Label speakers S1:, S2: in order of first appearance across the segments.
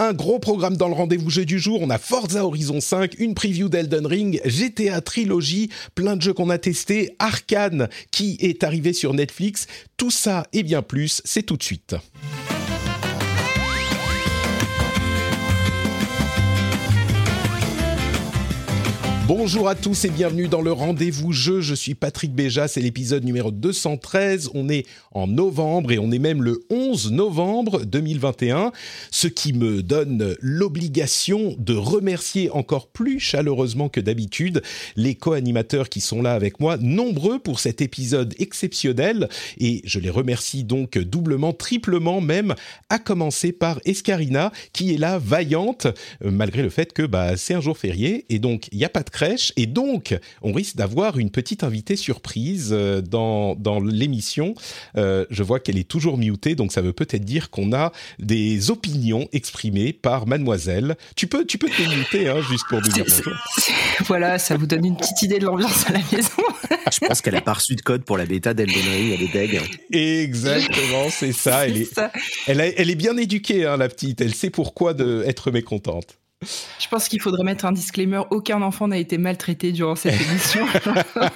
S1: Un gros programme dans le rendez-vous jeu du jour. On a Forza Horizon 5, une preview d'Elden Ring, GTA Trilogy, plein de jeux qu'on a testés, Arkane qui est arrivé sur Netflix. Tout ça et bien plus, c'est tout de suite. Bonjour à tous et bienvenue dans le rendez-vous jeu. Je suis Patrick Béja, c'est l'épisode numéro 213. On est en novembre et on est même le 11 novembre 2021, ce qui me donne l'obligation de remercier encore plus chaleureusement que d'habitude les co-animateurs qui sont là avec moi, nombreux pour cet épisode exceptionnel et je les remercie donc doublement, triplement même, à commencer par Escarina qui est là vaillante euh, malgré le fait que bah, c'est un jour férié et donc il n'y a pas de crèche et donc on risque d'avoir une petite invitée surprise euh, dans, dans l'émission. Euh, je vois qu'elle est toujours mutée, donc ça veut peut-être dire qu'on a des opinions exprimées par mademoiselle. Tu peux, tu peux te muter, hein, juste pour nous dire bonjour.
S2: Voilà, ça vous donne une petite idée de l'ambiance à la maison.
S3: Je pense qu'elle a pas reçu de code pour la bêta d'Elden Ring, elle est deg.
S1: Exactement, c'est ça. Elle est,
S2: ça.
S1: Elle, a- elle est bien éduquée, hein, la petite. Elle sait pourquoi de être mécontente.
S2: Je pense qu'il faudrait mettre un disclaimer. Aucun enfant n'a été maltraité durant cette émission.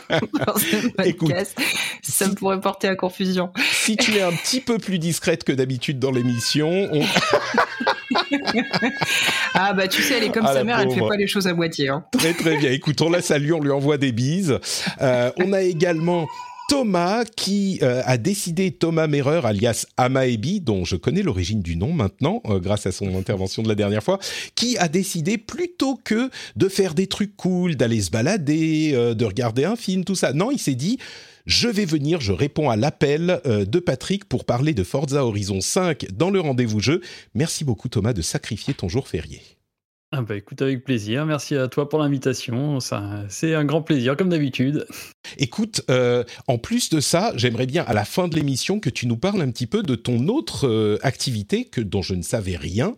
S2: Dans ce
S1: Écoute,
S2: podcast. ça me pourrait porter à confusion.
S1: Si tu es un petit peu plus discrète que d'habitude dans l'émission, on...
S2: Ah bah tu sais, elle est comme
S1: Ah,
S2: sa mère, elle fait
S1: pauvre.
S2: pas les choses à moitié. hein.
S1: Très très bien. Écoute, on la salue, on lui envoie des bises. Euh, on a également Thomas qui euh, a décidé, Thomas Merrer, alias Amaebi, dont je connais l'origine du nom maintenant, euh, grâce à son intervention de la dernière fois, qui a décidé plutôt que de faire des trucs cool, d'aller se balader, euh, de regarder un film, tout ça. Non, il s'est dit... Je vais venir, je réponds à l'appel euh, de Patrick pour parler de Forza Horizon 5 dans le rendez-vous jeu. Merci beaucoup Thomas de sacrifier ton jour férié.
S4: Ah bah écoute avec plaisir, merci à toi pour l'invitation, c'est un grand plaisir comme d'habitude.
S1: Écoute, euh, en plus de ça, j'aimerais bien à la fin de l'émission que tu nous parles un petit peu de ton autre euh, activité que dont je ne savais rien.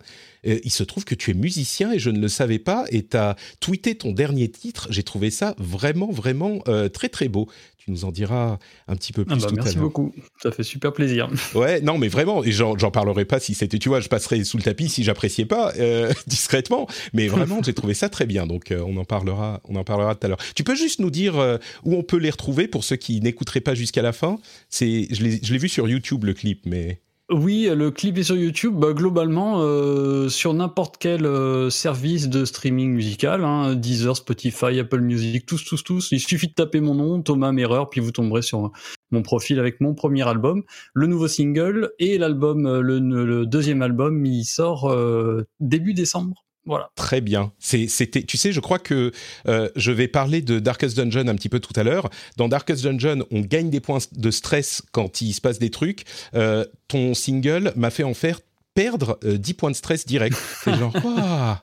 S1: Euh, il se trouve que tu es musicien et je ne le savais pas et tu as tweeté ton dernier titre. J'ai trouvé ça vraiment, vraiment euh, très, très beau. Tu nous en diras un petit peu plus
S4: Ah bah,
S1: tout à
S4: merci
S1: l'heure.
S4: beaucoup, ça fait super plaisir.
S1: Ouais, non, mais vraiment, et j'en j'en parlerai pas si c'était, tu vois, je passerai sous le tapis si j'appréciais pas euh, discrètement, mais vraiment, j'ai trouvé ça très bien, donc on en parlera, on en parlera tout à l'heure. Tu peux juste nous dire où on peut les retrouver pour ceux qui n'écouteraient pas jusqu'à la fin? C'est, je l'ai je l'ai vu sur YouTube le clip, mais
S4: Oui, le clip est sur YouTube, bah, globalement euh, sur n'importe quel euh, service de streaming musical, hein, Deezer, Spotify, Apple Music, tous, tous, tous. Il suffit de taper mon nom, Thomas Merrer, puis vous tomberez sur mon profil avec mon premier album, le nouveau single et l'album, euh, le, le deuxième album, il sort euh, début décembre. Voilà.
S1: Très bien. C'était, tu sais, je crois que euh, je vais parler de Darkest Dungeon un petit peu tout à l'heure. Dans Darkest Dungeon, on gagne des points de stress quand il se passe des trucs. Euh, ton single m'a fait en faire perdre euh, 10 points de stress direct. C'est genre, Waouh,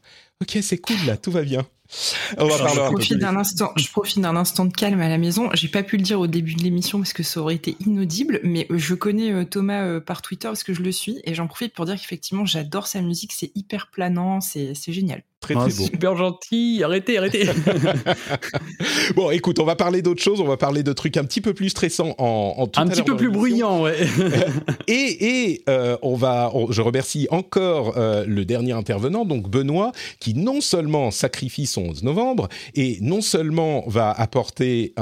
S1: ok, c'est cool là, tout va bien. On va
S4: Je
S2: profite d'un instant, je profite d'un instant de calme à la maison. J'ai pas pu le dire au début de l'émission parce que ça aurait été inaudible, mais je connais euh, Thomas euh, par Twitter parce que je le suis et j'en profite pour dire qu'effectivement j'adore sa musique, c'est hyper planant, c'est c'est génial.
S1: Très
S4: Ah,
S1: très beau.
S4: super gentil, arrêtez, arrêtez.
S1: Bon, écoute, on va parler d'autre chose. On va parler de trucs un petit peu plus stressants en, en tout
S4: un petit peu plus bruyant, ouais.
S1: Et, et euh, on va, on- je remercie encore euh, le dernier intervenant, donc Benoît, qui non seulement sacrifie son 11 novembre, et non seulement va apporter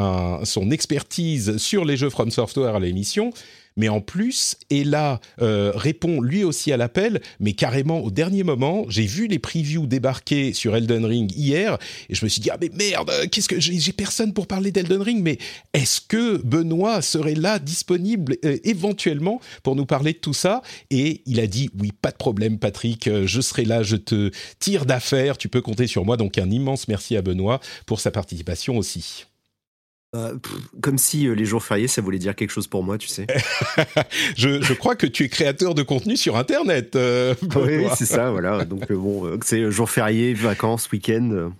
S1: son expertise sur les jeux From Software à l'émission, mais en plus là, euh, répond lui aussi à l'appel, mais carrément au dernier moment. J'ai vu les previews débarquer sur Elden Ring hier, et je me suis dit ah mais merde, qu'est-ce que j'ai j'ai personne pour parler d'Elden Ring, mais est-ce que Benoît serait là disponible euh, éventuellement pour nous parler de tout ça? Et il a dit oui, pas de problème, Patrick, euh, je serai là, je te tire d'affaire, tu peux compter sur moi. Donc un immense merci à Benoît pour sa participation aussi.
S3: Euh, comme si euh, les jours fériés, ça voulait dire quelque chose pour moi, tu sais.
S1: je, je, crois que tu es créateur de contenu sur Internet. Euh,
S3: oui, c'est ça, voilà. Donc bon, c'est jour férié, vacances, week-end.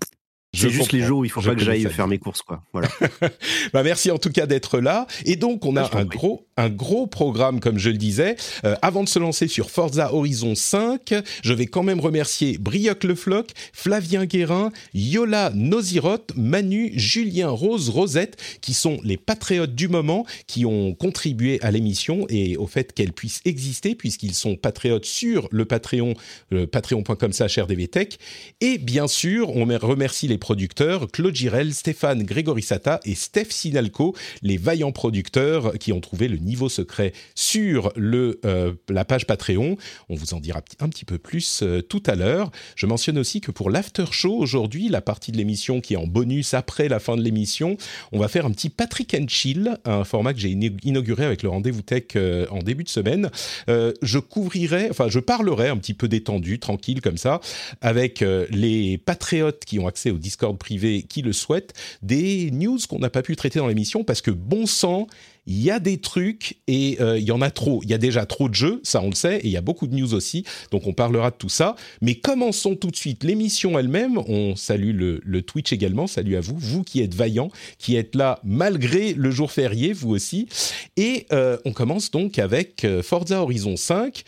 S3: C'est juste les jours où il faut pas que j'aille faire mes courses, quoi. Voilà.
S1: bah merci en tout cas d'être là. Et donc on a ah, un gros, un gros programme, comme je le disais. Euh, avant de se lancer sur Forza Horizon 5, je vais quand même remercier Brioc Le Floc, Flavien Guérin, Yola Noziroth, Manu, Julien Rose, Rosette, qui sont les patriotes du moment, qui ont contribué à l'émission et au fait qu'elle puisse exister, puisqu'ils sont patriotes sur le Patreon, le patreon.com rdvtech. Et bien sûr, on remercie les producteurs, Claude Girel, Stéphane Grégorissata et Steph Sinalco, les vaillants producteurs qui ont trouvé le niveau secret sur le, euh, la page Patreon. On vous en dira un petit peu plus euh, tout à l'heure. Je mentionne aussi que pour l'after show aujourd'hui, la partie de l'émission qui est en bonus après la fin de l'émission, on va faire un petit Patrick and Chill, un format que j'ai inauguré avec le rendez-vous tech euh, en début de semaine. je couvrirai, enfin je parlerai un petit peu détendu, tranquille comme ça, avec les patriotes qui ont accès au Discord privé qui le souhaitent, des news qu'on n'a pas pu traiter dans l'émission parce que bon sang, il y a des trucs et euh, il y en a trop. Il y a déjà trop de jeux, ça on le sait, et il y a beaucoup de news aussi, donc on parlera de tout ça. Mais commençons tout de suite l'émission elle-même. On salue le, Twitch également, salut à vous, vous qui êtes vaillants, qui êtes là malgré le jour férié, vous aussi. Et euh, on commence donc avec euh, Forza Horizon 5.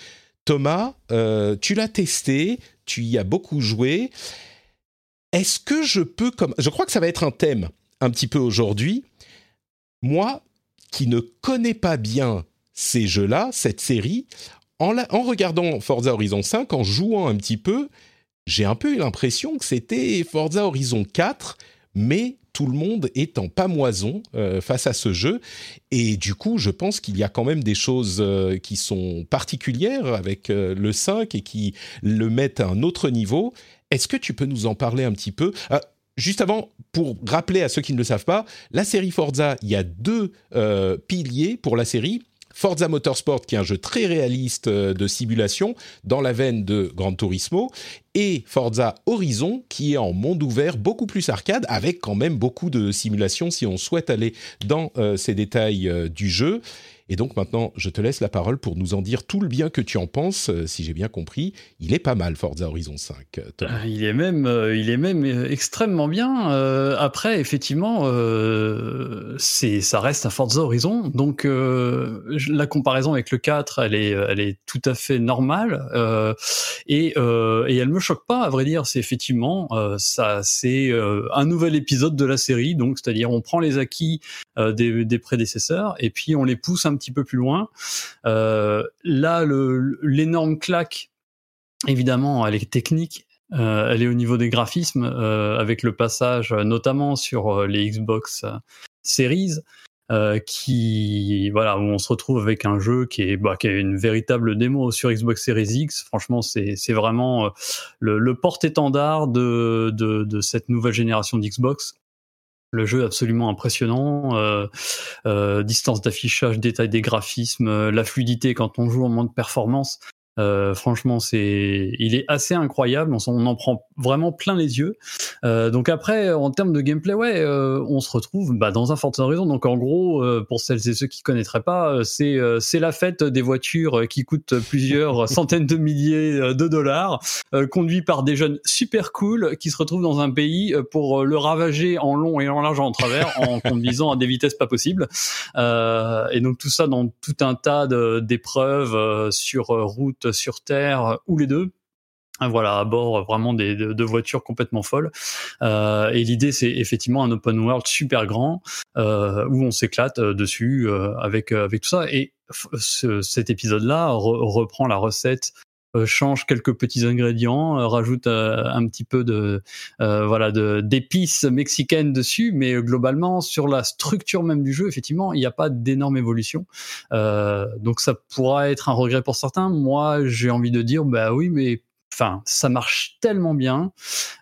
S1: Thomas, tu l'as testé, tu y as beaucoup joué. Est-ce que je peux comme je crois que ça va être un thème un petit peu aujourd'hui. Moi qui ne connais pas bien ces jeux-là, cette série, en, en, regardant Forza Horizon 5, en jouant un petit peu, j'ai un peu eu l'impression que c'était Forza Horizon 4, mais tout le monde est en pamoison euh, face à ce jeu. Et du coup, je pense qu'il y a quand même des choses euh, qui sont particulières avec euh, le 5 et qui le mettent à un autre niveau. Est-ce que tu peux nous en parler un petit peu? Ah, Juste avant, pour rappeler à ceux qui ne le savent pas, la série Forza, il y a deux euh, piliers pour la série. Forza Motorsport, qui est un jeu très réaliste euh, de simulation, dans la veine de Gran Turismo, et Forza Horizon, qui est en monde ouvert, beaucoup plus arcade, avec quand même beaucoup de simulation si on souhaite aller dans euh, ces détails du jeu. Et donc maintenant, je te laisse la parole pour nous en dire tout le bien que tu en penses. Euh, si j'ai bien compris, il est pas mal Forza Horizon 5. Euh,
S4: ah, il est même, euh, il est même extrêmement bien. après, effectivement, c'est, ça reste un Forza Horizon. Donc la comparaison avec le 4, elle est, elle est tout à fait normale. et, et elle me choque pas, à vrai dire. C'est effectivement ça, c'est un nouvel épisode de la série. Donc c'est-à-dire on prend les acquis des, des prédécesseurs et puis on les pousse un petit peu plus loin. Euh, là, l'énorme claque, évidemment, elle est technique. Euh, elle est au niveau des graphismes, euh, avec le passage notamment sur les Xbox Series, qui voilà où on se retrouve avec un jeu qui est bah, qui est une véritable démo sur Xbox Series X. Franchement, c'est vraiment le, porte-étendard de, de, cette nouvelle génération d'Xbox le jeu absolument impressionnant. Euh, euh, distance d'affichage, détail des graphismes, euh, la fluidité quand on joue en mode performance. Euh, franchement, c'est, il est assez incroyable. On, en prend vraiment plein les yeux. Euh, donc après, en termes de gameplay, ouais, euh, on se retrouve bah, dans un Forza Horizon. Donc en gros, euh, pour celles et ceux qui connaîtraient pas, euh, c'est c'est la fête des voitures qui coûtent plusieurs centaines de milliers de dollars, conduits par des jeunes super cool qui se retrouvent dans un pays pour le ravager en long et en large en travers en conduisant à des vitesses pas possibles. et donc tout ça dans tout un tas d'épreuves sur route sur Terre ou les deux. Voilà, à bord vraiment des, de, voitures complètement folles. Euh, et l'idée, c'est effectivement un open world super grand euh, où on s'éclate euh, dessus avec avec tout ça. Et cet épisode-là reprend la recette euh, change quelques petits ingrédients, euh, rajoute euh, un petit peu de voilà de d'épices mexicaines dessus, mais globalement sur la structure même du jeu, effectivement, il n'y a pas d'énorme évolution. donc ça pourra être un regret pour certains. Moi, j'ai envie de dire, bah oui, mais enfin, ça marche tellement bien.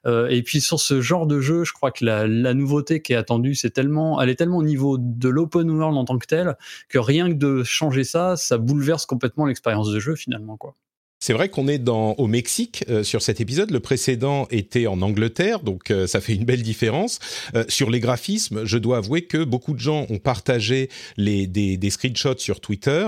S4: et puis sur ce genre de jeu, je crois que la, la nouveauté qui est attendue, c'est tellement, elle est tellement au niveau de l'open world en tant que tel que rien que de changer ça, ça bouleverse complètement l'expérience de jeu finalement, quoi.
S1: C'est vrai qu'on est dans, au Mexique euh, sur cet épisode. Le précédent était en Angleterre, donc euh, ça fait une belle différence. Euh, sur les graphismes, je dois avouer que beaucoup de gens ont partagé les, des, des screenshots sur Twitter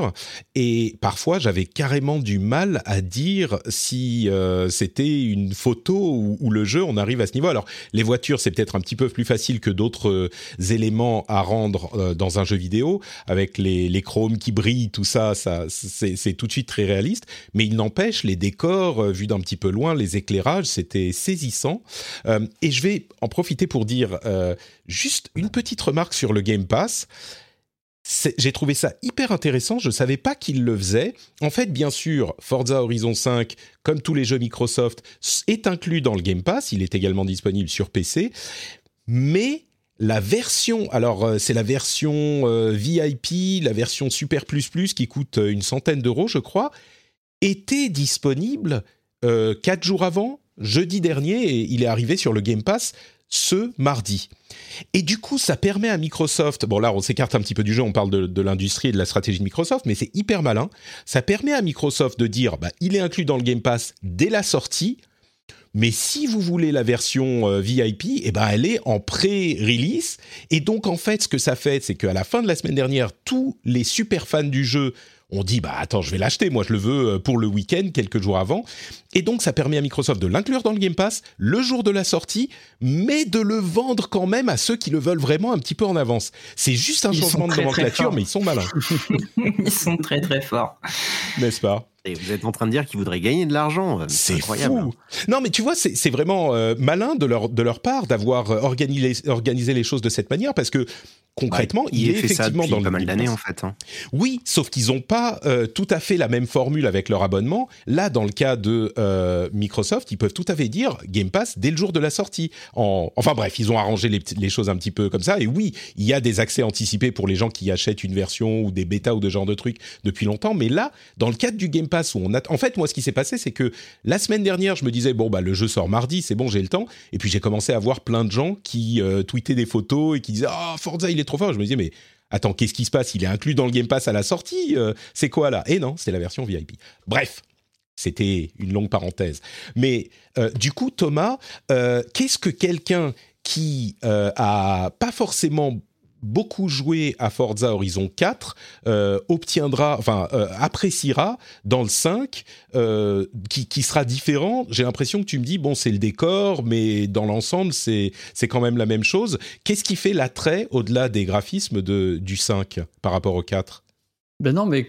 S1: et parfois j'avais carrément du mal à dire si c'était une photo ou, ou, le jeu. On arrive à ce niveau. Alors les voitures, c'est peut-être un petit peu plus facile que d'autres éléments à rendre dans un jeu vidéo avec les, les chromes qui brillent, tout ça. Ça, c'est tout de suite très réaliste. Mais il n'empêche les décors euh, vus d'un petit peu loin, les éclairages, c'était saisissant. Euh, et je vais en profiter pour dire euh, juste une petite remarque sur le Game Pass. J'ai trouvé ça hyper intéressant, je ne savais pas qu'il le faisait. En fait, bien sûr, Forza Horizon 5, comme tous les jeux Microsoft, est inclus dans le Game Pass, il est également disponible sur PC, mais la version, alors c'est la version VIP, la version Super Plus qui coûte une centaine d'euros, je crois, était disponible euh, quatre jours avant, jeudi dernier, et il est arrivé sur le Game Pass ce mardi. Et du coup, ça permet à Microsoft, bon là on s'écarte un petit peu du jeu, on parle de, l'industrie et de la stratégie de Microsoft, mais c'est hyper malin, ça permet à Microsoft de dire, bah, il est inclus dans le Game Pass dès la sortie, mais si vous voulez la version euh, VIP, eh ben elle est en pré-release. Et donc en fait, ce que ça fait, c'est qu'à la fin de la semaine dernière, tous les super fans du jeu on dit bah attends je vais l'acheter. Moi je le veux euh, pour le week-end quelques jours avant. Et donc ça permet à Microsoft de l'inclure dans le Game Pass le jour de la sortie mais de le vendre quand même à ceux qui le veulent vraiment un petit peu en avance. C'est juste un changement de nomenclature mais ils sont malins.
S5: Ils sont très très forts.
S1: N'est-ce pas?
S3: Et vous êtes en train de dire qu'ils voudraient gagner de l'argent. Euh, c'est incroyable. Fou.
S1: Non, mais tu vois, c'est vraiment euh, malin de leur, de leur part d'avoir organisé, organisé les choses de cette manière parce que concrètement, il, est effectivement dans
S3: pas mal d'années en fait. Hein.
S1: Oui, sauf qu'ils n'ont pas euh, tout à fait la même formule avec leur abonnement. Là, dans le cas de euh, Microsoft, ils peuvent tout à fait dire Game Pass dès le jour de la sortie. En... Enfin bref, ils ont arrangé les, les, choses un petit peu comme ça. Et oui, il y a des accès anticipés pour les gens qui achètent une version ou des bêtas ou de genre de trucs depuis longtemps. Mais là, dans le cadre du Game Pass où on a, en fait, moi, ce qui s'est passé, c'est que la semaine dernière, je me disais bon bah le jeu sort mardi, c'est bon, j'ai le temps. Et puis j'ai commencé à voir plein de gens qui euh, tweetaient des photos et qui disaient ah Forza il est trop fort. Je me disais, mais attends, qu'est-ce qui se passe? Il est inclus dans le Game Pass à la sortie euh, C'est quoi là? Et non, c'est la version VIP. Bref. C'était une longue parenthèse. Mais euh, du coup, Thomas, euh, qu'est-ce que quelqu'un qui a pas forcément beaucoup joué à Forza Horizon 4 euh, obtiendra, enfin euh, appréciera dans le 5, euh, qui, qui, sera différent. J'ai l'impression que tu me dis bon c'est le décor, mais dans l'ensemble c'est quand même la même chose. Qu'est-ce qui fait l'attrait au-delà des graphismes de du 5 par rapport au 4
S4: Ben non, mais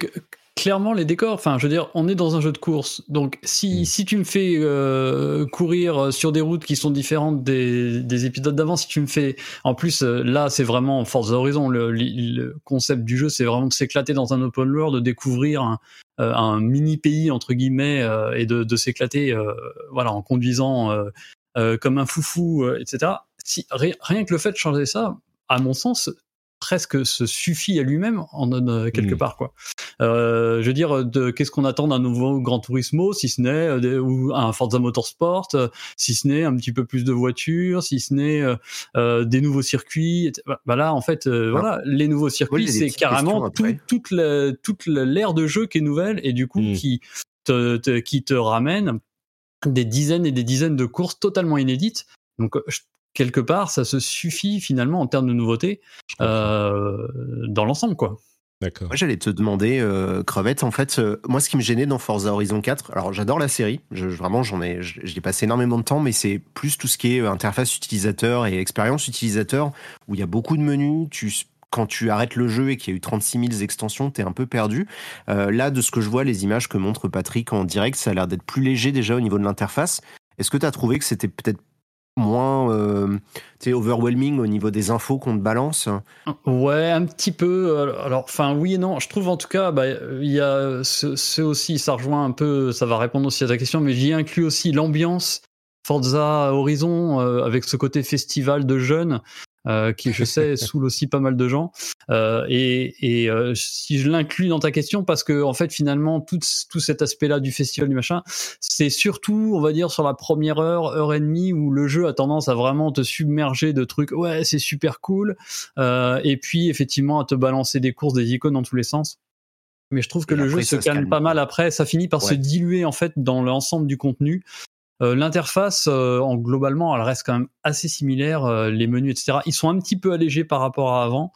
S4: clairement les décors. Enfin, je veux dire, on est dans un jeu de course. Donc, si, mm. si tu me fais euh, courir sur des routes qui sont différentes des, des épisodes d'avant, si tu me fais. En plus, euh, là, c'est vraiment Forza Horizon. Le, le concept du jeu, c'est vraiment de s'éclater dans un open world, de découvrir un, euh, un mini pays, entre guillemets, et de, de s'éclater voilà, en conduisant comme un foufou, etc. Si, rien que le fait de changer ça, à mon sens, presque se suffit à lui-même en euh, quelque hmm. part quoi. Euh, je veux dire, de qu'est-ce qu'on attend d'un nouveau Gran Turismo, si ce n'est euh, ou un Forza Motorsport, si ce n'est un petit peu plus de voitures, si ce n'est des nouveaux circuits. Bah, là, en fait, voilà, les nouveaux circuits, c'est carrément toute toute l'ère de jeu qui est nouvelle et du coup hmm. qui te, qui te ramène des dizaines et des dizaines de courses totalement inédites. Donc, je quelque part, ça se suffit finalement en termes de nouveautés euh, dans l'ensemble, quoi.
S3: D'accord. Moi, j'allais te demander, euh, Crevette, en fait, euh, moi, ce qui me gênait dans Forza Horizon 4, alors j'adore la série, je, vraiment, j'en ai, j'ai passé énormément de temps, mais c'est plus tout ce qui est interface utilisateur et expérience utilisateur, où il y a beaucoup de menus, tu quand tu arrêtes le jeu et qu'il y a eu 36 000 extensions, t'es un peu perdu. là, de ce que je vois, les images que montre Patrick en direct, ça a l'air d'être plus léger déjà au niveau de l'interface. Est-ce que tu as trouvé que c'était peut-être moins euh, overwhelming au niveau des infos qu'on te balance
S4: Ouais, un petit peu. Alors, enfin, oui et non. Je trouve en tout cas, bah, il y a c'est aussi, ça rejoint un peu, ça va répondre aussi à ta question, mais j'y inclus aussi l'ambiance Forza Horizon euh, avec ce côté festival de jeunes euh, qui je sais saoule aussi pas mal de gens. Euh, et, et euh, si je l'inclus dans ta question, parce que en fait finalement tout, tout cet aspect-là du festival du machin, c'est surtout on va dire sur la première heure, heure et demie où le jeu a tendance à vraiment te submerger de trucs. Ouais, c'est super cool. et puis effectivement à te balancer des courses, des icônes dans tous les sens. Mais je trouve que
S3: Et
S4: le jeu se calme pas mal après, ça finit par se diluer en fait dans l'ensemble du contenu. Euh, L'interface, euh, en globalement, elle reste quand même assez similaire. euh, les menus, etc. Ils sont un petit peu allégés par rapport à avant,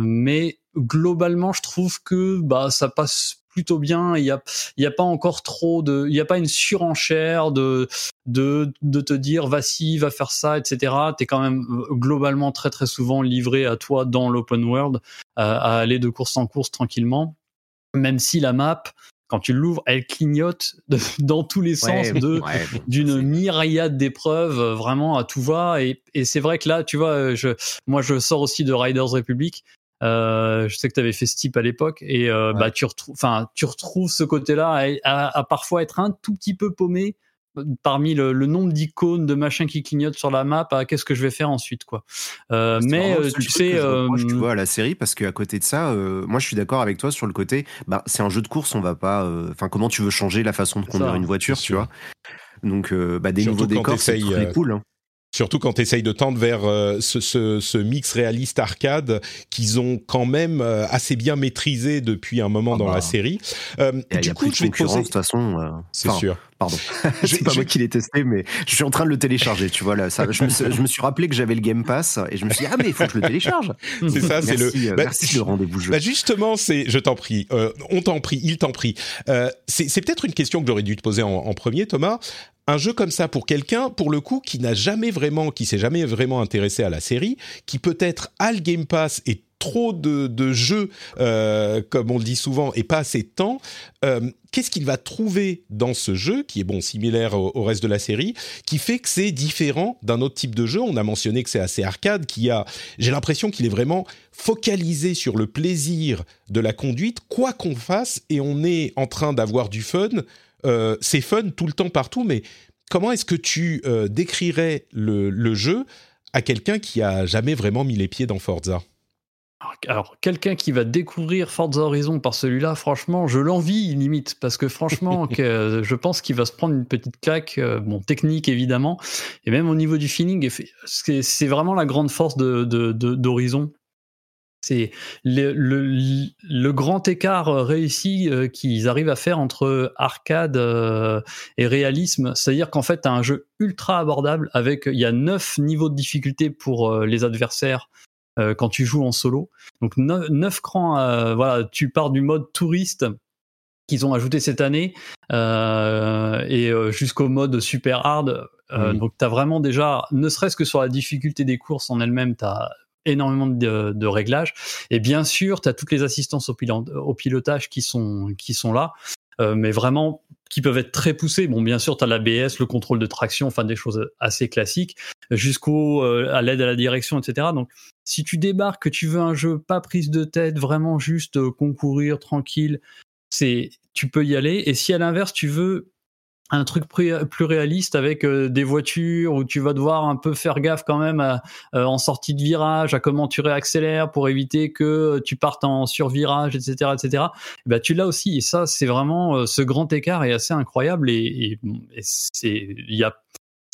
S4: mais globalement, je trouve que bah ça passe plutôt bien. Il y a, il y a pas encore trop de, il y a pas une surenchère de de de te dire vas-y, va faire ça, etc. T'es quand même globalement très très souvent livré à toi dans l'open world, à, à aller de course en course tranquillement, même si la map quand tu l'ouvres, elle clignote de- dans tous les sens
S3: Ouais,
S4: de
S3: ouais, bon,
S4: d'une myriade d'épreuves, euh, vraiment à tout va. Et, et c'est vrai que là, tu vois, euh, je, moi, je sors aussi de Riders Republic. Euh, je sais que tu avais fait ce type à l'époque et euh,
S3: Ouais.
S4: bah tu retrouves, enfin, tu retrouves ce côté-là à, à- à parfois être un tout petit peu paumé parmi le, le nombre d'icônes de machins qui clignotent sur la map. à qu'est-ce que je vais faire ensuite, quoi. Euh, mais euh, tu sais,
S3: reproche,
S4: euh,
S3: tu vois, à la série, parce qu'à côté de ça, euh, moi je suis d'accord avec toi sur le côté, bah, c'est un jeu de course, on va pas. euh, Enfin, comment tu veux changer la façon de conduire
S4: ça,
S3: une voiture, tu vois Donc, euh, bah, des
S1: Surtout
S3: nouveaux décors, c'est très
S1: euh,
S3: cool. hein.
S1: Surtout quand tu essayes de tendre vers euh, ce, ce, ce mix réaliste arcade qu'ils ont quand même euh, assez bien maîtrisé depuis un moment
S3: Ah
S1: dans
S3: bah.
S1: la série. Euh,
S3: a- il y
S1: du
S3: a
S1: coup,
S3: plus de
S1: je vais poser...
S3: de toute façon. euh,
S1: C'est
S3: enfin,
S1: sûr.
S3: Pardon.
S1: Je-
S3: c'est pas moi qui l'ai testé, mais je suis en train de le télécharger, tu vois, là. Ça, je, me suis, je me suis rappelé que j'avais le Game Pass et je me suis dit, ah, mais il faut que je le télécharge.
S1: C'est ça, c'est le...
S3: Merci, euh,
S1: Bah,
S3: merci le rendez-vous jeu.
S1: Bah justement, c'est, je t'en prie, euh, on t'en prie, il t'en prie. Euh, c'est, c'est peut-être une question que j'aurais dû te poser en, en premier, Thomas. Un jeu comme ça pour quelqu'un, pour le coup, qui n'a jamais vraiment, qui s'est jamais vraiment intéressé à la série, qui peut-être a le Game Pass et trop de, de jeux, euh, comme on le dit souvent, et pas assez de temps. euh, Qu'est-ce qu'il va trouver dans ce jeu, qui est bon similaire au, reste de la série, qui fait que c'est différent d'un autre type de jeu? On a mentionné que c'est assez arcade, qui a, j'ai l'impression qu'il est vraiment focalisé sur le plaisir de la conduite, quoi qu'on fasse, et on est en train d'avoir du fun. Euh, c'est fun tout le temps partout, mais comment est-ce que tu euh, décrirais le, le jeu à quelqu'un qui a jamais vraiment mis les pieds dans Forza?
S4: Alors, quelqu'un qui va découvrir Forza Horizon par celui-là, franchement, je l'envie limite, parce que franchement, que, euh, je pense qu'il va se prendre une petite claque, bon, technique évidemment, et même au niveau du feeling, c'est vraiment la grande force de- de- de- d'Horizon. C'est le, le- le grand écart euh, réussi euh, qu'ils arrivent à faire entre arcade euh, et réalisme. C'est-à-dire qu'en fait, tu as un jeu ultra abordable avec, il y a neuf niveaux de difficulté pour les adversaires quand tu joues en solo. Donc neuf, neuf crans, voilà, tu pars du mode touriste qu'ils ont ajouté cette année euh, et jusqu'au mode super hard. Euh,
S1: Mhm.
S4: Donc tu as vraiment déjà, ne serait-ce que sur la difficulté des courses en elle-même, tu as énormément de, de réglages. Et bien sûr, tu as toutes les assistances au, au pilotage qui sont, qui sont là, euh, mais vraiment qui peuvent être très poussées. Bon, bien sûr, tu as l'ABS, le contrôle de traction, enfin des choses assez classiques, jusqu'au euh, à l'aide à la direction, etc. Donc, si tu débarques, que tu veux un jeu pas prise de tête, vraiment juste euh, concourir tranquille, c'est tu peux y aller. Et si à l'inverse tu veux un truc plus, réaliste avec euh, des voitures où tu vas devoir un peu faire gaffe quand même à, euh, en sortie de virage, à comment tu réaccélères pour éviter que tu partes en survirage, etc., etc. Eh ben, tu l'as aussi. Et ça, c'est vraiment euh, ce grand écart est assez incroyable et, et, et c'est il y a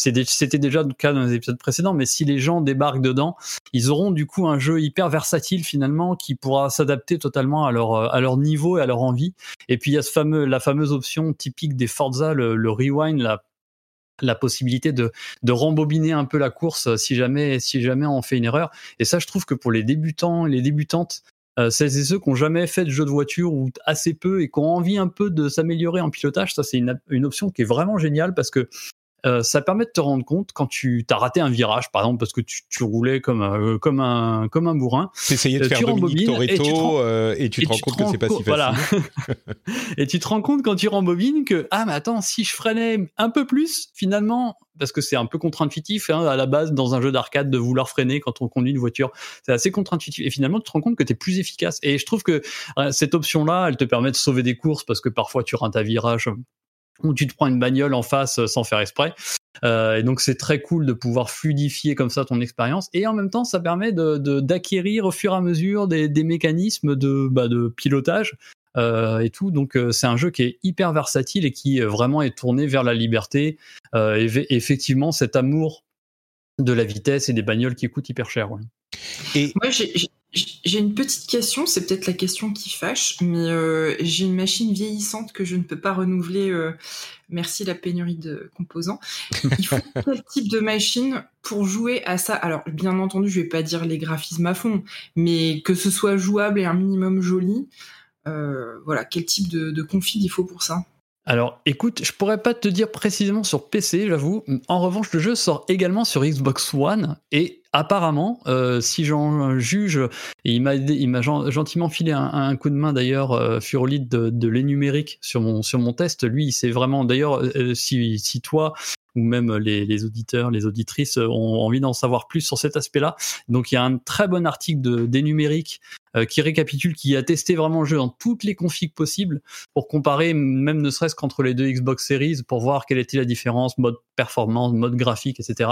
S4: c'était déjà le cas dans les épisodes précédents, mais si les gens débarquent dedans, ils auront du coup un jeu hyper versatile finalement qui pourra s'adapter totalement à leur, niveau et à leur envie. Et puis il y a ce la fameuse option typique des Forza, le, rewind, la, possibilité de, rembobiner un peu la course euh, si jamais, si jamais on fait une erreur. Et ça, je trouve que pour les débutants et les débutantes, euh, celles et ceux qui n'ont jamais fait de jeu de voiture ou assez peu et qui ont envie un peu de s'améliorer en pilotage, ça c'est une option qui est vraiment géniale parce que euh, ça permet de te rendre compte quand tu as raté un virage, par exemple, parce que tu, tu roulais comme un, comme un, comme un bourrin.
S1: T'essayais de
S4: Euh,
S1: faire
S4: tu
S1: Dominique
S4: rembobines et tu te
S1: Toretto
S4: rends-
S1: euh, et tu
S4: et
S1: te rends compte que c'est pas si facile.
S4: voilà. et tu te rends compte quand tu rembobines que ah mais attends si je freinais un peu plus finalement parce que c'est un peu contre-intuitif hein, à la base dans un jeu d'arcade de vouloir freiner quand on conduit une voiture c'est assez contre-intuitif et finalement tu te rends compte que tu es plus efficace et je trouve que euh, cette option là elle te permet de sauver des courses parce que parfois tu rates un virage ou tu te prends une bagnole en face euh, sans faire exprès euh, et donc c'est très cool de pouvoir fluidifier comme ça ton expérience. Et en même temps, ça permet de de- d'acquérir au fur et à mesure des, mécanismes de, bah, de pilotage euh, et tout. Donc c'est un jeu qui est hyper versatile et qui vraiment est tourné vers la liberté et ve- effectivement cet amour de la vitesse et des bagnoles qui coûtent hyper cher.
S1: Et
S5: Moi, j'ai-
S2: une petite question, c'est peut-être la question qui fâche, mais euh, j'ai une machine vieillissante que je ne peux pas renouveler. Euh, merci la pénurie de composants. Il faut quel type de machine pour jouer à ça? Alors, bien entendu, je vais pas dire les graphismes à fond, mais que ce soit jouable et un minimum joli. Euh, voilà, quel type de, de config il faut pour ça?
S4: Alors écoute, je pourrais pas te dire précisément sur PC, j'avoue. En revanche, le jeu sort également sur Xbox One et apparemment, euh, si j'en juge, et il m'a il gentiment filé un, coup de main d'ailleurs, euh, Furolite de, de l'énumérique sur mon sur mon test. Lui, c'est vraiment d'ailleurs euh, si si toi ou même les, les, auditeurs, les auditrices ont envie d'en savoir plus sur cet aspect-là. Donc il y a un très bon article de, des euh, qui récapitule, qui a testé vraiment le jeu dans toutes les configs possibles pour comparer, même ne serait-ce qu'entre les deux Xbox Series, pour voir quelle était la différence, mode performance, mode graphique, etc.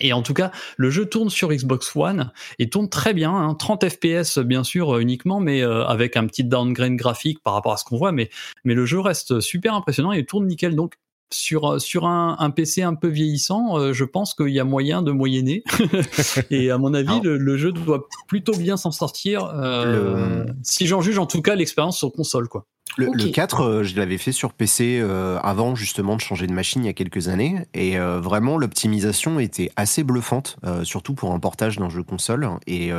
S4: Et en tout cas, le jeu tourne sur Xbox One et tourne très bien, hein, 30 FPS bien sûr euh, uniquement, mais euh, avec un petit downgrade graphique par rapport à ce qu'on voit, mais, mais le jeu reste super impressionnant et tourne nickel. Donc sur, sur un, un, PC un peu vieillissant, euh, je pense qu'il y a moyen de moyenner. et à mon avis, le, jeu doit plutôt bien s'en sortir, euh, si j'en juge en tout cas l'expérience sur console. quoi.
S3: Le, 4, euh, je l'avais fait sur PC avant justement de changer de machine il y a quelques années. Et vraiment, l'optimisation était assez bluffante, surtout pour un portage d'un jeu console. Et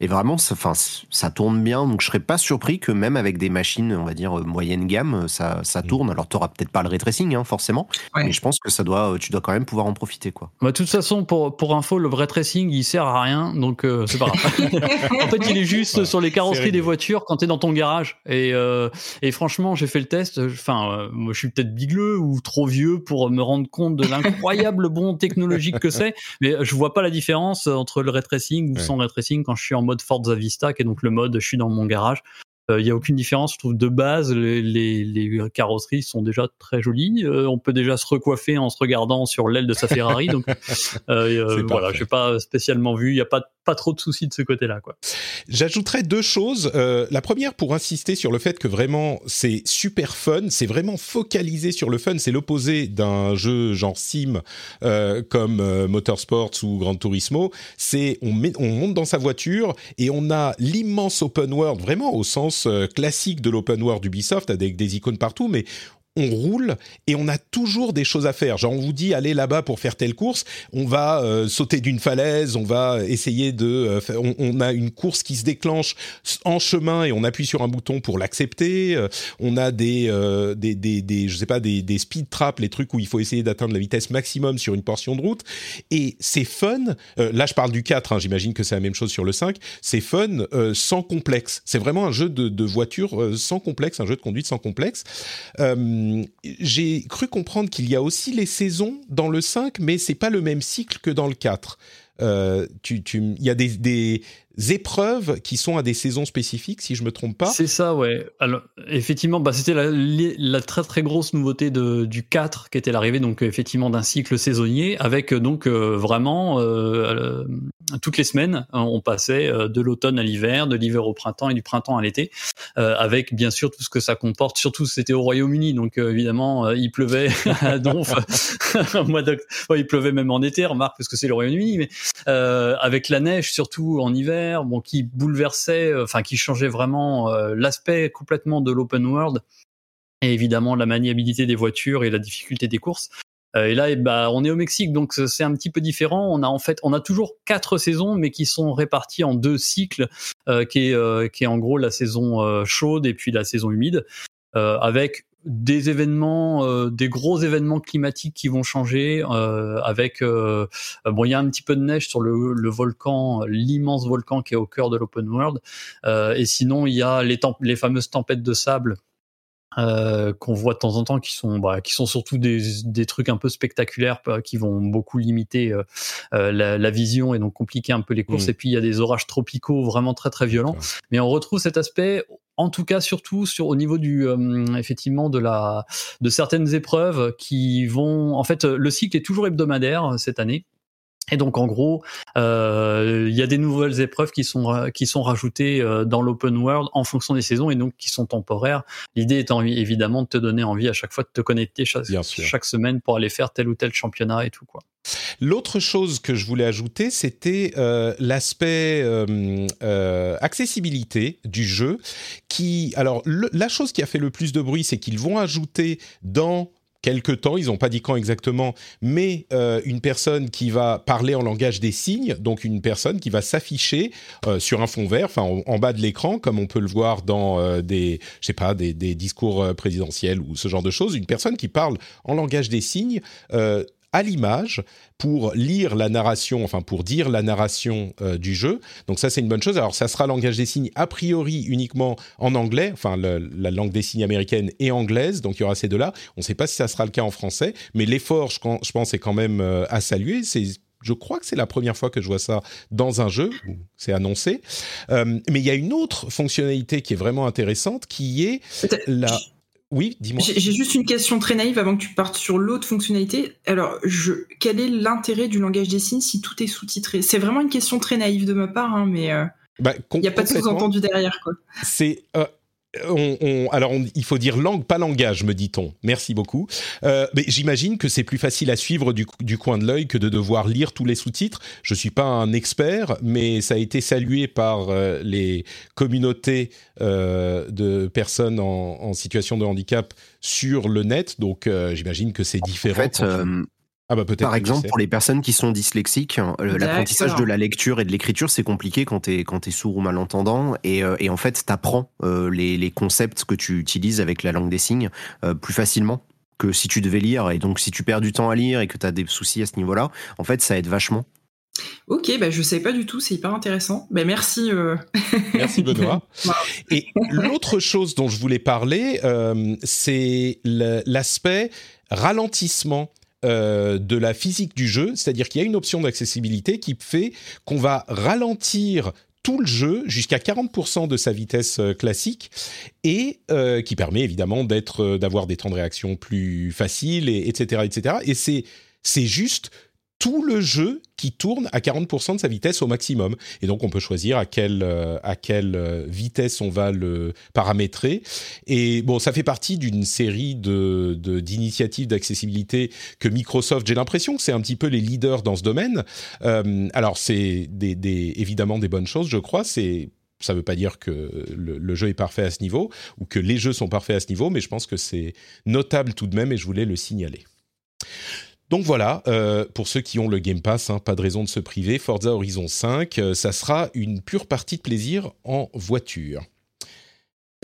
S3: et vraiment, ça, enfin, ça tourne bien. Donc, je serais pas surpris que même avec des machines, on va dire euh, moyenne gamme, ça, ça mm. tourne. Alors, tu n'auras peut-être pas le ray tracing, hein, forcément, mais je pense que ça doit, tu dois quand même pouvoir en profiter, quoi.
S4: Bah, de toute façon, pour pour info, le ray tracing, il sert à rien, donc euh, c'est pas grave. en fait, il est juste sur les carrosseries des voitures quand tu es dans ton garage. Et euh, et franchement, j'ai fait le test. Enfin, moi, je suis peut-être bigleux ou trop vieux pour me rendre compte de l'incroyable bon technologique que c'est, mais je vois pas la différence entre le ray tracing ou sans ray tracing quand je suis en mode Forza Vista, qui est donc le mode je suis dans mon garage. Il euh, n'y a aucune différence, je trouve, de base, les, les, carrosseries sont déjà très jolies. Euh, on peut déjà se recoiffer en se regardant sur l'aile de sa Ferrari. donc euh, voilà, je n'ai pas spécialement vu. Il n'y a pas pas trop de soucis de ce côté-là. quoi.
S1: J'ajouterais deux choses. Euh, la première, pour insister sur le fait que vraiment c'est super fun, c'est vraiment focalisé sur le fun. C'est l'opposé d'un jeu genre sim euh, comme euh, Motorsports ou Gran Turismo. C'est on, on monte dans sa voiture et on a l'immense open world, vraiment au sens classique de l'open world d'Ubisoft, avec des icônes partout, mais on roule et on a toujours des choses à faire. Genre on vous dit allez là-bas pour faire telle course, on va euh, sauter d'une falaise, on va essayer de, euh, on, a une course qui se déclenche en chemin et on appuie sur un bouton pour l'accepter. Euh, on a des, des, des, je sais pas, des, speed traps, les trucs où il faut essayer d'atteindre la vitesse maximum sur une portion de route. Et c'est fun. là je parle du 4, hein, j'imagine que c'est la même chose sur le 5. C'est fun sans complexe. C'est vraiment un jeu de, voiture sans complexe, un jeu de conduite sans complexe. J'ai cru comprendre qu'il y a aussi les saisons dans le 5, mais c'est pas le même cycle que dans le 4. Euh, il y a des, épreuves qui sont à des saisons spécifiques, si je me trompe pas.
S4: C'est ça, ouais. Alors, effectivement, bah, c'était la, très très grosse nouveauté du 4 qui était l'arrivée donc effectivement d'un cycle saisonnier avec donc euh, vraiment euh, toutes les semaines on passait de l'automne à l'hiver, de l'hiver au printemps et du printemps à l'été, avec bien sûr tout ce que ça comporte. Surtout c'était au Royaume-Uni, donc évidemment il pleuvait il pleuvait même en été, remarque parce que c'est le Royaume-Uni, mais euh, avec la neige surtout en hiver, bon, qui bouleversait, euh, enfin qui changeait vraiment euh, l'aspect complètement de l'open world et évidemment la maniabilité des voitures et la difficulté des courses. et là, bah, on est au Mexique, donc c'est un petit peu différent. On a en fait, on a toujours quatre saisons, mais qui sont réparties en deux cycles, qui est qui est en gros la saison chaude et puis la saison humide, avec des événements, euh, des gros événements climatiques qui vont changer, euh, avec euh, bon, il y a un petit peu de neige sur le, le volcan, l'immense volcan qui est au cœur de l'open world, et sinon il y a les, les fameuses tempêtes de sable euh, qu'on voit de temps en temps qui sont bah, qui sont surtout des, des trucs un peu spectaculaires qui vont beaucoup limiter euh, la, la, vision et donc compliquer un peu les courses. Mmh. et puis il y a des orages tropicaux vraiment très très violents. Mais on retrouve cet aspect en tout cas surtout sur au niveau du euh, effectivement de certaines épreuves qui vont en fait le cycle est toujours hebdomadaire cette année Et donc en gros, euh, il y a des nouvelles épreuves qui sont qui sont rajoutées euh, dans l'open world en fonction des saisons et donc qui sont temporaires. L'idée étant évidemment de te donner envie à chaque fois de te connecter chaque, chaque semaine pour aller faire tel ou tel championnat et tout quoi.
S1: L'autre chose que je voulais ajouter, c'était euh, l'aspect euh, accessibilité du jeu. Qui, alors, la chose qui a fait le plus de bruit, c'est qu'ils vont ajouter dans quelque temps, ils n'ont pas dit quand exactement, mais euh, une personne qui va parler en langage des signes, donc une personne qui va s'afficher euh, sur un fond vert, enfin en, bas de l'écran, comme on peut le voir dans euh, des, je sais pas, des, des discours présidentiels ou ce genre de choses, une personne qui parle en langage des signes à l'image pour lire la narration, enfin pour dire la narration euh, du jeu. Donc ça c'est une bonne chose. Alors ça sera langage des signes a priori uniquement en anglais, enfin la langue des signes américaine et anglaise, donc il y aura ces deux-là. On ne sait pas si ça sera le cas en français, mais l'effort je, je, pense est quand même euh, à saluer. C'est je crois que c'est la première fois que je vois ça dans un jeu, c'est annoncé. Euh, mais il y a une autre fonctionnalité qui est vraiment intéressante, qui est la... Oui, dis-moi.
S2: J'ai juste une question très naïve avant que tu partes sur l'autre fonctionnalité. Alors, je, quel est l'intérêt du langage des signes si tout est sous-titré? C'est vraiment une question très naïve de ma part, hein, mais euh, bah, il n'y a pas de sous-entendu derrière.
S1: C'est euh, on, alors, il faut dire langue, pas langage, me dit-on. Merci beaucoup. Euh, mais j'imagine que c'est plus facile à suivre du, coin de l'œil que de devoir lire tous les sous-titres. Je suis pas un expert, mais ça a été salué par euh, les communautés euh, de personnes en, situation de handicap sur le net. Donc, j'imagine que c'est différent.
S3: Ah bah Par exemple, pour les personnes qui sont dyslexiques, hein, l'apprentissage de la lecture et de l'écriture, c'est compliqué quand tu es, sourd ou malentendant. Et, euh, et en fait, tu apprends euh, les, les, concepts que tu utilises avec la langue des signes euh, plus facilement que si tu devais lire. Et donc, si tu perds du temps à lire et que tu as des soucis à ce niveau-là, en fait, ça aide vachement.
S2: Ok, bah je sais pas du tout, c'est hyper intéressant. Bah merci.
S1: Merci Benoît. et l'autre chose dont je voulais parler, c'est l'aspect ralentissement euh, de la physique du jeu, c'est-à-dire qu'il y a une option d'accessibilité qui fait qu'on va ralentir tout le jeu jusqu'à 40% de sa vitesse euh, classique et euh, qui permet évidemment d'être d'avoir des temps de réaction plus faciles et etc etc et c'est c'est juste tout le jeu qui tourne à 40% de sa vitesse au maximum. Et donc, on peut choisir à quelle, euh, à quelle euh, vitesse on va le paramétrer. Et bon, ça fait partie d'une série de, d'initiatives d'accessibilité que Microsoft, j'ai l'impression que c'est un petit peu les leaders dans ce domaine. Euh, alors, c'est des, des, évidemment des bonnes choses, je crois. C'est ça ne veut pas dire que le, jeu est parfait à ce niveau ou que les jeux sont parfaits à ce niveau, mais je pense que c'est notable tout de même et je voulais le signaler. Donc voilà, euh, pour ceux qui ont le Game Pass, hein, pas de raison de se priver. Forza Horizon 5, euh, ça sera une pure partie de plaisir en voiture.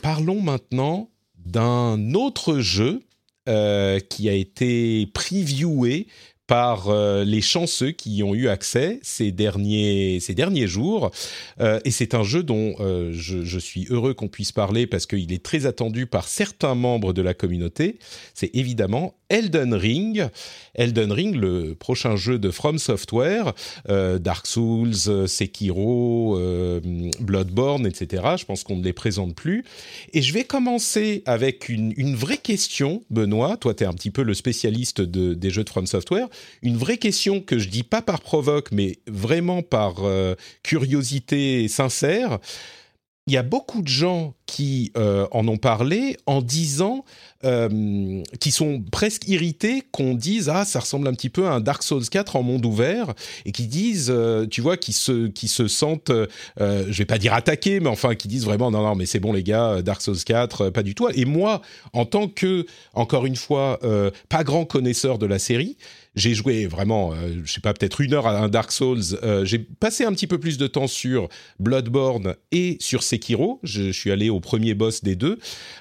S1: Parlons maintenant d'un autre jeu euh, qui a été previewé par euh, les chanceux qui y ont eu accès ces derniers, ces derniers jours. Euh, et c'est un jeu dont euh, je, suis heureux qu'on puisse parler parce qu'il est très attendu par certains membres de la communauté. C'est évidemment Elden Ring. Elden Ring, le prochain jeu de From Software, Dark Souls, Sekiro, Bloodborne, etc. Je pense qu'on ne les présente plus. Et je vais commencer avec une, une vraie question, Benoît. Toi, tu es un petit peu le spécialiste de, des jeux de From Software une vraie question que je dis pas par provoque, mais vraiment par euh, curiosité sincère. Il y a beaucoup de gens qui euh, en ont parlé en disant, euh, qui sont presque irrités qu'on dise ah ça ressemble un petit peu à un Dark Souls 4 en monde ouvert et qui disent, tu vois, qui se qui se sentent, je vais pas dire attaqués, mais enfin qui disent vraiment non non mais c'est bon les gars, Dark Souls 4 pas du tout. Et moi en tant que encore une fois pas grand connaisseur de la série j'ai joué vraiment, euh, je sais pas, peut-être une heure à un Dark Souls. Euh, j'ai passé un petit peu plus de temps sur Bloodborne et sur Sekiro. Je, suis allé au premier boss des deux.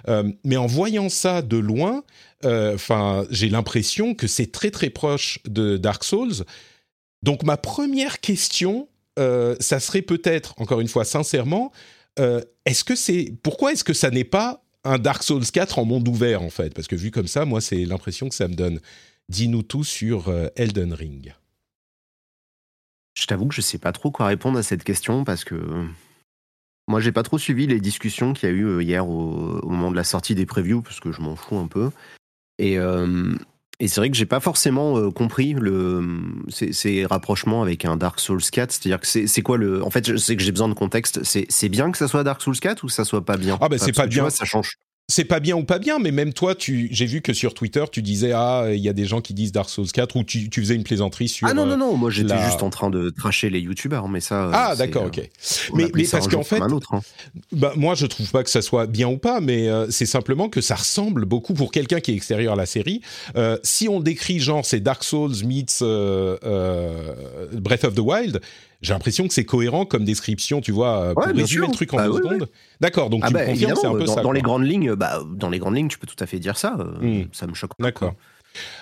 S1: Euh, mais en voyant ça de loin, enfin, j'ai l'impression que c'est très très proche de Dark Souls. Donc ma première question, ça serait peut-être, encore une fois, sincèrement, est-ce que c'est, pourquoi est-ce que ça n'est pas un Dark Souls 4 en monde ouvert en fait? Parce que vu comme ça, moi, c'est l'impression que ça me donne. Dis-nous tout sur euh, Elden Ring.
S3: Je t'avoue que je sais pas trop quoi répondre à cette question parce que moi j'ai pas trop suivi les discussions qu'il y a eu euh, hier au, moment de la sortie des previews parce que je m'en fous un peu. Et, euh, Et c'est vrai que j'ai pas forcément euh, compris le ces, ces, rapprochements avec un Dark Souls 4. C'est-à-dire que c'est quoi le. En fait, je sais que j'ai besoin de contexte. C'est bien que ça soit Dark Souls 4 ou que ça soit pas bien?
S1: Ah ben c'est pas bien.
S3: Vois, ça change
S1: c'est pas bien ou pas bien, mais même toi, tu, j'ai vu que sur Twitter, tu disais ah, il y a des gens qui disent Dark Souls 4 ou tu, tu faisais une plaisanterie sur.
S3: Ah non non non, moi j'étais juste en train de tracher les youtubeurs, mais ça.
S1: Ah d'accord, ok. Mais, mais parce qu'en fait,
S3: autre, hein.
S1: bah moi je trouve pas que ça soit bien ou pas, mais euh, c'est simplement que ça ressemble beaucoup pour quelqu'un qui est extérieur à la série. Euh, si on décrit genre c'est Dark Souls meets euh, Breath of the Wild j'ai l'impression que c'est cohérent comme description, tu vois, pour résumer le truc en
S3: bah
S1: deux secondes. D'accord, donc
S3: ah
S1: tu
S3: bah,
S1: me confirmes, c'est un peu
S3: dans,
S1: ça.
S3: Dans les grandes lignes, bah, dans les grandes lignes, tu peux tout à fait dire ça. Euh,
S1: Hmm.
S3: Ça me choque pas.
S1: D'accord.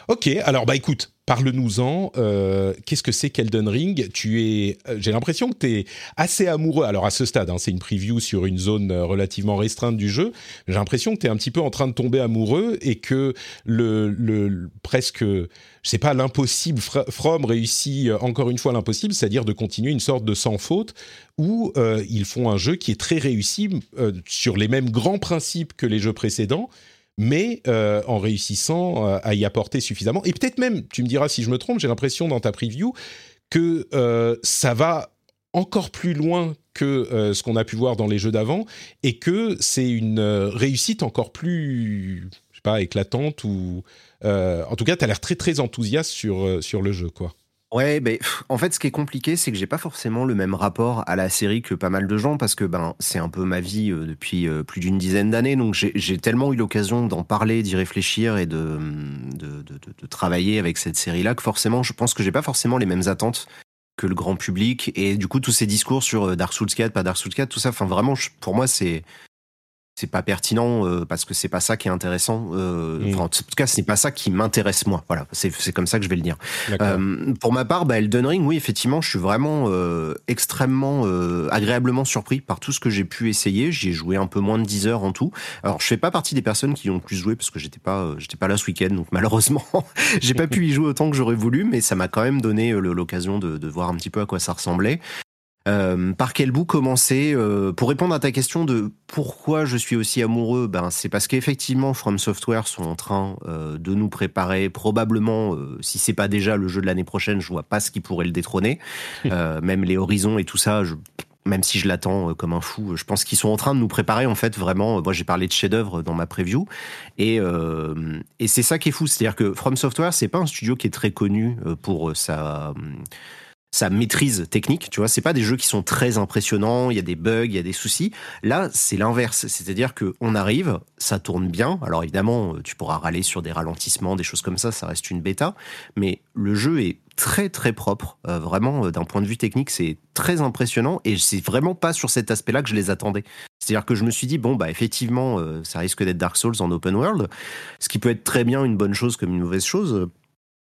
S1: Ok, alors bah écoute, parle-nous-en. Euh, Qu'est-ce que c'est qu'Elden Ring? Tu es, euh, j'ai l'impression que tu es assez amoureux. Alors à ce stade, hein, c'est une preview sur une zone euh, relativement restreinte du jeu. J'ai l'impression que tu es un petit peu en train de tomber amoureux et que le, presque, je sais pas, l'impossible From réussit encore une fois l'impossible, c'est-à-dire de continuer une sorte de sans faute où ils font un jeu qui est très réussi sur les mêmes grands principes que les jeux précédents mais euh, en réussissant euh, à y apporter suffisamment. Et peut-être même, tu me diras si je me trompe, j'ai l'impression dans ta preview que euh, ça va encore plus loin que ce qu'on a pu voir dans les jeux d'avant et que c'est une réussite encore plus, je sais pas, éclatante ou en tout cas, tu as l'air très très enthousiaste sur sur le jeu, quoi.
S3: Ouais, ben en fait, ce qui est compliqué, c'est que j'ai pas forcément le même rapport à la série que pas mal de gens parce que ben c'est un peu ma vie euh, depuis euh, plus d'une dizaine d'années, donc j'ai tellement eu l'occasion d'en parler, d'y réfléchir et de de, de, travailler avec cette série-là que forcément, je pense que j'ai pas forcément les mêmes attentes que le grand public. Et du coup tous ces discours sur euh, Dark Souls 4, pas Dark Souls 4, tout ça, enfin vraiment, pour moi c'est c'est pas pertinent euh, parce que c'est pas ça qui est intéressant. Euh,
S1: Mm.
S3: en tout cas, c'est pas ça qui m'intéresse moi. Voilà, c'est comme ça que je vais le dire. Euh, pour ma part, bah, Elden Ring, oui, effectivement, je suis vraiment extrêmement agréablement surpris par tout ce que j'ai pu essayer. J'y ai joué un peu moins de 10 heures en tout. Alors, je fais pas partie des personnes qui ont le plus joué parce que j'étais pas, j'étais pas là ce week-end, donc malheureusement, j'ai pas pu y jouer autant que j'aurais voulu, mais ça m'a quand même donné l'occasion de, de voir un petit peu à quoi ça ressemblait. Euh, par quel bout commencer euh, Pour répondre à ta question de pourquoi je suis aussi amoureux, ben c'est parce qu'effectivement From Software sont en train euh, de nous préparer probablement, si c'est pas déjà le jeu de l'année prochaine, je vois pas ce qui pourrait le détrôner. Même les horizons et tout ça, je, même si je l'attends comme un fou, je pense qu'ils sont en train de nous préparer en fait vraiment. Moi j'ai parlé de chef-d'œuvre dans ma preview et euh, et c'est ça qui est fou, c'est-à-dire que From Software c'est pas un studio qui est très connu pour sa sa maîtrise technique, tu vois, c'est pas des jeux qui sont très impressionnants, il y a des bugs, il y a des soucis. Là, c'est l'inverse, c'est-à-dire que on arrive, ça tourne bien. Alors évidemment, tu pourras râler sur des ralentissements, des choses comme ça, ça reste une bêta, mais le jeu est très très propre, euh, vraiment d'un point de vue technique, c'est très impressionnant et c'est vraiment pas sur cet aspect-là que je les attendais. C'est-à-dire que je me suis dit bon bah effectivement, euh, ça risque d'être Dark Souls en open world, ce qui peut être très bien une bonne chose comme une mauvaise chose.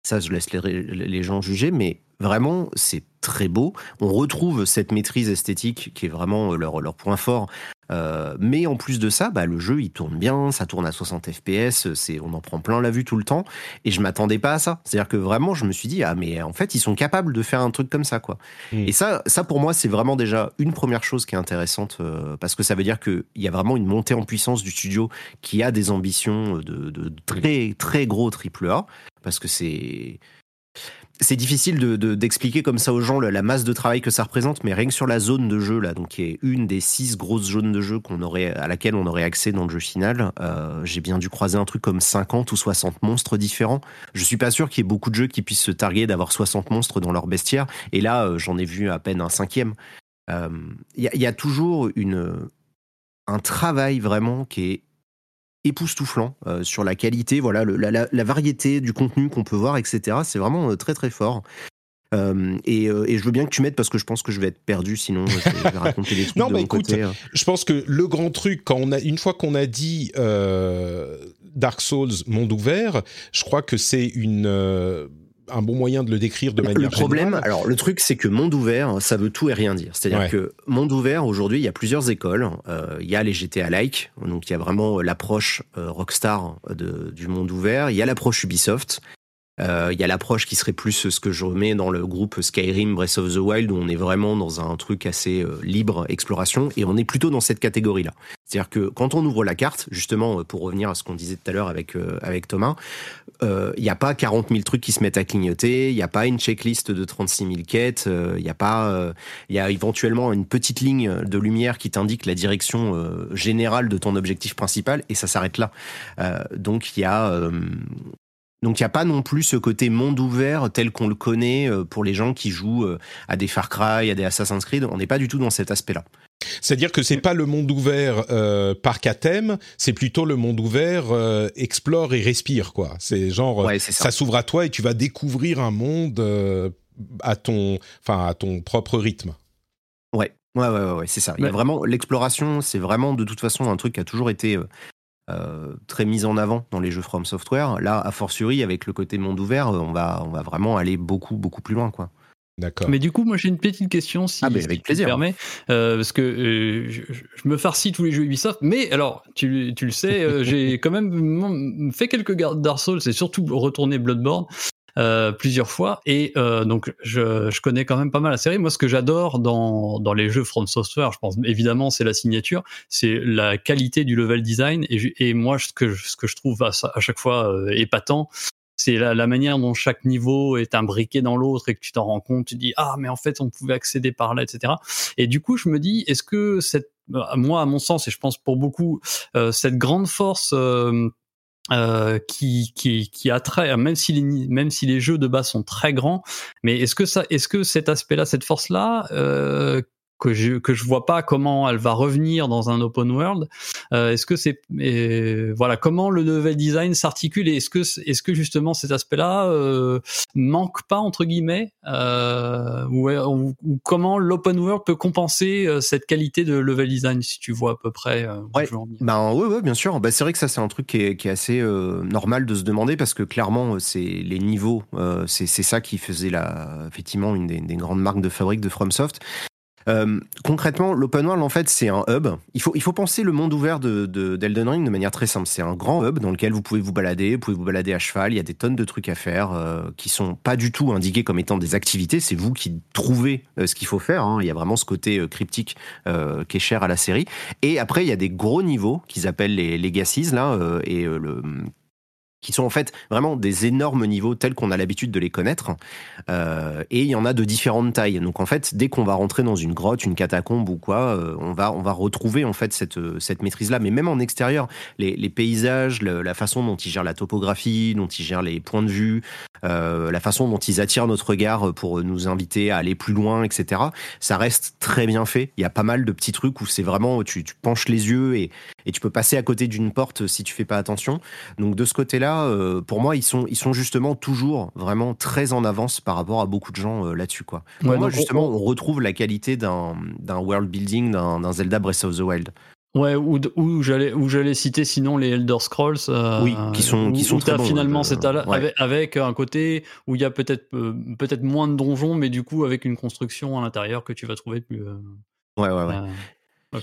S3: Ça, je laisse les gens juger, mais vraiment, c'est très beau. On retrouve cette maîtrise esthétique qui est vraiment leur, leur point fort. Euh, mais en plus de ça, bah, le jeu, il tourne bien, ça tourne à 60 FPS, c'est, on en prend plein la vue tout le temps. Et je m'attendais pas à ça. C'est-à-dire que vraiment, je me suis dit, ah, mais en fait, ils sont capables de faire un truc comme ça, quoi.
S1: Mm.
S3: Et ça, ça, pour moi, c'est vraiment déjà une première chose qui est intéressante, euh, parce que ça veut dire qu'il y a vraiment une montée en puissance du studio qui a des ambitions de, de très, très gros triple A, parce que c'est, c'est difficile de, de, d'expliquer comme ça aux gens la, masse de travail que ça représente, mais rien que sur la zone de jeu là, donc qui est une des six grosses zones de jeu à laquelle on aurait accès dans le jeu final, euh, j'ai bien dû croiser un truc comme 50 ou 60 monstres différents. Je suis pas sûr qu'il y ait beaucoup de jeux qui puissent se targuer d'avoir 60 monstres dans leur bestiaire, et là euh, j'en ai vu à peine un cinquième. Il euh, y, a, y, a toujours un travail vraiment qui est époustouflant euh, sur la qualité, voilà, le, la, la, variété du contenu qu'on peut voir, etc. C'est vraiment euh, très très fort. Euh, et, et, je veux bien que tu m'aides parce que je pense que je vais être perdu sinon je vais raconter des trucs
S1: non,
S3: de
S1: bah,
S3: mon
S1: écoute,
S3: côté.
S1: Je pense que le grand truc, quand on a, une fois qu'on a dit Dark Souls monde ouvert, je crois que c'est une un bon moyen de le décrire de manière
S3: Le problème,
S1: générale.
S3: alors le truc, c'est que monde ouvert, ça veut tout et rien dire. C'est-à-dire
S1: Ouais.
S3: que monde ouvert, aujourd'hui, il y a plusieurs écoles. Euh, il y a les GTA like, donc il y a vraiment l'approche euh, Rockstar de, du monde ouvert. Il y a l'approche Ubisoft. Il y a l'approche qui serait plus ce que je remets dans le groupe Skyrim Breath of the Wild où on est vraiment dans un truc assez libre exploration et on est plutôt dans cette catégorie là. C'est-à-dire que quand on ouvre la carte, justement, pour revenir à ce qu'on disait tout à l'heure avec avec Thomas, il n'y a pas 40 000 trucs qui se mettent à clignoter, il n'y a pas une checklist de 36 000 quêtes, il n'y a pas, il y a éventuellement une petite ligne de lumière qui t'indique la direction générale de ton objectif principal et ça s'arrête là. donc il y a donc il n'y a pas non plus ce côté monde ouvert tel qu'on le connaît euh, pour les gens qui jouent euh, à des Far Cry, à des Assassin's Creed. On n'est pas du tout dans cet aspect-là.
S1: C'est-à-dire que c'est pas le monde ouvert euh, parc à thème, c'est plutôt le monde ouvert euh, explore et respire quoi. C'est genre ça, s'ouvre à toi et tu vas découvrir un monde à ton enfin à ton propre rythme.
S3: Ouais. Ouais, ouais, ouais, c'est ça. Il y a vraiment l'exploration, c'est vraiment de toute façon un truc qui a toujours été euh, très mise en avant dans les jeux From Software. Là, a fortiori, avec le côté monde ouvert, euh, on va, on va vraiment aller beaucoup, beaucoup plus loin, quoi.
S1: D'accord.
S4: Mais du coup, moi j'ai une petite question si,
S3: ah, avec plaisir.
S4: permet, euh, parce que je, me farcis tous les jeux Ubisoft, mais alors tu, tu le sais, j'ai quand même fait quelques Dark Souls et surtout retourné Bloodborne. Euh, plusieurs fois et euh, donc je, je, connais quand même pas mal la série. Moi, ce que j'adore dans, dans les jeux From Software, je pense évidemment c'est la signature, c'est la qualité du level design et, et moi ce que ce que je trouve à, à chaque fois euh, épatant, c'est la, la, manière dont chaque niveau est imbriqué dans l'autre et que tu t'en rends compte, tu dis ah mais en fait on pouvait accéder par là, etc. Et du coup je me dis est-ce que cette moi à mon sens et je pense pour beaucoup cette grande force euh, qui, qui, qui attrait, même si les, même si les jeux de base sont très grands, mais est-ce que ça, est-ce que cet aspect-là, cette force-là, euh, que je que je vois pas comment elle va revenir dans un open world. Euh, est-ce que c'est voilà comment le level design s'articule et est-ce que est-ce que justement cet aspect-là euh, manque pas entre guillemets euh, ou, ou, comment l'open world peut compenser euh, cette qualité de level design si tu vois à peu près euh,
S3: ouais. Ben ouais, ouais bien sûr. Ben, c'est vrai que ça c'est un truc qui est, qui est assez euh, normal de se demander parce que clairement c'est les niveaux c'est c'est ça qui faisait la effectivement une des, des grandes marques de fabrique de FromSoft euh, concrètement, l'open world, en fait, c'est un hub. Il faut, il faut penser le monde ouvert de, d'Elden Ring de manière très simple. C'est un grand hub dans lequel vous pouvez vous balader, vous pouvez vous balader à cheval. Il y a des tonnes de trucs à faire euh, qui sont pas du tout indiqués comme étant des activités. C'est vous qui trouvez euh, ce qu'il faut faire. Hein. Il y a vraiment ce côté euh, cryptique qui est cher à la série. Et après, il y a des gros niveaux qu'ils appellent les legacies là, et le qui sont en fait vraiment des énormes niveaux tels qu'on a l'habitude de les connaître. Euh, et il y en a de différentes tailles. Donc en fait, dès qu'on va rentrer dans une grotte, une catacombe ou quoi, euh, on va on va retrouver en fait cette cette maîtrise là. Mais même en extérieur, les, paysages, la façon dont ils gèrent la topographie, dont ils gèrent les points de vue, euh, la façon dont ils attirent notre regard pour nous inviter à aller plus loin, etc. Ça reste très bien fait. Il y a pas mal de petits trucs où c'est vraiment tu, tu penches les yeux et et tu peux passer à côté d'une porte si tu fais pas attention. Donc de ce côté-là euh, pour moi, ils sont, ils sont justement toujours vraiment très en avance par rapport à beaucoup de gens euh, là-dessus. Quoi. Pour moi, justement, on... retrouve la qualité d'un world building, d'un Zelda Breath of the Wild.
S4: Ouais, ou, où j'allais où j'allais citer sinon les Elder Scrolls. Euh,
S3: oui, qui sont qui sont très bons.
S4: Finalement, c'est avec, un côté où il y a peut-être peut-être moins de donjons, mais du coup avec une construction à l'intérieur que tu vas trouver plus.
S3: ouais, ouais, ouais.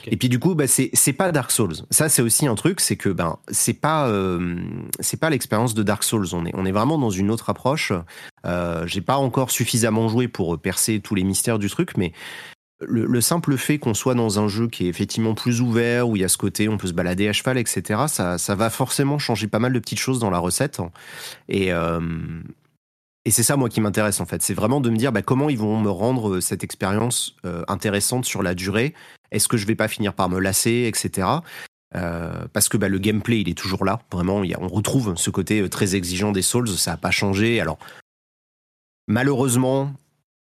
S3: Et puis du coup, bah, c'est pas Dark Souls. Ça, c'est aussi un truc, c'est que ben c'est pas euh, c'est pas l'expérience de Dark Souls. On est on est vraiment dans une autre approche. Euh, J'ai pas encore suffisamment joué pour percer tous les mystères du truc, mais le, le simple fait qu'on soit dans un jeu qui est effectivement plus ouvert, où il y a ce côté, on peut se balader à cheval, etc. Ça ça va forcément changer pas mal de petites choses dans la recette. Et euh, et c'est ça, moi, qui m'intéresse, en fait. C'est vraiment de me dire bah, comment ils vont me rendre euh, cette expérience euh, intéressante sur la durée. Est-ce que je vais pas finir par me lasser, etc. Euh, parce que bah, le gameplay, il est toujours là. Vraiment, on retrouve ce côté euh, très exigeant des Souls. Ça n'a pas changé. Alors, malheureusement,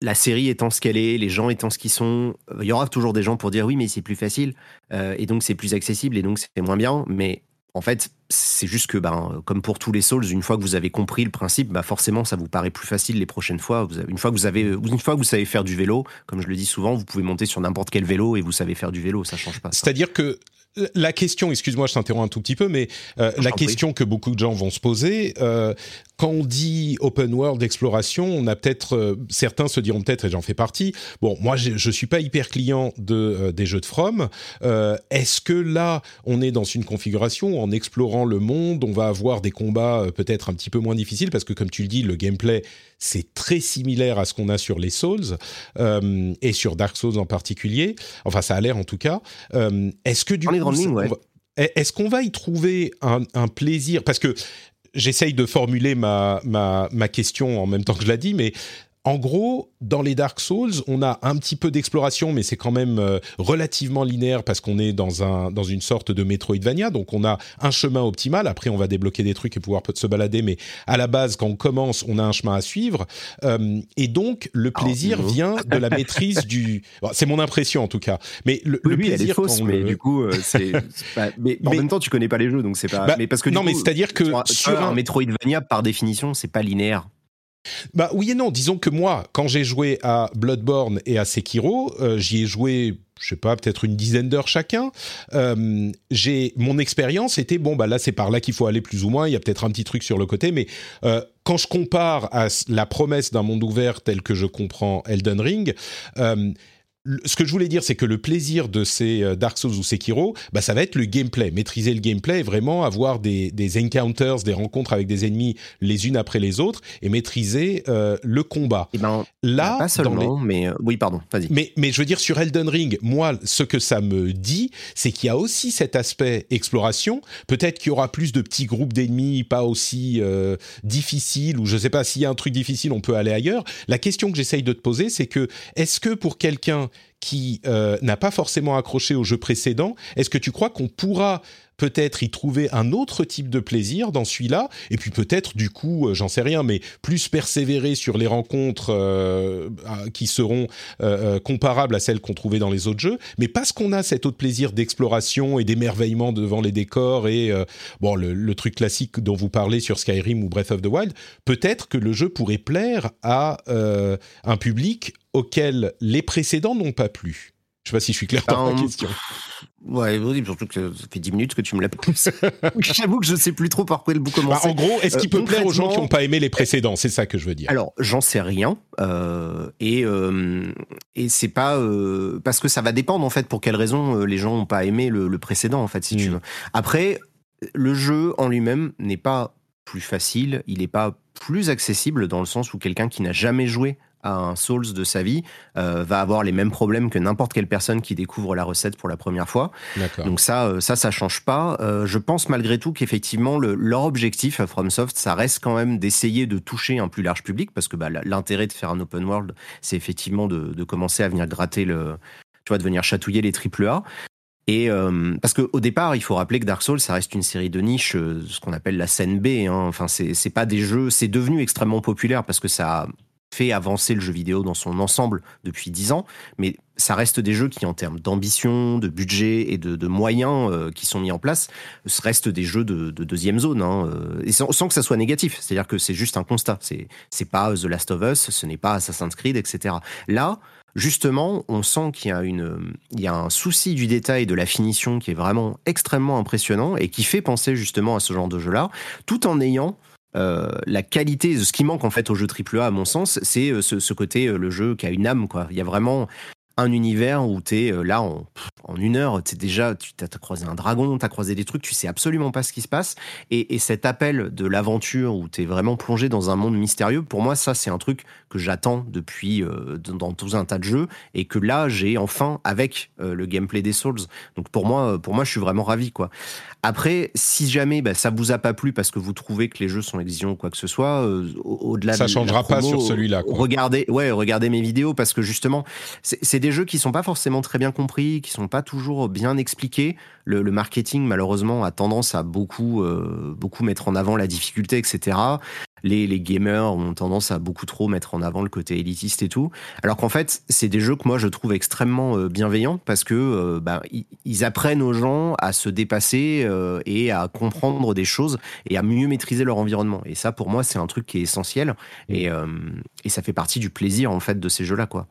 S3: la série étant ce qu'elle est, les gens étant ce qu'ils sont, il y aura toujours des gens pour dire oui, mais c'est plus facile. Euh, et donc, c'est plus accessible. Et donc, c'est moins bien. Mais en fait, c'est juste que, ben, comme pour tous les Souls, une fois que vous avez compris le principe, bah forcément, ça vous paraît plus facile les prochaines fois. une fois que vous avez, une fois que vous savez faire du vélo, comme je le dis souvent, vous pouvez monter sur n'importe quel vélo et vous savez faire du vélo, ça change pas.
S1: C'est-à-dire que la question, excuse-moi, je t'interromps un tout petit peu, mais euh, la question que beaucoup de gens vont se poser, euh, quand on dit open world exploration, on a peut-être euh, certains se diront peut-être, et j'en fais partie. Bon, moi, je, je suis pas hyper client de des jeux de From. Est-ce que là, on est dans une configuration où en explorant le monde, on va avoir des combats euh, peut-être un petit peu moins difficiles? Parce que comme tu le dis, le gameplay c'est très similaire à ce qu'on a sur les Souls euh, et sur Dark Souls en particulier. Enfin, ça a l'air en tout cas. Euh, est-ce que du
S3: les
S1: coup, est-ce qu'on va y trouver un, un plaisir? Parce que j'essaye de formuler ma, ma, question en même temps que je la dis, mais en gros, dans les Dark Souls, on a un petit peu d'exploration, mais c'est quand même euh, relativement linéaire parce qu'on est dans, un, dans une sorte de Metroidvania. Donc, on a un chemin optimal. Après, on va débloquer des trucs et pouvoir se balader. Mais à la base, quand on commence, on a un chemin à suivre. Euh, et donc, le
S3: Alors,
S1: plaisir vient de la maîtrise du... Bon, c'est mon impression, en tout cas. Mais le, le
S3: Oui, elle est
S1: plaisir
S3: fausse, mais
S1: le-
S3: du coup, euh, c'est. pas- Mais, en
S1: Mais-
S3: même temps, tu connais pas les jeux, donc c'est pas.
S1: Bah,
S3: mais parce que
S1: non, mais c'est-à-dire que
S3: sur un un- Metroidvania, par définition, c'est pas linéaire.
S1: Bah oui et non. Disons que moi, quand j'ai joué à Bloodborne et à Sekiro, euh, j'y ai joué, je sais pas, peut-être une dizaine d'heures chacun. Euh, j'ai mon expérience était bon bah là c'est par là qu'il faut aller plus ou moins. Il y a peut-être un petit truc sur le côté, mais euh, quand je compare à la promesse d'un monde ouvert tel que je comprends Elden Ring. Ce que je voulais dire, c'est que le plaisir de ces euh, Dark Souls ou Sekiro, bah, ça va être le gameplay. Maîtriser le gameplay vraiment avoir des, des encounters, des rencontres avec des ennemis les unes après les autres et maîtriser euh, le combat.
S3: Et ben,
S1: Là,
S3: pas seulement, mais euh, oui, pardon, vas-y.
S1: mais, mais je veux dire, sur Elden Ring, moi, ce que ça me dit, c'est qu'il y a aussi cet aspect exploration. Peut-être qu'il y aura plus de petits groupes d'ennemis, pas aussi euh, difficiles, ou je sais pas, s'il y a un truc difficile, on peut aller ailleurs. La question que j'essaye de te poser, c'est que, est-ce que pour quelqu'un qui euh, n'a pas forcément accroché au jeu précédent, est-ce que tu crois qu'on pourra peut-être y trouver un autre type de plaisir dans celui-là, et puis peut-être du coup, euh, j'en sais rien, mais plus persévérer sur les rencontres euh, qui seront euh, comparables à celles qu'on trouvait dans les autres jeux, mais parce qu'on a cet autre plaisir d'exploration et d'émerveillement devant les décors et bon le, truc classique dont vous parlez sur Skyrim ou Breath of the Wild, peut-être que le jeu pourrait plaire à un public auquel les précédents n'ont pas plu. Je sais pas si je suis clair dans ma
S3: Euh,
S1: question.
S3: Ouais, oui, surtout que ça fait 10 minutes que tu me l'as posé. J'avoue que je sais plus trop par quel bout
S1: Bah,
S3: commencer.
S1: en gros, est-ce qu'il
S3: Euh,
S1: peut plaire aux gens qui n'ont pas aimé les précédents? C'est ça que je veux dire.
S3: Alors, j'en sais rien. euh, et euh, et c'est pas. parce que ça va dépendre, en fait, pour quelles raisons les gens n'ont pas aimé le, le précédent, en fait, si tu
S1: Mm.
S3: veux. Après, le jeu en lui-même n'est pas plus facile, il n'est pas plus accessible dans le sens où quelqu'un qui n'a jamais joué à un Souls de sa vie euh, va avoir les mêmes problèmes que n'importe quelle personne qui découvre la recette pour la première fois. Donc ça, euh, ça, ça change pas. Euh, je pense malgré tout qu'effectivement, le- leur objectif à FromSoft, ça reste quand même d'essayer de toucher un plus large public, parce que bah, l'intérêt de faire un open world, c'est effectivement de, de commencer à venir gratter le, tu vois, de venir chatouiller les triple A. Et euh, parce qu'au départ, il faut rappeler que Dark Souls, ça reste une série de niches, ce qu'on appelle la scène B. Hein. Enfin, c'est c'est pas des jeux, c'est devenu extrêmement populaire parce que ça a fait avancer le jeu vidéo dans son ensemble depuis 10 ans, mais ça reste des jeux qui, en termes d'ambition, de budget et de, moyens euh, qui sont mis en place, ce reste des jeux de, de deuxième zone, hein, euh, sans, que ça soit négatif. C'est-à-dire que c'est juste un constat. C'est c'est pas The Last of Us, ce n'est pas Assassin's Creed, etc. Là, justement, on sent qu'il y a y a un souci du détail, de la finition qui est vraiment extrêmement impressionnant et qui fait penser justement à ce genre de jeu-là, tout en ayant euh, la qualité, ce qui manque en fait au jeu AAA à mon sens, c'est euh, ce, côté euh, le jeu qui a une âme quoi. Il y a vraiment un univers où tu es là en, une heure, tu déjà tu as, croisé un dragon, tu croisé des trucs, tu sais absolument pas ce qui se passe et, et cet appel de l'aventure où tu es vraiment plongé dans un monde mystérieux, pour moi ça c'est un truc que j'attends depuis dans, tout un tas de jeux et que là j'ai enfin avec le gameplay des Souls. Donc pour moi pour moi je suis vraiment ravi quoi. Après, si jamais bah, ça vous a pas plu parce que vous trouvez que les jeux sont exigeants ou quoi que ce soit, euh, au- au-delà
S1: Ça
S3: de la
S1: changera pas sur celui-là, quoi.
S3: Regardez, ouais, regardez mes vidéos parce que justement, c'est c'est des jeux qui sont pas forcément très bien compris, qui sont pas toujours bien expliqués. Le, le marketing, malheureusement, a tendance à beaucoup, euh, beaucoup mettre en avant la difficulté, etc. Les, les gamers ont tendance à beaucoup trop mettre en avant le côté élitiste et tout. Alors qu'en fait, c'est des jeux que moi je trouve extrêmement euh, bienveillants parce que euh, bah, ils, apprennent aux gens à se dépasser euh, et à comprendre des choses et à mieux maîtriser leur environnement. Et ça, pour moi, c'est un truc qui est essentiel et, euh, et ça fait partie du plaisir en fait de ces jeux-là, quoi.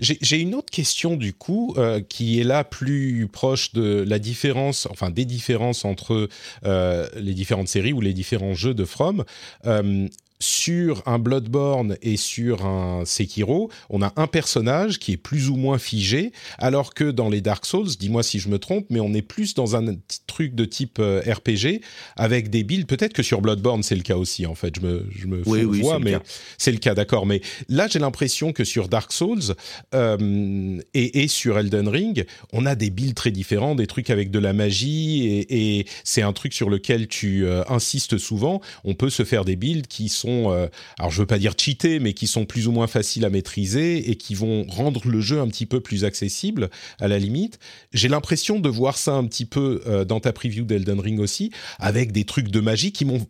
S1: J'ai une autre question du coup qui est là plus proche de la différence, enfin des différences entre les différentes séries ou les différents jeux de From. Euh, sur un Bloodborne et sur un Sekiro, on a un personnage qui est plus ou moins figé, alors que dans les Dark Souls, dis-moi si je me trompe, mais on est plus dans un truc de type euh, RPG avec des builds. Peut-être que sur Bloodborne c'est le cas aussi. En fait, je me, je me
S3: Oui, oui,
S1: vois, mais c'est le cas, d'accord. Mais là, j'ai l'impression que sur Dark Souls euh, et, et sur Elden Ring, on a des builds très différents, des trucs avec de la magie, et, et c'est un truc sur lequel tu euh, insistes souvent. On peut se faire des builds qui sont, euh, alors je veux pas dire cheatés, mais qui sont plus ou moins faciles à maîtriser et qui vont rendre le jeu un petit peu plus accessible à la limite. J'ai l'impression de voir ça un petit peu euh, dans ta preview d'Elden Ring aussi, avec des trucs de magie qui m'ont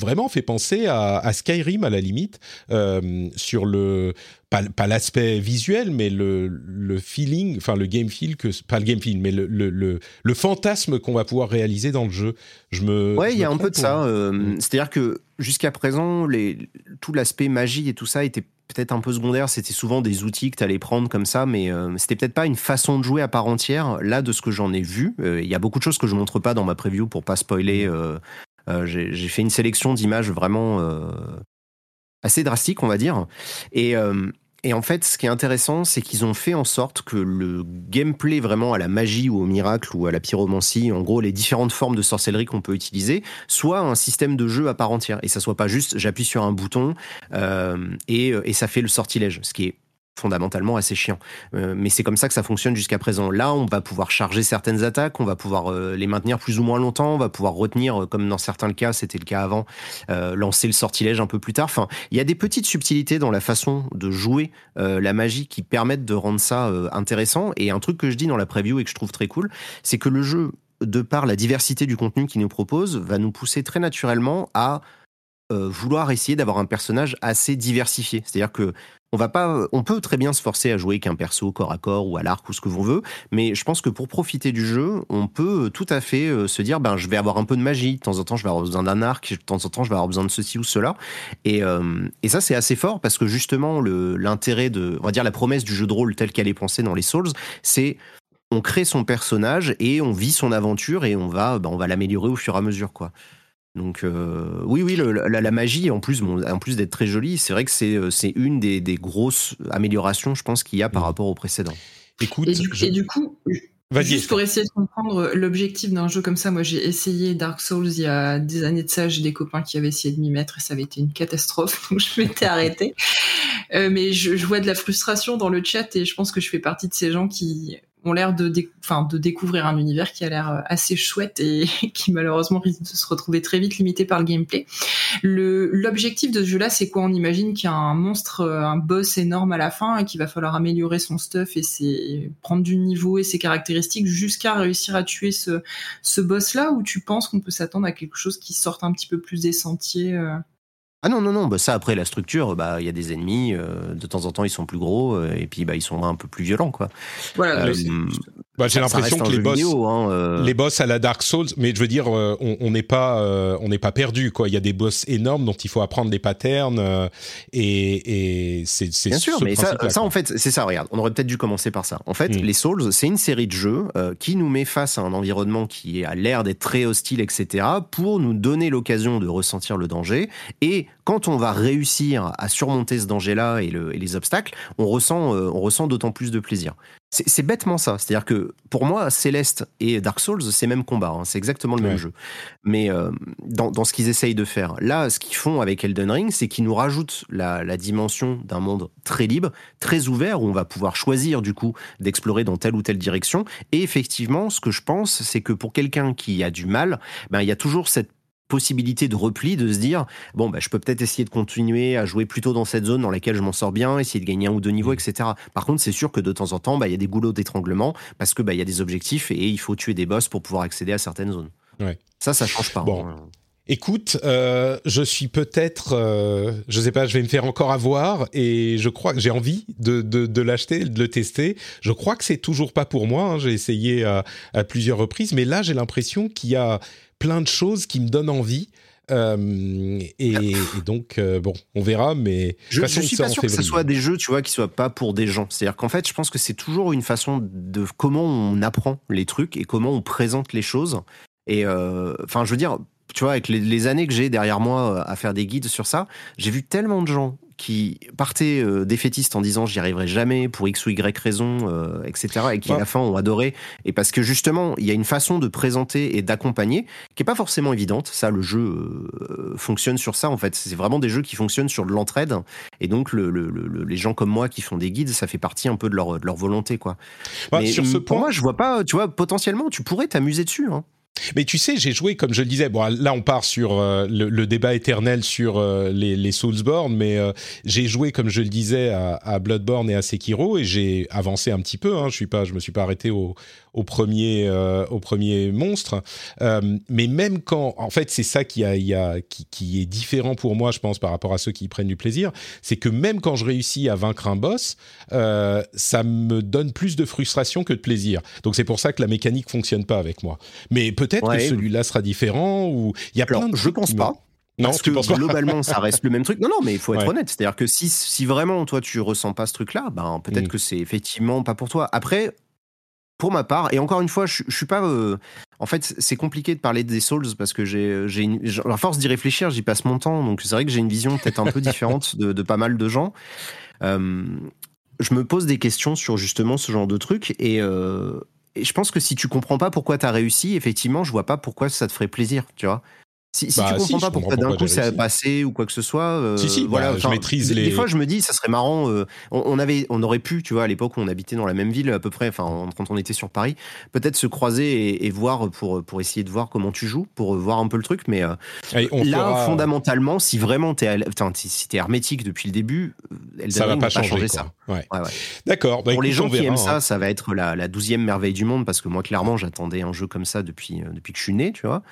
S1: vraiment fait penser à, à Skyrim à la limite euh, sur le pas, pas l'aspect visuel mais le, le feeling enfin le game feel que pas le game feel mais le, le, le, le fantasme qu'on va pouvoir réaliser dans le jeu je me
S3: Ouais, il y a un peu de ça. euh,
S1: Mm.
S3: C'est-à-dire que jusqu'à présent, les, tout l'aspect magie et tout ça était peut-être un peu secondaire. C'était souvent des outils que tu allais prendre comme ça, mais euh, c'était peut-être pas une façon de jouer à part entière. Là, de ce que j'en ai vu, euh, il y a beaucoup de choses que je montre pas dans ma preview pour pas spoiler. euh, J'ai j'ai fait une sélection d'images vraiment euh, assez drastique, on va dire. Et, euh, et en fait, ce qui est intéressant, c'est qu'ils ont fait en sorte que le gameplay vraiment à la magie ou au miracle ou à la pyromancie, en gros les différentes formes de sorcellerie qu'on peut utiliser, soit un système de jeu à part entière. Et ça soit pas juste j'appuie sur un bouton euh, et, et ça fait le sortilège, ce qui est fondamentalement assez chiant. Euh, mais c'est comme ça que ça fonctionne jusqu'à présent. Là, on va pouvoir charger certaines attaques, on va pouvoir euh, les maintenir plus ou moins longtemps, on va pouvoir retenir, euh, comme dans certains cas, c'était le cas avant, lancer le sortilège un peu plus tard. Enfin, il y a des petites subtilités dans la façon de jouer la magie qui permettent de rendre ça intéressant. Et un truc que je dis dans la preview et que je trouve très cool, c'est que le jeu, de par la diversité du contenu qu'il nous propose, va nous pousser très naturellement à vouloir essayer d'avoir un personnage assez diversifié. C'est-à-dire que on va pas, on peut très bien se forcer à jouer qu'un perso corps à corps ou à l'arc ou ce que l'on veut, mais je pense que pour profiter du jeu, on peut tout à fait euh, se dire, ben je vais avoir un peu de magie, de temps en temps je vais avoir besoin d'un arc, de temps en temps je vais avoir besoin de ceci ou cela, et, euh, ça c'est assez fort parce que justement l'intérêt de, on va dire la promesse du jeu de rôle tel qu'elle est pensée dans les Souls, c'est on crée son personnage et on vit son aventure et on va, ben, on va l'améliorer au fur et à mesure quoi. Donc euh, oui, oui, le- la, la magie, en plus, bon, en plus d'être très jolie, c'est vrai que c'est euh, c'est une des, des grosses améliorations, je pense, qu'il y a par
S1: Mhm.
S3: rapport au précédent.
S1: écoute
S2: Et du,
S1: je-
S2: et du coup,
S1: vas-y
S2: juste pour essayer de comprendre l'objectif d'un jeu comme ça, moi j'ai essayé Dark Souls il y a des années de ça, j'ai des copains qui avaient essayé de m'y mettre et ça avait été une catastrophe, donc je m'étais arrêtée. Euh, mais je, je vois de la frustration dans le chat et je pense que je fais partie de ces gens qui ont l'air de, découvrir un univers qui a l'air euh, assez chouette et qui malheureusement risque de se retrouver très vite limité par le gameplay. L'objectif de ce jeu-là, c'est quoi? On imagine qu'il y a un monstre, euh, un boss énorme à la fin et qu'il va falloir améliorer son stuff et ses, prendre du niveau et ses caractéristiques jusqu'à réussir à tuer ce, ce boss-là? Ou tu penses qu'on peut s'attendre à quelque chose qui sorte un petit peu plus des sentiers euh?
S3: Ah non, non, non, bah ça après la structure, bah il y a des ennemis, euh, de temps en temps ils sont plus gros, euh, et puis bah ils sont un peu plus violents, quoi.
S2: Voilà,
S3: Euh,
S1: bah, j'ai l'impression que les boss
S3: vidéo, hein, euh,
S1: les boss à la Dark Souls, mais je veux dire, euh, on n'est pas, euh, on n'est pas perdu quoi. Il y a des boss énormes dont il faut apprendre des patterns euh, et, et c'est
S3: Bien sûr,
S1: ce
S3: mais ça, ça
S1: quoi.
S3: en fait, c'est ça, regarde, on aurait peut-être dû commencer par ça. En fait,
S1: Mm.
S3: les Souls, c'est une série de jeux qui nous met face à un environnement qui a l'air d'être très hostile, etc., pour nous donner l'occasion de ressentir le danger. Et quand on va réussir à surmonter ce danger-là et, le- et les obstacles, on ressent, euh, on ressent d'autant plus de plaisir. C'est bêtement ça. C'est-à-dire que pour moi, Céleste et Dark Souls, c'est le même combat. hein. C'est exactement le
S1: Ouais.
S3: même jeu. Mais euh, dans, dans ce qu'ils essayent de faire, là, ce qu'ils font avec Elden Ring, c'est qu'ils nous rajoutent la, la dimension d'un monde très libre, très ouvert, où on va pouvoir choisir du coup d'explorer dans telle ou telle direction. Et effectivement, ce que je pense, c'est que pour quelqu'un qui a du mal, ben, il y a toujours cette possibilité de repli, de se dire bon bah je peux peut-être essayer de continuer à jouer plutôt dans cette zone dans laquelle je m'en sors bien, essayer de gagner un ou deux niveaux, etc. Par contre, c'est sûr que de temps en temps, bah, il y a des goulots d'étranglement parce que bah, il y a des objectifs et il faut tuer des boss pour pouvoir accéder à certaines zones.
S1: Ouais.
S3: Ça, ça change pas.
S1: Bon.
S3: hein.
S1: Écoute, euh, je suis peut-être, euh, je sais pas, je vais me faire encore avoir et je crois que j'ai envie de, de, de l'acheter, de le tester. Je crois que c'est toujours pas pour moi. hein. J'ai essayé à, à plusieurs reprises, mais là j'ai l'impression qu'il y a plein de choses qui me donnent envie. Euh, et, et donc euh, bon, on verra, mais
S3: Je,
S1: toute
S3: je
S1: façon,
S3: suis pas sûr que ce soit des jeux, tu vois, qui soient pas pour des gens. C'est-à-dire qu'en fait, je pense que c'est toujours une façon de comment on apprend les trucs et comment on présente les choses. Et euh, enfin, je veux dire, tu vois, avec les, les années que j'ai derrière moi euh, à faire des guides sur ça, j'ai vu tellement de gens qui partaient euh, défaitistes en disant j'y arriverai jamais pour x ou y raison, euh, etc. et qui à la fin ont adoré. Et parce que justement, il y a une façon de présenter et d'accompagner qui est pas forcément évidente. Ça, le jeu euh, fonctionne sur ça en fait. C'est vraiment des jeux qui fonctionnent sur de l'entraide. Et donc le, le- le- les gens comme moi qui font des guides, ça fait partie un peu de leur, de leur volonté quoi.
S1: Bah,
S3: Mais
S1: sur ce
S3: pour
S1: point,
S3: moi, je vois pas. Tu vois, potentiellement, tu pourrais t'amuser dessus. Hein.
S1: Mais tu sais, j'ai joué, comme je le disais, bon, là on part sur euh, le, le débat éternel sur euh, les, les Soulsborne, mais euh, j'ai joué, comme je le disais, à, à Bloodborne et à Sekiro, et j'ai avancé un petit peu. Hein, je suis pas, je me suis pas arrêté au, au premier, euh, au premier monstre. Euh, mais même quand, en fait, c'est ça qui, a, y a, qui, qui est différent pour moi, je pense, par rapport à ceux qui y prennent du plaisir, c'est que même quand je réussis à vaincre un boss, euh, ça me donne plus de frustration que de plaisir. Donc c'est pour ça que la mécanique fonctionne pas avec moi. Mais peut-être
S3: Ouais.
S1: que celui-là sera différent ou il y a
S3: Alors,
S1: plein de
S3: je pense pas.
S1: Non,
S3: parce que globalement, ça reste le même truc. Non, non, mais il faut être
S1: Ouais.
S3: honnête. C'est-à-dire que si, si vraiment, toi, tu ressens pas ce truc-là, ben, peut-être
S1: Mm.
S3: que c'est effectivement pas pour toi. Après, pour ma part, et encore une fois, je, je suis pas. euh, en fait, c'est compliqué de parler des Souls parce que j'ai, j'ai une, à force d'y réfléchir, j'y passe mon temps. Donc, c'est vrai que j'ai une vision peut-être un peu différente de, de pas mal de gens. Euh, je me pose des questions sur justement ce genre de truc et. euh, et je pense que si tu comprends pas pourquoi tu as réussi, effectivement, je vois pas pourquoi ça te ferait plaisir, tu vois. Si, si
S1: Bah,
S3: tu comprends
S1: si,
S3: pas
S1: comprends
S3: pourquoi d'un coup ça a passé ou quoi que ce soit, euh,
S1: Si, si,
S3: voilà.
S1: bah, je maîtrise
S3: des,
S1: les-
S3: des fois, je me dis, ça serait marrant. euh, on, on avait, on aurait pu, tu vois, à l'époque où on habitait dans la même ville à peu près, enfin, en- quand on était sur Paris, peut-être se croiser et, et voir pour pour essayer de voir comment tu joues, pour voir un peu le truc. Mais euh,
S1: Allez, on
S3: là,
S1: fera-
S3: fondamentalement, si vraiment t'es, si, t'es hermétique depuis le début, euh, Elden
S1: ça va
S3: Ring
S1: pas changer,
S3: ça.
S1: Ouais.
S3: Ouais, ouais.
S1: D'accord. Bah,
S3: Pour les gens qui aiment
S1: hein.
S3: ça, ça va être la, douzième merveille du monde parce que moi, clairement, j'attendais un jeu comme ça depuis, depuis que je suis né, tu vois.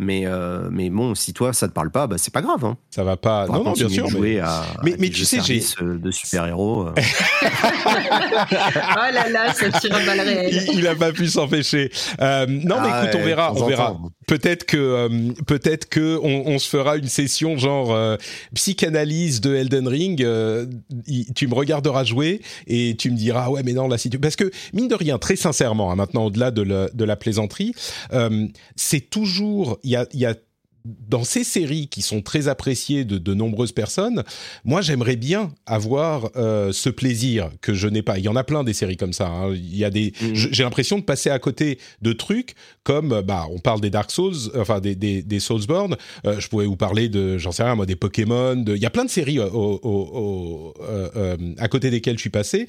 S3: Mais, euh, mais bon, si toi, ça te parle pas, bah, c'est pas grave. Hein.
S1: Ça va pas.
S3: Faudra
S1: Non, non, bien
S3: continuer
S1: sûr. mais-
S3: jouer à,
S1: mais-
S3: à
S1: mais tu sais, j'ai-
S3: euh, de super-héros. euh.
S5: Oh là là, ça tire à balles réelles.
S1: il, il a pas pu s'empêcher. Euh, non, mais
S3: Ah
S1: écoute, on verra, on verra. Peut-être que, euh, peut-être que on, on se fera une session genre euh, psychanalyse de Elden Ring. euh, tu me regarderas jouer et tu me diras ouais, mais non, la situation. Parce que mine de rien, très sincèrement, hein, maintenant au-delà de, de la plaisanterie, euh, c'est toujours il y a, y a dans ces séries qui sont très appréciées de, de nombreuses personnes, moi j'aimerais bien avoir euh, ce plaisir que je n'ai pas. Il y en a plein des séries comme ça. hein. Il y a des, je- j'ai l'impression de passer à côté de trucs comme, euh, bah, on parle des Dark Souls, enfin des, des, des Soulsborne. Euh, je pourrais vous parler de, j'en sais rien, moi, des Pokémon. De, il y a plein de séries au- au- au- euh, à côté desquelles je suis passé.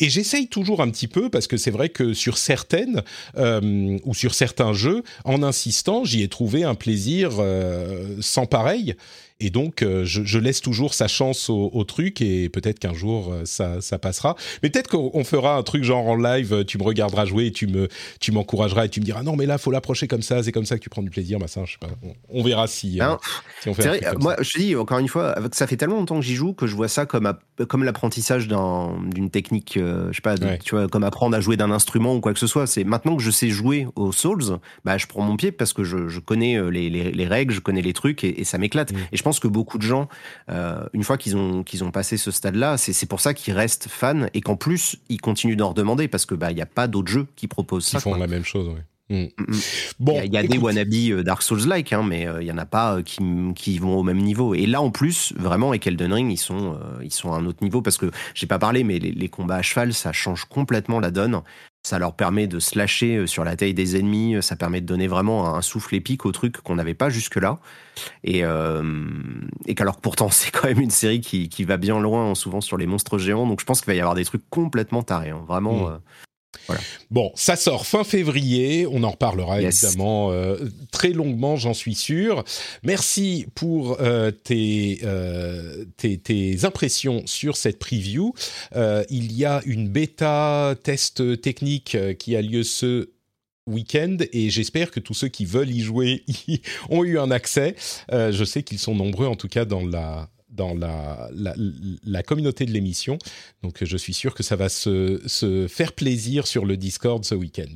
S1: Et j'essaye toujours un petit peu parce que c'est vrai que sur certaines ou sur certains jeux, en insistant, j'y ai trouvé un plaisir sans pareil. Et donc, euh, je, je laisse toujours sa chance au, au truc et peut-être qu'un jour euh, ça, ça passera. Mais peut-être qu'on on fera un truc genre en live. euh, Tu me regarderas jouer et tu me, tu m'encourageras et tu me diras non mais là faut l'approcher comme ça. C'est comme ça que tu prends du plaisir. Je sais pas. On, on verra si, euh, si on fait un
S3: vrai,
S1: truc comme
S3: moi,
S1: ça.
S3: je te dis, encore une fois, ça fait tellement longtemps que j'y joue que je vois ça comme, app- comme l'apprentissage d'un- d'une technique, euh, je sais pas, de-
S1: Ouais.
S3: tu vois, comme apprendre à jouer d'un instrument ou quoi que ce soit. C'est maintenant que je sais jouer aux Souls, bah, je prends mon pied parce que je, je connais les, les- les règles, je connais les trucs et, et ça m'éclate.
S1: Mm.
S3: Et je pense que beaucoup de gens, euh, une fois qu'ils ont, qu'ils ont passé ce stade-là, c'est c'est pour ça qu'ils restent fans et qu'en plus, ils continuent d'en redemander parce que bah, il n'y a pas d'autres jeux qui proposent
S1: Qui
S3: ça.
S1: font
S3: quoi.
S1: la même chose. Ouais. Mm. Bon,
S3: Il y a, y a des wannabe euh, Dark Souls-like, hein, mais euh, il y en a pas euh, qui, qui vont au même niveau. Et là, en plus, vraiment, avec Elden Ring, ils sont, euh, ils sont à un autre niveau parce que j'ai pas parlé, mais les, les combats à cheval, ça change complètement la donne. Ça leur permet de slasher euh, sur la taille des ennemis. Ça permet de donner vraiment un souffle épique au truc qu'on n'avait pas jusque-là. Et, euh, et qu'alors que pourtant, c'est quand même une série qui, qui va bien loin, souvent sur les monstres géants. Donc je pense qu'il va y avoir des trucs complètement tarés. hein. Vraiment.
S1: Mm.
S3: euh,
S1: Bon, ça sort fin février. On en reparlera
S3: Yes.
S1: évidemment euh, très longuement, j'en suis sûr. Merci pour euh, tes, euh, tes, tes impressions sur cette preview. Il y a une bêta test technique qui a lieu ce week-end et j'espère que tous ceux qui veulent y jouer y ont eu un accès. Je sais qu'ils sont nombreux en tout cas dans la dans la, communauté de l'émission. Donc je suis sûr que ça va se, faire plaisir sur le Discord ce week-end.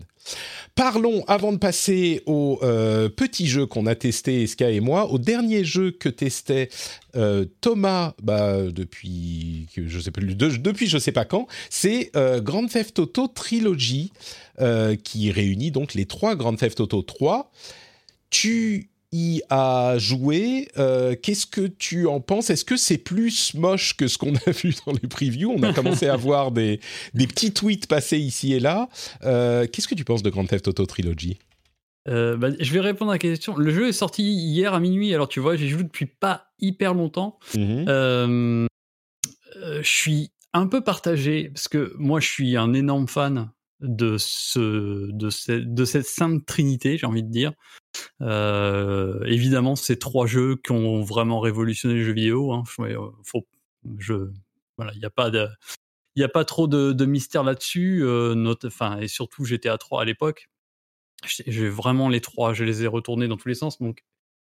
S1: Parlons, avant de passer au euh, petit jeu qu'on a testé, Eska et moi, au dernier jeu que testait euh, Thomas bah, depuis, je sais plus, de- depuis je sais pas quand, c'est euh, Grand Theft Auto Trilogy, euh, qui réunit donc les trois Grand Theft Auto 3. Tu y a joué. Euh, Qu'est-ce que tu en penses? Est-ce que c'est plus moche que ce qu'on a vu dans les previews? On a commencé à voir des, des petits tweets passer ici et là. Euh, Qu'est-ce que tu penses de Grand Theft Auto Trilogy?
S4: Euh, bah, je vais répondre à la question. Le jeu est sorti hier à minuit, alors tu vois, j'ai joué depuis pas hyper longtemps.
S1: Mhm.
S4: Je suis un peu partagé parce que moi, je suis un énorme fan de ce de, ce- de cette sainte trinité, j'ai envie de dire. Euh, évidemment, ces trois jeux qui ont vraiment révolutionné les jeux vidéo. Hein. Euh, faut, je, voilà, il n'y a pas de il n'y a pas trop de, de mystère là-dessus, euh, enfin, et surtout GTA 3 à l'époque. J'ai j'ai vraiment les trois, je les ai retournés dans tous les sens. Donc,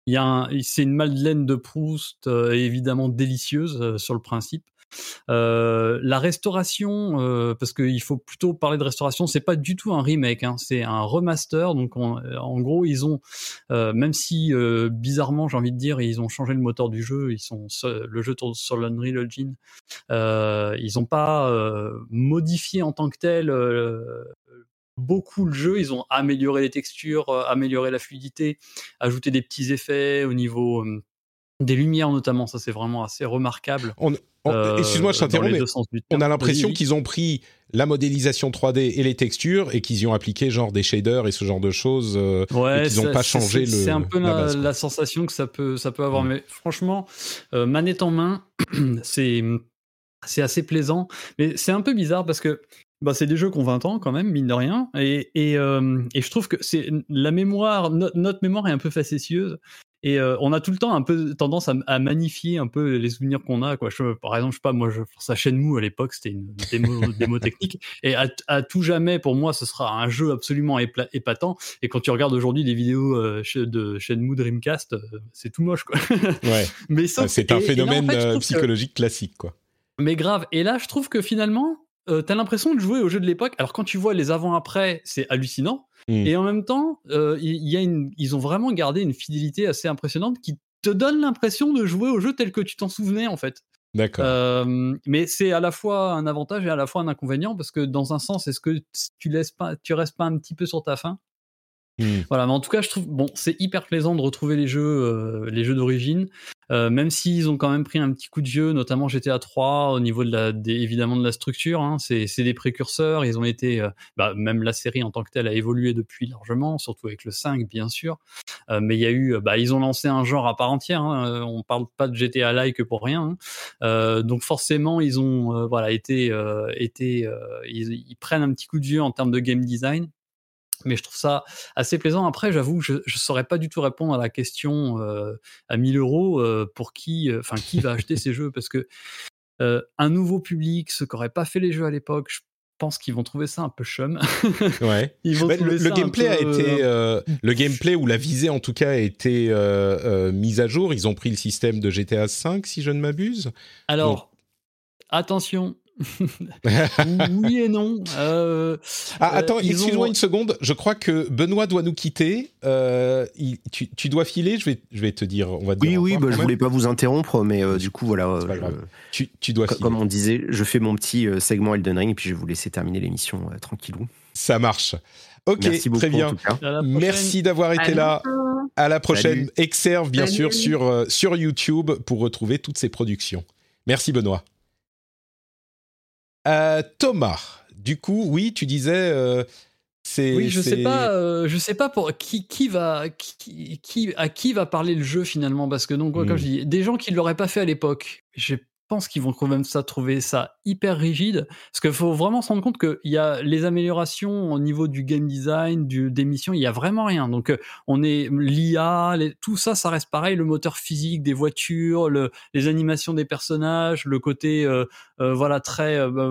S4: il y a un- c'est une Madeleine de Proust euh, évidemment délicieuse euh, sur le principe. Euh, la restauration, euh, parce qu'il faut plutôt parler de restauration, c'est pas du tout un remake, hein, c'est un remaster. Donc on- euh, en gros, ils ont, même si bizarrement, j'ai envie de dire, ils ont changé le moteur du jeu, ils sont le jeu tourne sur l'Unreal Engine. Ils n'ont pas modifié en tant que tel beaucoup le jeu. Ils ont amélioré les textures, amélioré la fluidité, ajouté des petits effets au niveau des lumières notamment. Ça, c'est vraiment assez remarquable.
S1: On- on-
S4: euh,
S1: Excuse-moi, je t'interromps, mais on a l'impression qu'ils ont pris la modélisation 3D et les textures et qu'ils y ont appliqué genre des shaders et ce genre de choses. euh,
S4: Ouais,
S1: et qu'ils ont
S4: ça-
S1: pas changé
S4: c'est-
S1: le-
S4: C'est un peu
S1: la base,
S4: sensation que ça peut, ça peut avoir.
S1: Mm.
S4: Mais franchement, euh, manette en main, c'est c'est assez plaisant. Mais c'est un peu bizarre parce que bah, c'est des jeux qui ont 20 ans quand même, mine de rien. Et, et, euh, et je trouve que c'est la mémoire, no- notre mémoire est un peu facétieuse. Et euh, on a tout le temps un peu tendance à, à magnifier un peu les souvenirs qu'on a. Quoi. Je, par exemple, je sais pas, moi, je pense à Shenmue à l'époque, c'était une démo, démo technique. Et à, à tout jamais, pour moi, ce sera un jeu absolument épatant. Et quand tu regardes aujourd'hui les vidéos euh, de Shenmue Dreamcast, euh, c'est tout moche, quoi.
S1: Ouais,
S4: Mais
S1: c'est un
S4: là, en
S1: phénomène
S4: fait,
S1: euh,
S4: que-
S1: psychologique classique, quoi.
S4: mais grave. Et là, je trouve que finalement, euh, t'as l'impression de jouer au jeu de l'époque. Alors quand tu vois les avant-après, c'est hallucinant.
S1: Mm.
S4: Et en même temps, euh, il y, a une, ils ont vraiment gardé une fidélité assez impressionnante qui te donne l'impression de jouer au jeu tel que tu t'en souvenais en fait.
S1: D'accord.
S4: Euh, mais c'est à la fois un avantage et à la fois un inconvénient parce que dans un sens, est-ce que tu laisses pas, tu restes pas un petit peu sur ta faim?
S1: Hmm.
S4: voilà, mais en tout cas, je trouve bon, c'est hyper plaisant de retrouver les jeux, les jeux d'origine, euh, même s'ils ont quand même pris un petit coup de vieux, notamment GTA 3 au niveau de la, évidemment de la structure. Hein, c'est, des précurseurs. Ils ont été, euh, bah, même la série en tant que telle a évolué depuis largement, surtout avec le 5 bien sûr. Euh, mais il y a eu, bah, ils ont lancé un genre à part entière. Hein, euh, on parle pas de GTA like pour rien. hein. Euh, donc forcément, ils ont, voilà, été, ils, ils prennent un petit coup de vieux en termes de game design mais je trouve ça assez plaisant. Après, j'avoue, je ne saurais pas du tout répondre à la question euh, à 1000 euros euh, pour qui, euh, enfin, qui va acheter ces jeux parce que un nouveau public, ceux qui n'auraient pas fait les jeux à l'époque, je pense qu'ils vont trouver ça un peu chum.
S1: Ouais.
S4: Ils vont
S1: Bah, le, gameplay a
S4: peu,
S1: été euh, le gameplay ou la visée en tout cas a été euh, euh, mise à jour. Ils ont pris le système de GTA 5 si je ne m'abuse.
S4: Alors, attention. oui et non. Euh,
S1: Ah,
S4: euh,
S1: attends, excuse-moi
S4: ont-
S1: une seconde. Je crois que Benoît doit nous quitter. Euh, il- tu, tu dois filer. Je vais, je vais te dire. On va te
S3: Oui,
S1: dire
S3: oui, bah, je voulais pas vous interrompre, mais euh, du coup, voilà.
S1: Pas grave. Tu, tu dois filer.
S3: comme on disait, je fais mon petit segment Elden Ring, puis je vais vous laisser terminer l'émission euh, tranquillou.
S1: Ça marche. Ok,
S3: Merci beaucoup,
S1: très bien. Merci d'avoir été
S5: À
S1: là. À la prochaine.
S3: Salut.
S1: Exerve, bien
S5: Salut.
S1: sûr, sur, euh, sur YouTube pour retrouver toutes ces productions. Merci, Benoît. Euh, Thomas, du coup, oui, tu disais. euh, c'est,
S4: Oui, je sais
S1: c'est-
S4: pas, euh, je sais pas pour qui qui va qui, qui à qui va parler le jeu finalement parce que donc
S1: Hmm.
S4: comme je dis des gens qui l'auraient pas fait à l'époque. Je pense qu'ils vont quand même ça trouver ça hyper rigide parce qu'il faut vraiment se rendre compte qu'il y a les améliorations au niveau du game design, du des missions, il y a vraiment rien. Donc euh, on est l'IA, tout ça, ça reste pareil, le moteur physique des voitures, le, les animations des personnages, le côté euh, euh, voilà très bah,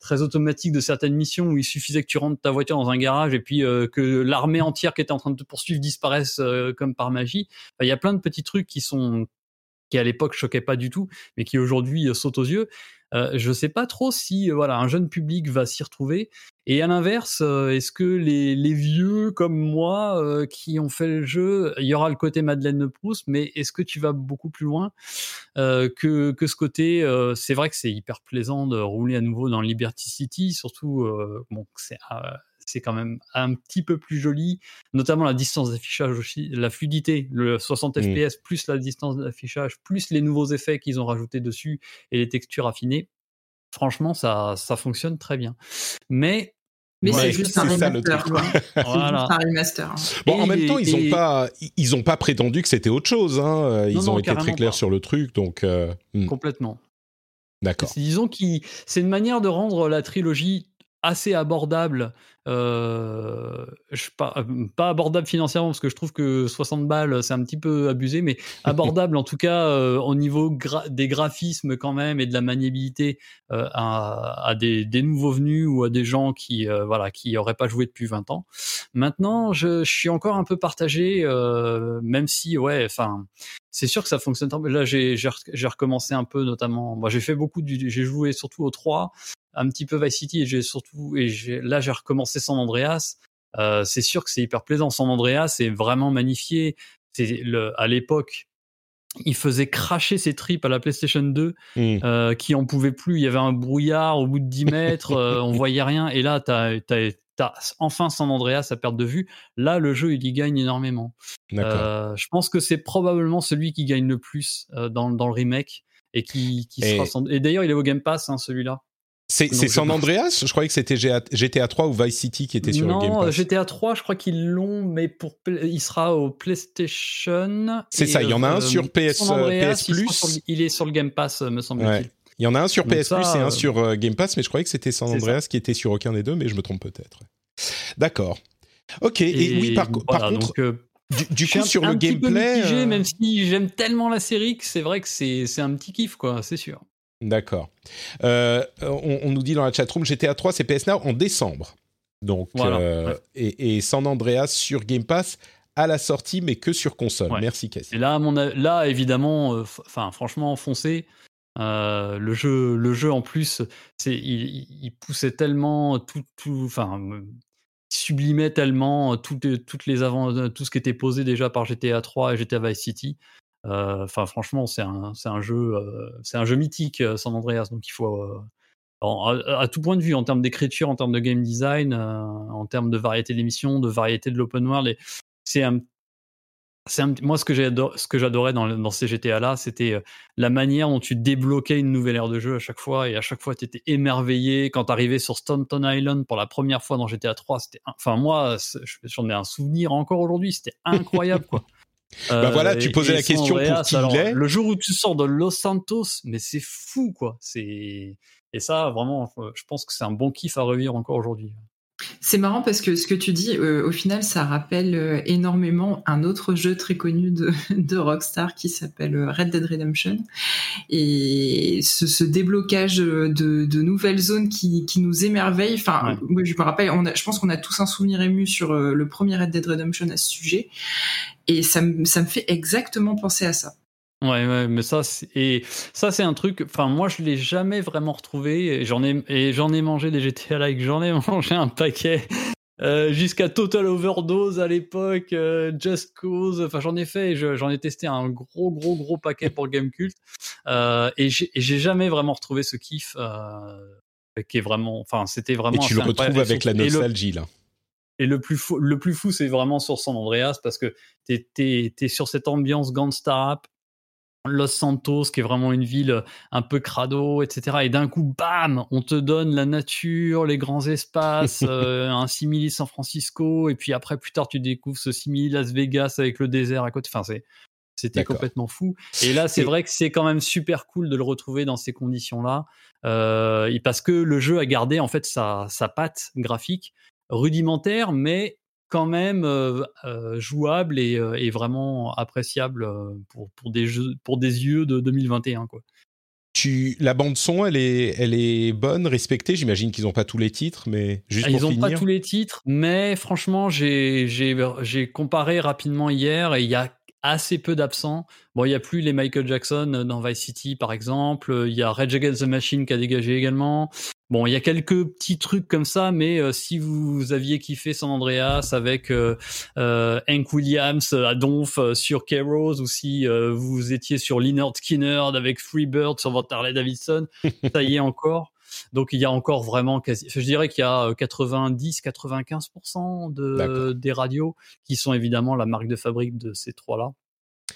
S4: très automatique de certaines missions où il suffisait que tu rentres ta voiture dans un garage et puis que l'armée entière qui était en train de te poursuivre disparaisse comme par magie. Il y a plein de petits trucs qui sont qui à l'époque choquaient pas du tout, mais qui aujourd'hui euh, sautent aux yeux. Euh, je sais pas trop si euh, voilà un jeune public va s'y retrouver. Et à l'inverse, est-ce que les, les vieux comme moi qui ont fait le jeu, il y aura le côté Madeleine de Proust, mais est-ce que tu vas beaucoup plus loin que, que ce côté C'est vrai que c'est hyper plaisant de rouler à nouveau dans Liberty City, surtout bon c'est c'est quand même un petit peu plus joli, notamment la distance d'affichage aussi, la fluidité, le 60
S1: Mm.
S4: fps plus la distance d'affichage, plus les nouveaux effets qu'ils ont rajoutés dessus et les textures affinées. Franchement, ça, ça fonctionne très bien. Mais
S5: Mais
S1: Ouais,
S5: c'est juste un
S1: c'est ça, le
S5: remaster.
S4: voilà.
S5: juste un remaster.
S1: Bon, en même temps, ils
S4: et-
S1: ont pas, ils ont pas prétendu que c'était autre chose. Hein. Ils
S4: Non, non,
S1: ont été très clairs
S4: pas.
S1: sur le truc, donc euh, hmm,
S4: complètement.
S1: d'accord.
S4: C'est- Disons que c'est une manière de rendre la trilogie assez abordable. Euh, je, pas, euh, pas abordable financièrement parce que je trouve que 60 balles c'est un petit peu abusé, mais abordable en tout cas euh, au niveau gra- des graphismes quand même et de la maniabilité euh, à, à des, des nouveaux venus ou à des gens qui voilà qui auraient pas joué depuis 20 ans. Maintenant, je, je suis encore un peu partagé, même si ouais, enfin c'est sûr que ça fonctionne. Là, j'ai j'ai rec- j'ai recommencé un peu, notamment. Moi, j'ai fait beaucoup du, j'ai joué surtout au 3, un petit peu Vice City, et j'ai surtout, et là, j'ai recommencé San Andreas. Euh, c'est sûr que c'est hyper plaisant. San Andreas, c'est vraiment magnifié. C'est le, à l'époque, il faisait cracher ses tripes à la PlayStation 2,
S1: Hmm.
S4: euh, qui en pouvait plus. Il y avait un brouillard au bout de 10 mètres, euh, on voyait rien. Et là, t'as, t'as, t'as enfin San Andreas à perte de vue. Là, le jeu, il y gagne énormément. Euh, je pense que c'est probablement celui qui gagne le plus dans, dans le remake et qui, qui
S1: Et-
S4: sera sans- Et d'ailleurs, il est au Game Pass, hein, celui-là.
S1: C'est San Andreas? Je croyais que c'était GTA, GTA 3 ou Vice City qui était sur
S4: non,
S1: le Game
S4: euh,
S1: Pass.
S4: GTA 3, je crois qu'ils l'ont, mais pour il sera au PlayStation.
S1: C'est ça, il y en a un
S4: euh,
S1: sur PS,
S4: San Andreas,
S1: PS
S4: il, sera
S1: Plus.
S4: sur il est sur le Game Pass, euh, me semble-t-il.
S1: Ouais. Il y en a un sur
S4: Donc
S1: PS
S4: ça,
S1: Plus et un
S4: euh,
S1: sur euh, Game Pass, mais je croyais que c'était San Andreas qui était sur aucun des deux, mais je me trompe peut-être. D'accord. Ok. Et, oui, par, contre,
S4: donc, euh,
S1: du, coup,
S4: un-
S1: sur
S4: un
S1: le
S4: petit peu
S1: gameplay.
S4: mitigé,
S1: euh,
S4: même si j'aime tellement la série que c'est vrai que c'est c'est un petit kiff, quoi, c'est sûr.
S1: D'accord. Euh, on, on nous dit dans la chatroom GTA 3, c'est PS Now en décembre. Donc,
S4: Voilà,
S1: euh,
S4: ouais.
S1: et, et San Andreas sur Game Pass à la sortie, mais que sur console.
S4: Ouais.
S1: Merci, Cassie.
S4: Et là, mon là évidemment, euh, franchement, foncé. Euh, le jeu, le jeu en plus, c'est, il, poussait tellement tout, tout, enfin, sublimait tellement tout, toutes les avant, tout ce qui était posé déjà par GTA 3 et GTA Vice City. Euh, Enfin, franchement, c'est un, un jeu, euh, un jeu mythique, euh, San Andreas. Donc, il faut, à, tout point de vue, en termes d'écriture, en termes de game design, en termes de variété d'émissions, de variété de l'open world, c'est un un- moi ce que j'adorais dans, dans ces GTA là, c'était la manière dont tu débloquais une nouvelle ère de jeu à chaque fois et à chaque fois tu étais émerveillé quand tu arrivais sur Staunton Island pour la première fois dans GTA 3, c'était enfin moi j'en ai un souvenir encore aujourd'hui, c'était incroyable quoi.
S1: Bah voilà,
S4: Euh,
S1: tu
S4: et-
S1: posais la question pour qui il est.
S4: Le jour où tu sors de Los Santos, mais c'est fou quoi, c'est et ça vraiment euh, je pense que c'est un bon kiff à revivre encore aujourd'hui.
S5: C'est marrant parce que ce que tu dis, euh, au final, ça rappelle euh, énormément un autre jeu très connu de, de Rockstar qui s'appelle euh, Red Dead Redemption. Et ce, ce déblocage de, de nouvelles zones qui, qui nous émerveille. Enfin,
S4: Ouais.
S5: moi, je me rappelle, on a, je pense qu'on a tous un souvenir ému sur le premier Red Dead Redemption à ce sujet. Et ça, me- ça me fait exactement penser à ça.
S4: Ouais, ouais, mais ça, c'est- et ça, c'est un truc. Enfin, moi, je l'ai jamais vraiment retrouvé. et J'en ai et j'en ai mangé des GTA like, j'en ai mangé un paquet. euh, jusqu'à Total Overdose à l'époque, euh, Just Cause, enfin j'en ai fait, et je- j'en ai testé un gros gros gros paquet pour Gamecult, euh, et j'ai et jamais vraiment retrouvé ce kiff euh, qui est vraiment, enfin c'était
S1: Et
S4: vraiment.
S1: tu le retrouves
S4: Et
S1: avec la
S4: et le-
S1: nostalgie, là.
S4: et le plus fou, le plus fou c'est vraiment sur San Andreas parce que t'es es, es sur cette ambiance gangsta rap, Los Santos qui est vraiment une ville un peu crado, etc. Et d'un coup, bam, on te donne la nature, les grands espaces, euh, un simili San Francisco, et puis après plus tard tu découvres ce simili Las Vegas avec le désert à côté. Enfin c'est c'était complètement fou. Et là, c'est
S1: Et-
S4: vrai que c'est quand même super cool de le retrouver dans ces conditions-là, euh, et parce que le jeu a gardé en fait sa, sa patte graphique rudimentaire, mais quand même euh, euh, jouable et, euh, et vraiment appréciable pour, pour des jeux, pour des yeux de 2021 quoi.
S1: Tu, la bande son, elle est, elle est bonne, respectée. J'imagine qu'ils n'ont pas tous les titres, mais juste pour
S4: Ils n'ont pas tous les titres, mais franchement, j'ai comparé rapidement hier et il y a assez peu d'absents. Bon, il y a plus les Michael Jackson dans Vice City par exemple. Il y a Rage Against the Machine qui a dégagé également. Bon, il y a quelques petits trucs comme ça, mais euh, si vous aviez kiffé San Andreas avec euh, euh, Hank Williams à Donf euh, sur K-Rose ou si euh, vous étiez sur Leonard Skinner avec Freebird sur votre Harley Davidson, ça y est encore. Donc il y a encore vraiment quasi, je dirais qu'il y a 90-95% de des radios qui sont évidemment la marque de fabrique de ces trois-là.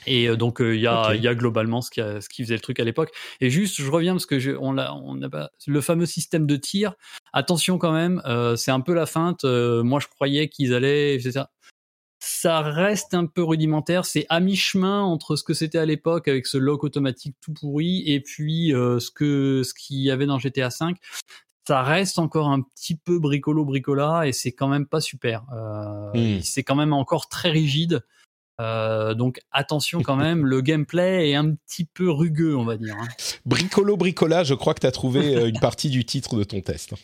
S4: Et donc il y, a, y a globalement ce qui, a, ce qui faisait le truc à l'époque. Et juste, je reviens parce que je, on a, on a pas, le fameux système de tir. Attention quand même, c'est un peu la feinte. moi, je croyais qu'ils allaient, ça ça reste un peu rudimentaire. C'est à mi-chemin entre ce que c'était à l'époque avec ce lock automatique tout pourri et puis euh, ce que ce qu'il y avait dans GTA V. Ça reste encore un petit peu bricolo bricola et c'est quand même pas super. Euh, hmm. C'est quand même encore très rigide. Euh, donc attention quand même, le gameplay est un petit peu rugueux, on va dire. Hein.
S1: Bricolo bricola, je crois que tu as trouvé une partie du titre de ton test.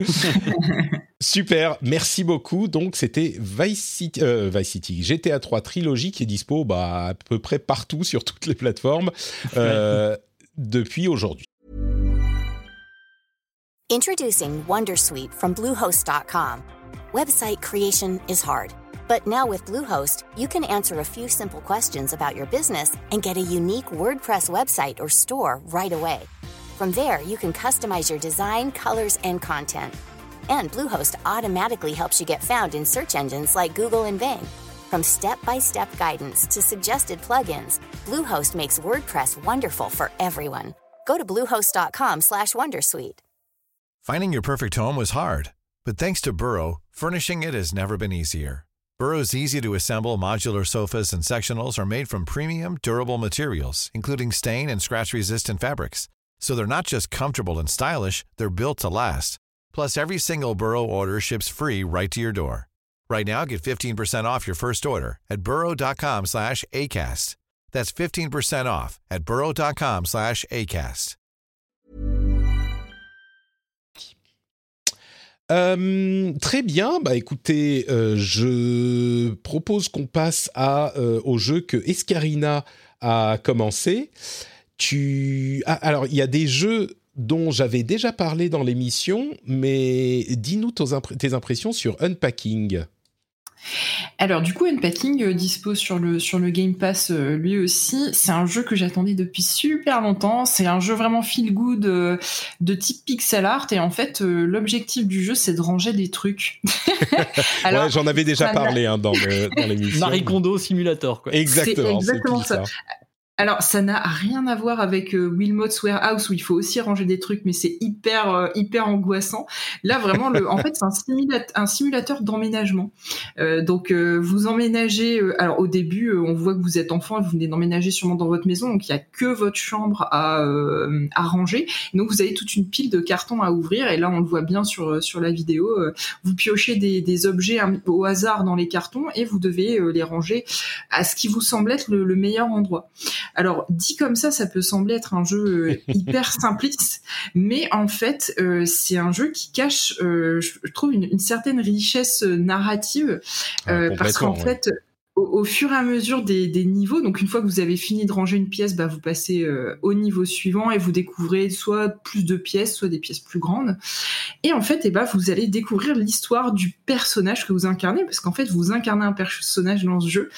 S1: Super, merci beaucoup. Donc c'était Vice City, euh, Vice City, GTA 3 Trilogy qui est dispo bah, à peu près partout sur toutes les plateformes euh, depuis aujourd'hui.
S6: Introducing Wondersuite from Bluehost.com. Website creation is hard, but now with Bluehost, you can answer a few simple questions about your business and get a unique WordPress website or store right away. From there, you can customize your design, colors, and content. And Bluehost automatically helps you get found in search engines like Google and Bing. From step-by-step guidance to suggested plugins, Bluehost makes WordPress wonderful for everyone. Go to bluehost.com/wondersuite.
S7: Finding your perfect home was hard, but thanks to Burrow, furnishing it has never been easier. Burrow's easy-to-assemble modular sofas and sectionals are made from premium, durable materials, including stain and scratch-resistant fabrics. So they're not just comfortable and stylish, they're built to last. Plus, every single Burrow order ships free right to your door. Right now, get 15% off your first order at burrow.com slash ACAST. That's 15% off at burrow.com slash ACAST.
S1: Euh, très bien, bah écoutez, euh, je propose qu'on passe à, euh, au jeu que Escarina a commencé. Tu... Ah, alors, il y a des jeux dont j'avais déjà parlé dans l'émission, mais dis-nous tes impressions sur Unpacking.
S2: Alors du coup, Unpacking euh, dispose sur le sur le Game Pass euh, lui aussi. C'est un jeu que j'attendais depuis super longtemps. C'est un jeu vraiment feel good euh, de type pixel art et en fait l'objectif du jeu c'est de ranger des trucs.
S1: Alors, ouais, j'en avais déjà parlé hein, dans l'émission.
S4: Marie Kondo simulator quoi.
S1: Exactement.
S2: Exactement ça. Alors, ça n'a rien à voir avec euh, Wilmot's Warehouse où il faut aussi ranger des trucs, mais c'est hyper euh, hyper angoissant. Là, vraiment, le, en fait, c'est un, simulateur, d'emménagement. Euh, donc, vous emménagez. alors, au début, on voit que vous êtes enfant et vous venez d'emménager sûrement dans votre maison, donc il y a que votre chambre à ranger. donc, vous avez toute une pile de cartons à ouvrir. Et là, on le voit bien sur sur la vidéo. vous piochez des, objets au hasard dans les cartons et vous devez les ranger à ce qui vous semble être le meilleur endroit. Alors dit comme ça, ça peut sembler être un jeu euh, hyper simpliste, mais en fait, euh, c'est un jeu qui cache, euh, je trouve, une, certaine richesse narrative, ah, parce qu'en fait au, fur et à mesure des, niveaux, donc une fois que vous avez fini de ranger une pièce, bah, vous passez euh, au niveau suivant et vous découvrez soit plus de pièces, soit des pièces plus grandes. Et en fait, eh bah, vous allez découvrir l'histoire du personnage que vous incarnez, parce qu'en fait, vous incarnez un personnage dans ce jeu.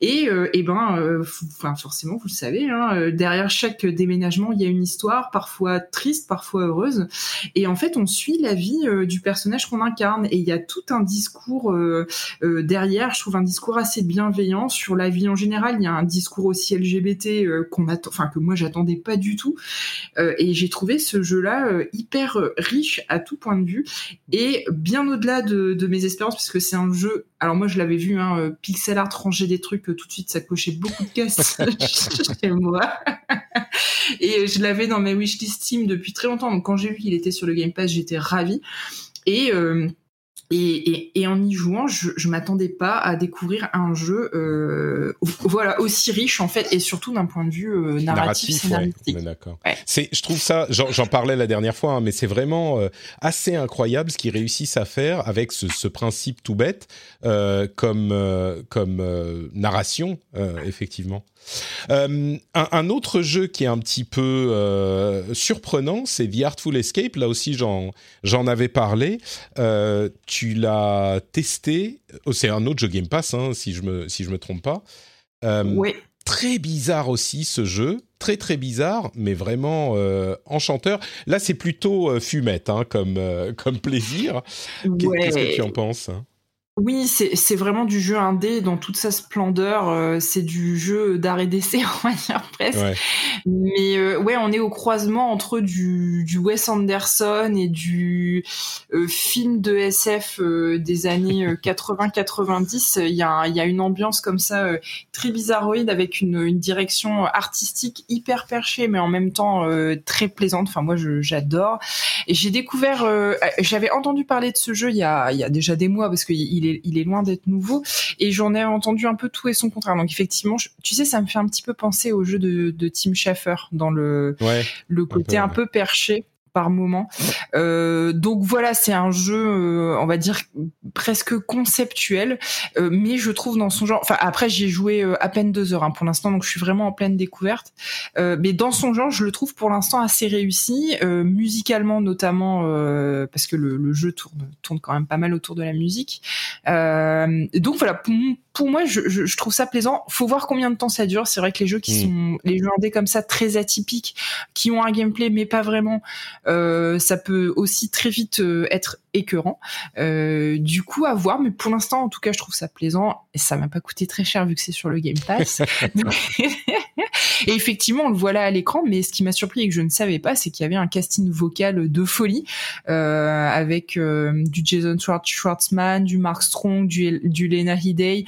S2: Et, euh, et ben, euh, forcément, vous le savez, hein, derrière chaque déménagement, il y a une histoire, parfois triste, parfois heureuse. Et en fait, on suit la vie du personnage qu'on incarne. Et il y a tout un discours derrière, je trouve un discours assez bien bienveillant sur la vie en général. Il y a un discours aussi LGBT euh, qu'on attend, enfin que moi j'attendais pas du tout. Euh, et j'ai trouvé ce jeu-là euh, hyper riche à tout point de vue et bien au-delà de, mes espérances, parce que c'est un jeu. Alors moi je l'avais vu, hein, pixel art ranger des trucs tout de suite, ça cochait beaucoup de cases chez moi. et je l'avais dans mes wishlist Steam depuis très longtemps. Donc quand j'ai vu qu'il était sur le Game Pass, j'étais ravie. Et et, et, en y jouant, je, je m'attendais pas à découvrir un jeu euh, voilà aussi riche en fait et surtout d'un point de vue euh, narratif. narratif
S1: ouais, d'accord. C'est, je trouve ça, j'en, parlais la dernière fois, hein, mais c'est vraiment euh, assez incroyable ce qu'ils réussissent à faire avec ce, ce principe tout bête euh, comme euh, comme narration effectivement. Euh, un, autre jeu qui est un petit peu euh, surprenant, c'est The Artful Escape. Là aussi, j'en avais parlé. Euh, tu l'as testé. Oh, c'est un autre jeu Game Pass, hein, si je me si je me trompe pas.
S2: oui.
S1: Très bizarre aussi ce jeu. très très bizarre, mais vraiment enchanteur. Là, c'est plutôt fumette hein, comme, comme plaisir. Qu'est-ce que tu en penses
S2: oui, c'est vraiment du jeu indé dans toute sa splendeur. Euh, c'est du jeu d'arrêt d'essai, on va dire presque. Mais euh, ouais, on est au croisement entre du, du Wes Anderson et du euh, film de SF des années 80-90. Il y, a, y a une ambiance comme ça très bizarroïde avec une, une, direction artistique hyper perchée, mais en même temps très plaisante. Enfin, moi, j'adore. Et j'ai découvert, j'avais entendu parler de ce jeu il y a, il y a déjà des mois parce qu'il est il est loin d'être nouveau. Et j'en ai entendu un peu tout et son contraire. Donc effectivement, tu sais, ça me fait un petit peu penser au jeu de, de Tim Schafer dans le, le côté un peu perché par moment. Euh, donc voilà, c'est un jeu, euh, on va dire presque conceptuel, euh, mais je trouve dans son genre. Enfin après, j'y ai joué à peine deux heures hein, pour l'instant, donc je suis vraiment en pleine découverte. mais dans son genre, je le trouve pour l'instant assez réussi, musicalement notamment parce que le, jeu tourne tourne quand même pas mal autour de la musique. donc voilà, pour, pour moi, je, je, trouve ça plaisant. Faut voir combien de temps ça dure. C'est vrai que les jeux qui mm. sont les jeux indés comme ça très atypiques, qui ont un gameplay mais pas vraiment, ça peut aussi très vite euh, être écœurant. Euh, du coup, à voir. Mais pour l'instant, en tout cas, je trouve ça plaisant et ça m'a pas coûté très cher vu que c'est sur le Game Pass. et effectivement, on le voit là à l'écran. Mais ce qui m'a surpris et que je ne savais pas, c'est qu'il y avait un casting vocal de folie euh, avec euh, du Jason Schwartzman, du Mark Strong, du, du Lena Headey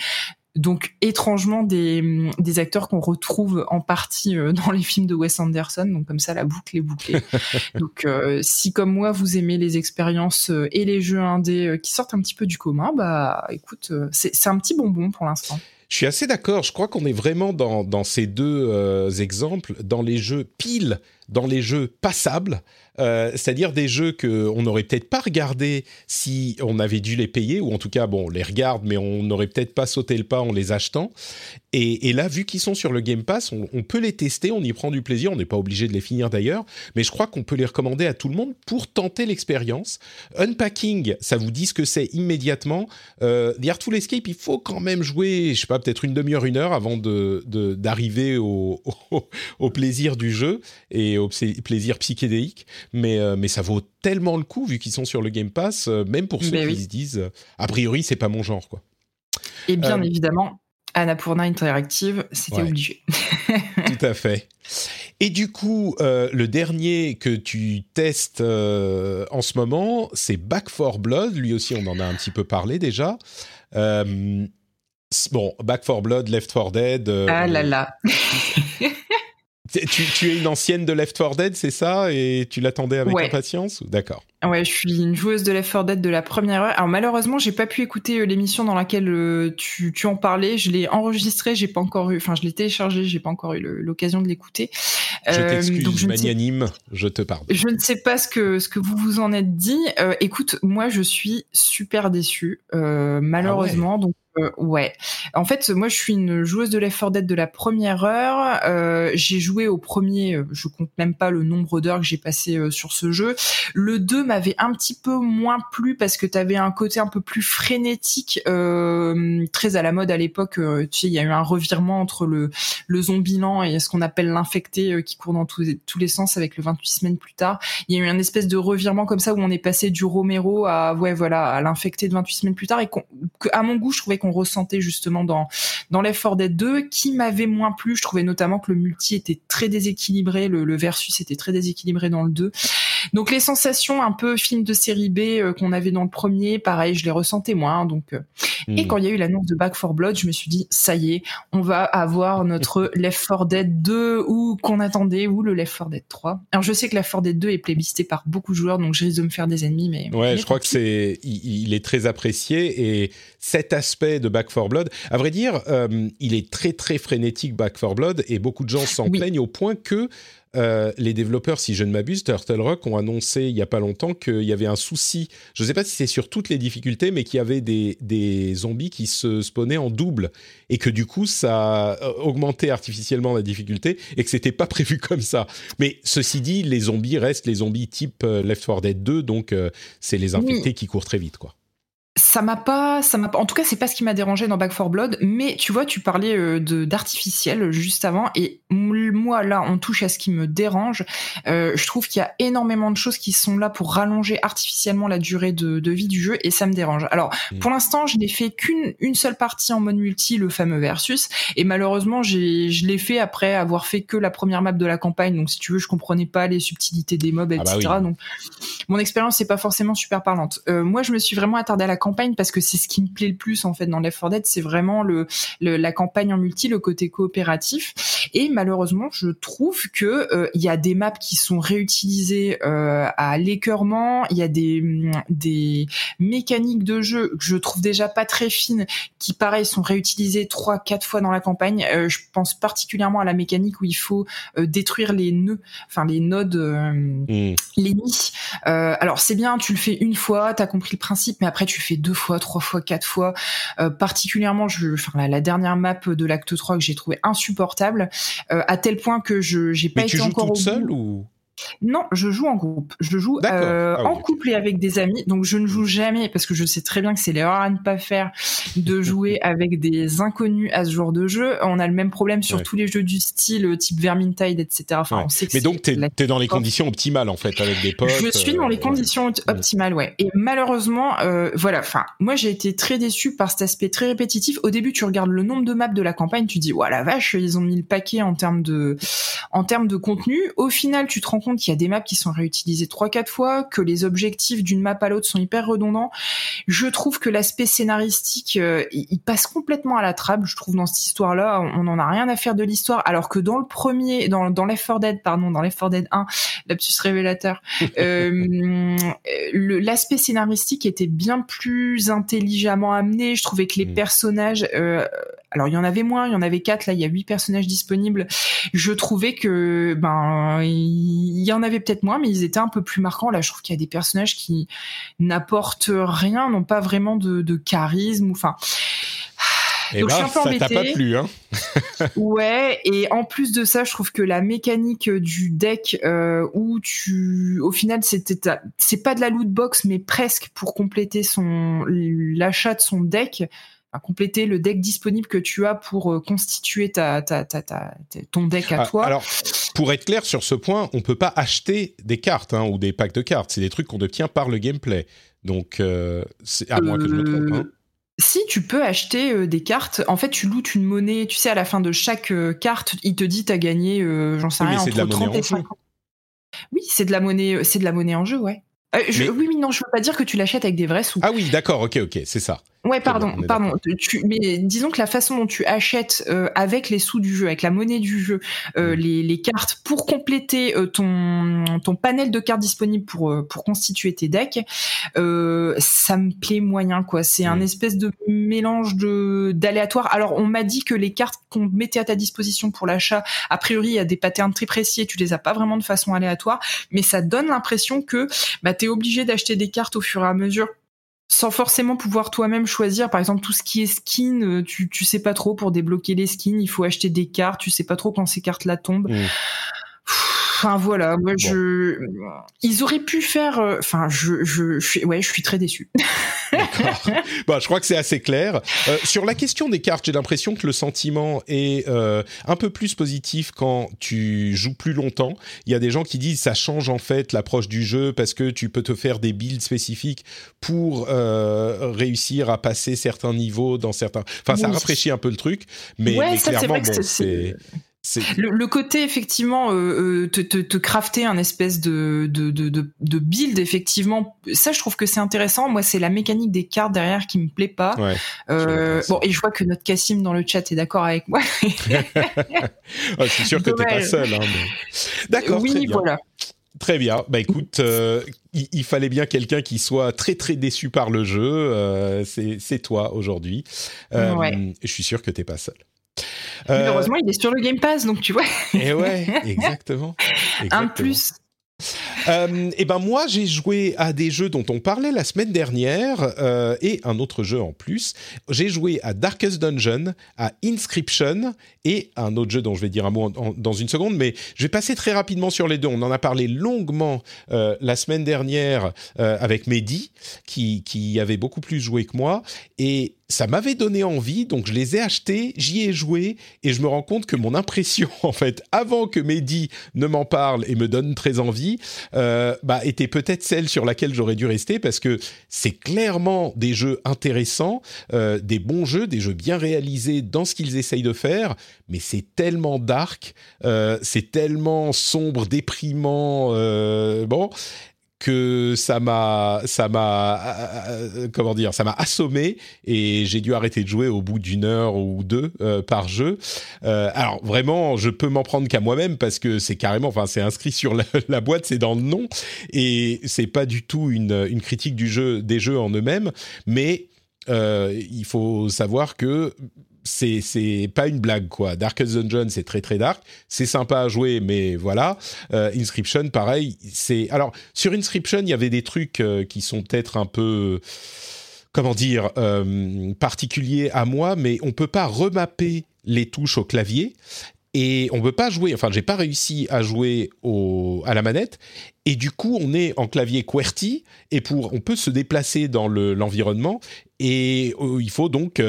S2: donc étrangement des, des acteurs qu'on retrouve en partie euh, dans les films de Wes Anderson, donc comme ça la boucle est bouclée. donc euh, si comme moi vous aimez les expériences euh, et les jeux indés qui sortent un petit peu du commun, bah écoute, c'est un petit bonbon pour l'instant.
S1: Je suis assez d'accord. Je crois qu'on est vraiment dans, dans ces deux exemples, dans les jeux pile, dans les jeux passables, euh, c'est-à-dire des jeux que on n'aurait peut-être pas regardé si on avait dû les payer, ou en tout cas, bon, on les regarde, mais on n'aurait peut-être pas sauté le pas en les achetant. Et, là, vu qu'ils sont sur le Game Pass, on, peut les tester, on y prend du plaisir, on n'est pas obligé de les finir d'ailleurs, mais je crois qu'on peut les recommander à tout le monde pour tenter l'expérience. Unpacking, ça vous dit ce que c'est immédiatement. Euh, The Artful Escape, il faut quand même jouer, je sais pas, peut-être une demi-heure, une heure avant de, d'arriver au, au, plaisir du jeu et au plaisir psychédélique mais, euh, mais ça vaut tellement le coup vu qu'ils sont sur le Game Pass, euh, même pour ceux qui se disent a priori c'est pas mon genre quoi.
S2: Et bien euh, évidemment, Annapurna Interactive, c'était obligé.
S1: Tout à fait. Et du coup, le dernier que tu testes en ce moment, c'est Back 4 Blood. Lui aussi, on en a un petit peu parlé déjà. bon, Back 4 Blood, Left 4 Dead.
S2: ah là là.
S1: Tu, es une ancienne de Left 4 Dead, c'est ça? Et tu l'attendais avec impatience? D'accord.
S2: Ouais, je suis une joueuse de Left 4 Dead de la première heure. Alors malheureusement, j'ai pas pu écouter euh, l'émission dans laquelle euh, tu, en parlais. Je l'ai enregistré, j'ai pas encore eu, enfin je l'ai téléchargé, j'ai pas encore eu l'occasion de l'écouter.
S1: Je euh, t'excuse, magnanime, je te pardonne.
S2: Je ne sais pas ce que ce que vous vous en êtes dit. écoute, moi je suis super déçue, malheureusement. Ah donc euh, ouais. En fait, moi, je suis une joueuse de Left 4 Dead de la première heure. Euh, j'ai joué au premier, euh, je compte même pas le nombre d'heures que j'ai passé euh, sur ce jeu. Le 2 m'avait un petit peu moins plu parce que tu avais un côté un peu plus frénétique, très à la mode à l'époque. tu sais, il y a eu un revirement entre le, le zombie lent et ce qu'on appelle l'infecté qui court dans tous, tous les sens avec le 28 semaines plus tard. Il y a eu un espèce de revirement comme ça où on est passé du Romero à, ouais, voilà, à l'infecté de 28 semaines plus tard et qu'à mon goût, je trouvais qu'on ressentait justement dans dans l'effort Dead 2, qui m'avait moins plu. Je trouvais notamment que le multi était très déséquilibré, le, le versus était très déséquilibré dans le 2. Donc les sensations un peu film de série B euh, qu'on avait dans le premier, pareil, je les ressentais moins. Donc euh. et hmm. quand il y a eu l'annonce de Back 4 Blood, je me suis dit ça y est, on va avoir notre Left 4 Dead 2 ou qu'on attendait ou le Left 4 Dead 3. Alors je sais que Left 4 Dead 2 est plébiscité par beaucoup de joueurs, donc je risque de me faire des ennemis, mais
S1: ouais, je crois que c'est il, est très apprécié et cet aspect de Back 4 Blood, à vrai dire, euh, il est très très frénétique Back 4 Blood et beaucoup de gens s'en plaignent au point que euh, les développeurs, si je ne m'abuse, Turtle Rock ont annoncé il n'y a pas longtemps qu'il y avait un souci. Je ne sais pas si c'est sur toutes les difficultés, mais qu'il y avait des, zombies qui se spawnaient en double et que du coup ça augmentait artificiellement la difficulté et que c'était pas prévu comme ça. Mais ceci dit, les zombies restent les zombies type euh, Left 4 Dead 2, donc euh, c'est les infectés qui courent très vite, quoi
S2: ça m'a pas, ça m'a En tout cas, c'est pas ce qui m'a dérangé dans Back 4 Blood. Mais tu vois, tu parlais euh, de d'artificiel juste avant, et moi là, on touche à ce qui me dérange. Euh, je trouve qu'il y a énormément de choses qui sont là pour rallonger artificiellement la durée de, de vie du jeu, et ça me dérange. Alors, mm. pour l'instant, je n'ai fait qu'une une seule partie en mode multi, le fameux versus, et malheureusement, j'ai je l'ai fait après avoir fait que la première map de la campagne. Donc, si tu veux, je comprenais pas les subtilités des mobs, etc. Ah bah donc, mon expérience c'est pas forcément super parlante. Euh, moi, je me suis vraiment attardée à la campagne parce que c'est ce qui me plaît le plus en fait dans Left 4 Dead, c'est vraiment le, la campagne en multi, le côté coopératif. Et malheureusement, je trouve que euh, il y a des maps qui sont réutilisées euh, à l'écœurement. Il y a des des mécaniques de jeu que je trouve déjà pas très fines, qui pareil sont réutilisées trois quatre fois dans la campagne. Euh, je pense particulièrement à la mécanique où il faut détruire les nœuds, enfin les nodes, mmh. les nids. alors c'est bien, tu le fais une fois, t'as compris le principe, mais après tu le fais deux fois, trois fois, quatre fois. Euh, particulièrement, je, enfin, la, dernière map de l'acte 3 que j'ai trouvé insupportable, euh, à tel point que je j'ai pas été
S1: tu
S2: encore
S1: toute seule ou
S2: non, je joue en groupe. Je joue euh, ah en couple et avec des amis. Donc je ne joue jamais parce que je sais très bien que c'est l'erreur à ne pas faire de jouer avec des inconnus à ce genre de jeu. On a le même problème sur tous les jeux du style euh, type Vermintide, etc. Enfin, on sait
S1: Mais donc t'es es dans les conditions optimales en fait avec des potes.
S2: Je suis dans les euh, conditions optimales, ouais. Et malheureusement, euh, voilà. Enfin, moi j'ai été très déçu par cet aspect très répétitif. Au début, tu regardes le nombre de maps de la campagne, tu dis, ouais la vache, ils ont mis le paquet en termes de, en termes de contenu. Au final, tu te rends compte qu'il y a des maps qui sont réutilisées trois quatre fois, que les objectifs d'une map à l'autre sont hyper redondants. Je trouve que l'aspect scénaristique, euh, il, passe complètement à la trappe. Je trouve dans cette histoire-là, on n'en a rien à faire de l'histoire, alors que dans le premier, dans, dans Left 4 Dead, pardon, dans Left 4 Dead 1, lapsus révélateur, euh, l'aspect scénaristique était bien plus intelligemment amené. Je trouvais que les mm. personnages euh, alors il y en avait moins, il y en avait quatre. Là, il y a huit personnages disponibles. Je trouvais que ben il y en avait peut-être moins, mais ils étaient un peu plus marquants. Là, je trouve qu'il y a des personnages qui n'apportent rien, n'ont pas vraiment de, de charisme. Enfin.
S1: Et eh Donc, je suis ben, un peu ça t'a pas plu, hein
S2: Ouais, et en plus de ça, je trouve que la mécanique du deck, euh, où tu, au final, c'était, c'est pas de la loot box, mais presque pour compléter son l'achat de son deck à compléter le deck disponible que tu as pour euh, constituer ta, ta, ta, ta, ton deck à ah, toi.
S1: Alors, pour être clair sur ce point, on peut pas acheter des cartes hein, ou des packs de cartes. C'est des trucs qu'on obtient par le gameplay. Donc, euh, c'est à moins que je me trompe. Hein.
S2: Si tu peux acheter euh, des cartes, en fait tu lootes une monnaie, tu sais à la fin de chaque carte, il te dit t'as gagné, j'en sais rien, entre 30 et 50. Oui, c'est de la monnaie, c'est de la monnaie en jeu, ouais. Oui, mais non, je veux pas dire que tu l'achètes avec des vrais sous.
S1: Ah oui, d'accord, ok, ok, c'est ça.
S2: Ouais, pardon, pardon. Tu, mais disons que la façon dont tu achètes euh, avec les sous du jeu, avec la monnaie du jeu, euh, mm. les, les, cartes pour compléter euh, ton ton panel de cartes disponibles pour pour constituer tes decks, ça me plaît moyen quoi. C'est un mm. espèce de mélange de d'aléatoire. Alors on m'a dit que les cartes qu'on mettait à ta disposition pour l'achat, a priori il y a des patterns très précis et tu les as pas vraiment de façon aléatoire, mais ça donne l'impression que bah t'es obligé d'acheter des cartes au fur et à mesure sans forcément pouvoir toi-même choisir. Par exemple, tout ce qui est skin, euh, tu, tu sais pas trop pour débloquer les skins, il faut acheter des cartes, tu sais pas trop quand ces cartes-là tombent. Mmh. Enfin voilà, moi je, ils auraient pu faire. Euh, enfin, je, je, je, ouais, je suis très déçu.
S1: D'accord. Bah, je crois que c'est assez clair. Euh, sur la question des cartes, j'ai l'impression que le sentiment est euh, un peu plus positif quand tu joues plus longtemps. Il y a des gens qui disent ça change en fait l'approche du jeu parce que tu peux te faire des builds spécifiques pour euh, réussir à passer certains niveaux dans certains. Enfin, ça rafraîchit un peu le truc, mais, mais clairement, bon, c'est
S2: le, côté effectivement euh, euh, te, te, te, crafter un espèce de, de, de, de, build effectivement ça je trouve que c'est intéressant moi c'est la mécanique des cartes derrière qui me plaît pas ouais, euh, bon et je vois que notre Cassim dans le chat est d'accord avec moi
S1: je suis sûr que t'es pas seul hein, d'accord
S2: oui
S1: très bien.
S2: voilà
S1: Très bien. Bah écoute, euh, il, fallait bien quelqu'un qui soit très très déçu par le jeu. Euh, c'est toi aujourd'hui. Euh, ouais. Je suis sûr que t'es pas seul.
S2: Euh, heureusement, il est sur le Game Pass, donc tu vois.
S1: Et eh ouais, exactement.
S2: Un plus.
S1: Euh, et ben moi, j'ai joué à des jeux dont on parlait la semaine dernière euh, et un autre jeu en plus. J'ai joué à Darkest Dungeon, à Inscription et un autre jeu dont je vais dire un mot en- en- dans une seconde, mais je vais passer très rapidement sur les deux. On en a parlé longuement euh, la semaine dernière euh, avec Mehdi, qui, qui avait beaucoup plus joué que moi, et ça m'avait donné envie, donc je les ai achetés, j'y ai joué, et je me rends compte que mon impression, en fait, avant que Mehdi ne m'en parle et me donne très envie, euh, bah, était peut-être celle sur laquelle j'aurais dû rester, parce que c'est clairement des jeux intéressants, euh, des bons jeux, des jeux bien réalisés dans ce qu'ils essayent de faire, mais c'est tellement dark, euh, c'est tellement sombre, déprimant, bon que ça m'a ça m'a euh, comment dire ça m'a assommé et j'ai dû arrêter de jouer au bout d'une heure ou deux euh, par jeu. Euh, alors vraiment je peux m'en prendre qu'à moi-même parce que c'est carrément enfin c'est inscrit sur la, boîte c'est dans le nom et c'est pas du tout une, critique du jeu des jeux en eux-mêmes. Mais il faut savoir que c'est pas une blague quoi. Darkest Dungeon c'est très très dark, c'est sympa à jouer mais voilà. Euh, Inscription pareil, c'est alors sur Inscription il y avait des trucs euh, qui sont peut-être un peu comment dire euh, particuliers à moi, mais on peut pas remapper les touches au clavier et on peut pas jouer. Enfin, j'ai pas réussi à jouer à la manette. Et du coup, on est en clavier QWERTY et pour, on peut se déplacer dans le- l'environnement. et il faut donc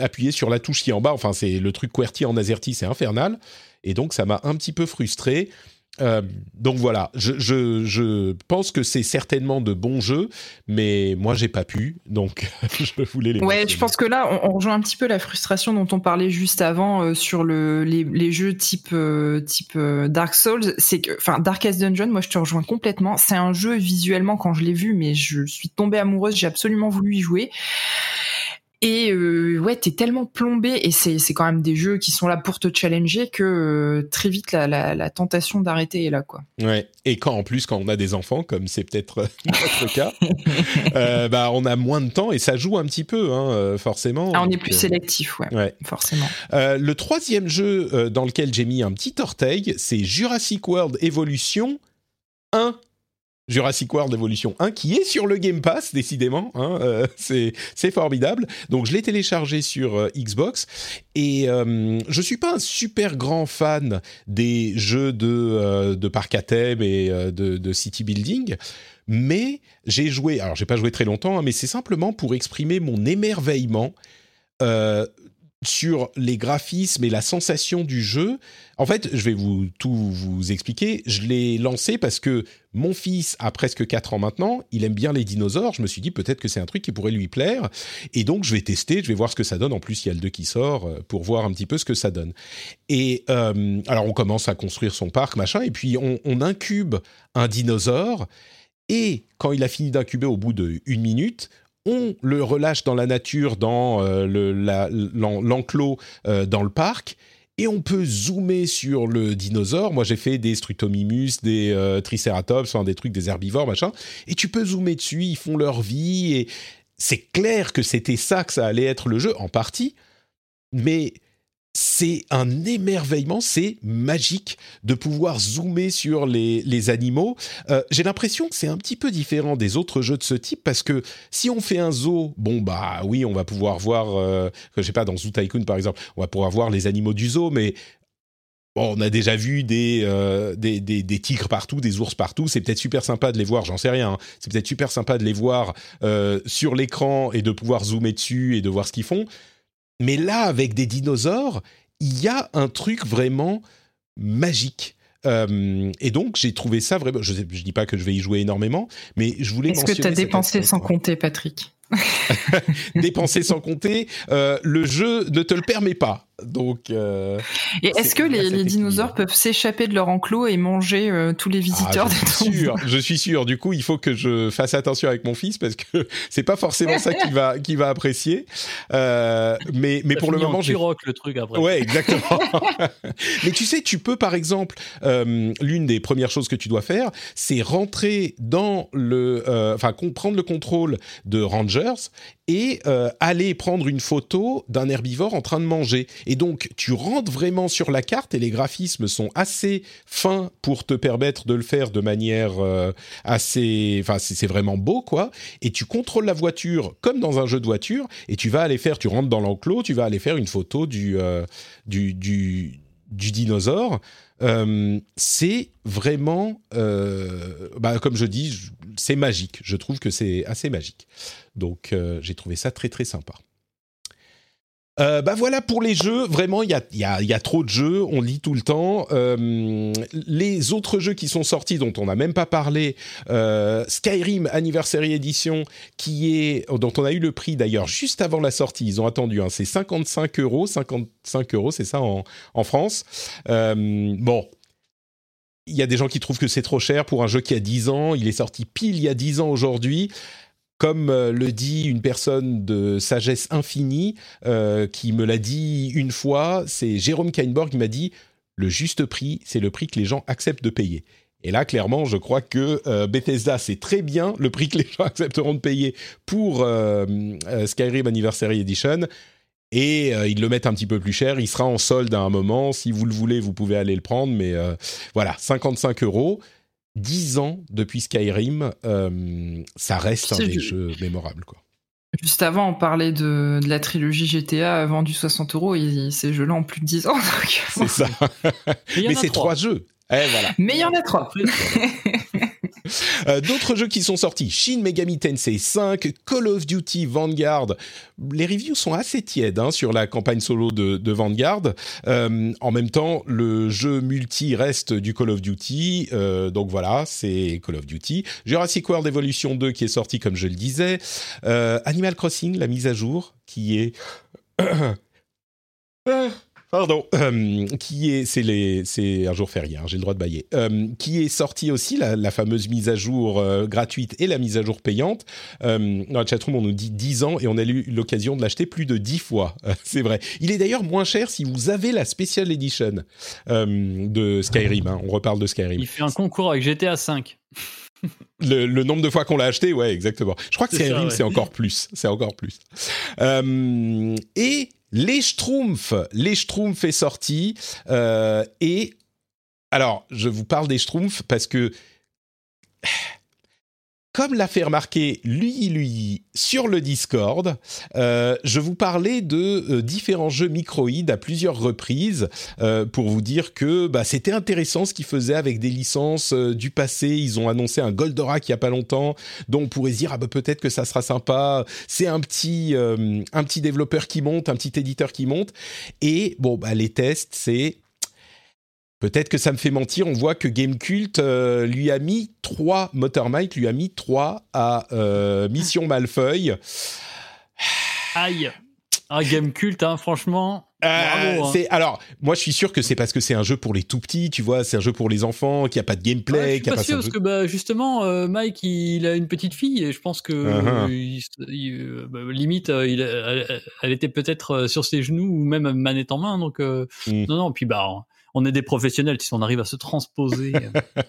S1: appuyer sur la touche qui est en bas. Enfin, c'est le truc QWERTY en AZERTY, c'est infernal. Et donc, ça m'a un petit peu frustré. Euh, donc voilà, je, je, je pense que c'est certainement de bons jeux, mais moi j'ai pas pu, donc je voulais les.
S2: Ouais, je pense que là, on, on rejoint un petit peu la frustration dont on parlait juste avant euh, sur le, les, les jeux type, euh, type Dark Souls. C'est que, enfin, Darkest Dungeon, moi, je te rejoins complètement. C'est un jeu visuellement quand je l'ai vu, mais je suis tombée amoureuse. J'ai absolument voulu y jouer. Et euh, ouais, t'es tellement plombé, et c'est c'est quand même des jeux qui sont là pour te challenger que euh, très vite la, la, la tentation d'arrêter est là, quoi.
S1: Ouais. Et quand en plus quand on a des enfants, comme c'est peut-être euh, notre cas, euh, bah on a moins de temps et ça joue un petit peu, hein, euh, forcément.
S2: Ah, on est plus
S1: euh,
S2: sélectif, ouais,
S1: Ouais.
S2: forcément.
S1: Euh, le troisième jeu euh, dans lequel j'ai mis un petit orteil, c'est Jurassic World Evolution 1. Jurassic World Evolution 1, qui est sur le Game Pass, décidément. Hein, euh, c'est formidable. Donc, je l'ai téléchargé sur euh, Xbox. Et euh, je suis pas un super grand fan des jeux de, euh, de parc à thème et de, city building. Mais j'ai joué, alors j'ai pas joué très longtemps, hein, mais c'est simplement pour exprimer mon émerveillement sur les graphismes et la sensation du jeu. En fait, je vais vous tout vous expliquer. Je l'ai lancé parce que mon fils a presque 4 ans maintenant, il aime bien les dinosaures. Je me suis dit peut-être que c'est un truc qui pourrait lui plaire. Et donc, je vais tester, je vais voir ce que ça donne. En plus, il y a le 2 qui sort euh, pour voir un petit peu ce que ça donne. Et euh, alors, on commence à construire son parc, machin, et puis on, on incube un dinosaure. Et quand il a fini d'incuber au bout d'une minute, on le relâche dans la nature, dans euh, le- l'enclos euh, dans le parc, et on peut zoomer sur le dinosaure. Moi, j'ai fait des Strutomimus, des euh, Triceratops, enfin, des trucs, des herbivores, machin. Et tu peux zoomer dessus, ils font leur vie, et c'est clair que c'était ça que ça allait être le jeu, en partie. Mais c'est un émerveillement, c'est magique de pouvoir zoomer sur les, animaux. Euh, J'ai l'impression que c'est un petit peu différent des autres jeux de ce type parce que si on fait un zoo, bon bah oui, on va pouvoir voir, euh, je sais pas, dans Zoo Tycoon par exemple, on va pouvoir voir les animaux du zoo, mais on a déjà vu des, euh, des tigres partout, des ours partout. C'est peut-être super sympa de les voir, j'en sais rien. hein. C'est peut-être super sympa de les voir euh, sur l'écran et de pouvoir zoomer dessus et de voir ce qu'ils font. Mais là, avec des dinosaures, il y a un truc vraiment magique. Euh, et donc, j'ai trouvé ça vraiment. Je ne dis pas que je vais y jouer énormément, mais je voulais
S2: Est-ce que tu as dépensé sans compter, Patrick?
S1: Dépenser sans compter, euh, le jeu ne te le permet pas. Donc, euh,
S2: Et est-ce que les, dinosaures peuvent s'échapper de leur enclos et manger euh, tous les visiteurs
S1: Ah,
S2: des
S1: je suis sûr, je suis sûr. Du coup, il faut que je fasse attention avec mon fils parce que c'est pas forcément ça qu'il va, qu'il va apprécier. Euh, mais, mais
S4: Ça
S1: pour le moment, j'ai
S4: le truc après.
S1: Ouais, exactement. Mais tu sais, tu peux par exemple, euh, l'une des premières choses que tu dois faire, c'est rentrer dans le, enfin, con- prendre le contrôle de Ranger Et euh, aller prendre une photo d'un herbivore en train de manger. Et donc, tu rentres vraiment sur la carte et les graphismes sont assez fins pour te permettre de le faire de manière euh, assez... Enfin, c'est vraiment beau, quoi. Et tu contrôles la voiture comme dans un jeu de voiture et tu vas aller faire, tu rentres dans l'enclos, tu vas aller faire une photo du, euh, du, du, dinosaure. C'est vraiment, bah, comme je dis, c'est magique. Je trouve que c'est assez magique. Donc, euh, j'ai trouvé ça très très sympa. Euh, bah voilà pour les jeux, vraiment il y a, y, y a, trop de jeux, on lit tout le temps. Euh, les autres jeux qui sont sortis dont on n'a même pas parlé, euh, Skyrim Anniversary Edition, qui est dont on a eu le prix d'ailleurs juste avant la sortie, ils ont attendu, hein, c'est 55 euros, 55 euros c'est ça en, en France. Bon, il y a des gens qui trouvent que c'est trop cher pour un jeu qui a 10 ans, il est sorti pile il y a 10 ans aujourd'hui comme euh, le dit une personne de sagesse infinie euh, qui me l'a dit une fois, c'est Jérôme Kainborg qui m'a dit le juste prix, c'est le prix que les gens acceptent de payer. Et là, clairement, je crois que euh, Bethesda, c'est très bien le prix que les gens accepteront de payer pour Skyrim Anniversary Edition. Et ils le mettent un petit peu plus cher. Il sera en solde à un moment. Si vous le voulez, vous pouvez aller le prendre. Mais voilà, 55 euros. 10 ans depuis Skyrim, euh, ça reste un des du... jeux mémorables. Quoi.
S5: Juste avant, on parlait de, de la trilogie GTA vendue 60 euros et ces jeux-là ont plus de 10 ans.
S1: C'est ça. Mais c'est trois jeux. Eh, voilà.
S5: Mais il y en a trois.
S1: Euh, D'autres jeux qui sont sortis Shin Megami Tensei 5, Call of Duty Vanguard. Les reviews sont assez tièdes hein, sur la campagne solo de, Vanguard. Euh, en même temps, le jeu multi reste du Call of Duty. Euh, donc voilà, c'est Call of Duty. Jurassic World Evolution 2 qui est sorti, comme je le disais. Animal Crossing, la mise à jour, qui est. Pardon, euh, qui est, c'est les, c'est un jour férié, hein, j'ai le droit de bailler, euh, qui est sorti aussi la, la fameuse mise à jour euh, gratuite et la mise à jour payante. Dans la chatroom, on nous dit 10 ans et on a eu l'occasion de l'acheter plus de 10 fois. c'est vrai. Il est d'ailleurs moins cher si vous avez la Special Edition de Skyrim. Hein, on reparle de Skyrim.
S4: Il fait un concours avec GTA 5.
S1: Le, le, nombre de fois qu'on l'a acheté, ouais, exactement. Je crois que Skyrim, c'est encore plus. C'est encore plus. Euh, et les Schtroumpfs, les Schtroumpfs est sorti euh, et alors je vous parle des Schtroumpfs parce que comme l'a fait remarquer lui lui sur le Discord, euh, je vous parlais de euh, différents jeux microïdes à plusieurs reprises euh, pour vous dire que bah, c'était intéressant ce qu'ils faisaient avec des licences euh, du passé. Ils ont annoncé un Goldorak il y a pas longtemps, donc on pourrait se dire ah bah peut-être que ça sera sympa. C'est un petit euh, un petit développeur qui monte, un petit éditeur qui monte. Et bon bah les tests c'est Peut-être que ça me fait mentir, on voit que Gamecult euh, lui a mis 3, Motormike lui a mis 3 à euh, Mission Malfeuille.
S4: Aïe Un Gamecult, hein, franchement...
S1: Euh,
S4: bravo, hein.
S1: c'est alors moi je suis sûr que c'est parce que c'est un jeu pour les tout petits tu vois c'est un jeu pour les enfants qui a pas de gameplay
S4: ouais, je suis pas
S1: pas
S4: sûr parce que bah justement euh, Mike il a une petite fille et je pense que
S1: Uh-huh.
S4: euh, il, il, bah, limite il, elle, elle était peut-être euh, sur ses genoux ou même manette en main donc euh,
S1: Mm.
S4: non non puis bah on est des professionnels si on arrive à se transposer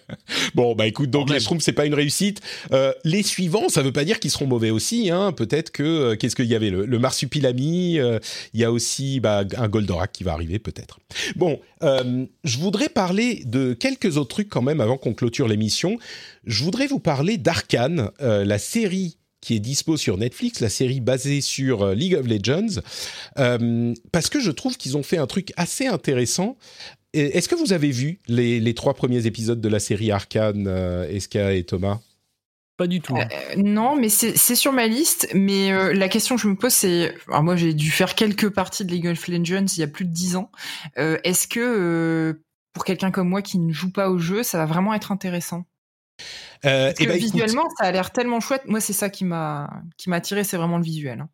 S1: Bon, bah écoute, donc. Schtroumpfs, c'est pas une réussite. Euh, les suivants, ça veut pas dire qu'ils seront mauvais aussi. Hein. Peut-être que euh, qu'est-ce qu'il y avait? Le, le marsupilami. euh, Il y a aussi bah, un Goldorak qui va arriver, peut-être. Bon, je voudrais parler de quelques autres trucs quand même avant qu'on clôture l'émission. Je voudrais vous parler d'Arcane, euh, la série qui est dispo sur Netflix, la série basée sur League of Legends, euh, parce que je trouve qu'ils ont fait un truc assez intéressant. Est-ce que vous avez vu les, les trois premiers épisodes de la série Arcane, euh, Eska et Thomas?
S4: Pas du tout hein.
S5: Euh, non, mais c'est sur ma liste. Mais euh, la question que je me pose, c'est, alors moi j'ai dû faire quelques parties de League of Legends il y a plus de dix ans. Euh, Est-ce que euh, pour quelqu'un comme moi qui ne joue pas au jeu, ça va vraiment être intéressant?
S1: Euh,
S5: Parce
S1: eh
S5: que
S1: ben, écoute,
S5: visuellement, ça a l'air tellement chouette. Moi, c'est ça qui m'a qui m'a attiré, c'est vraiment le visuel. hein.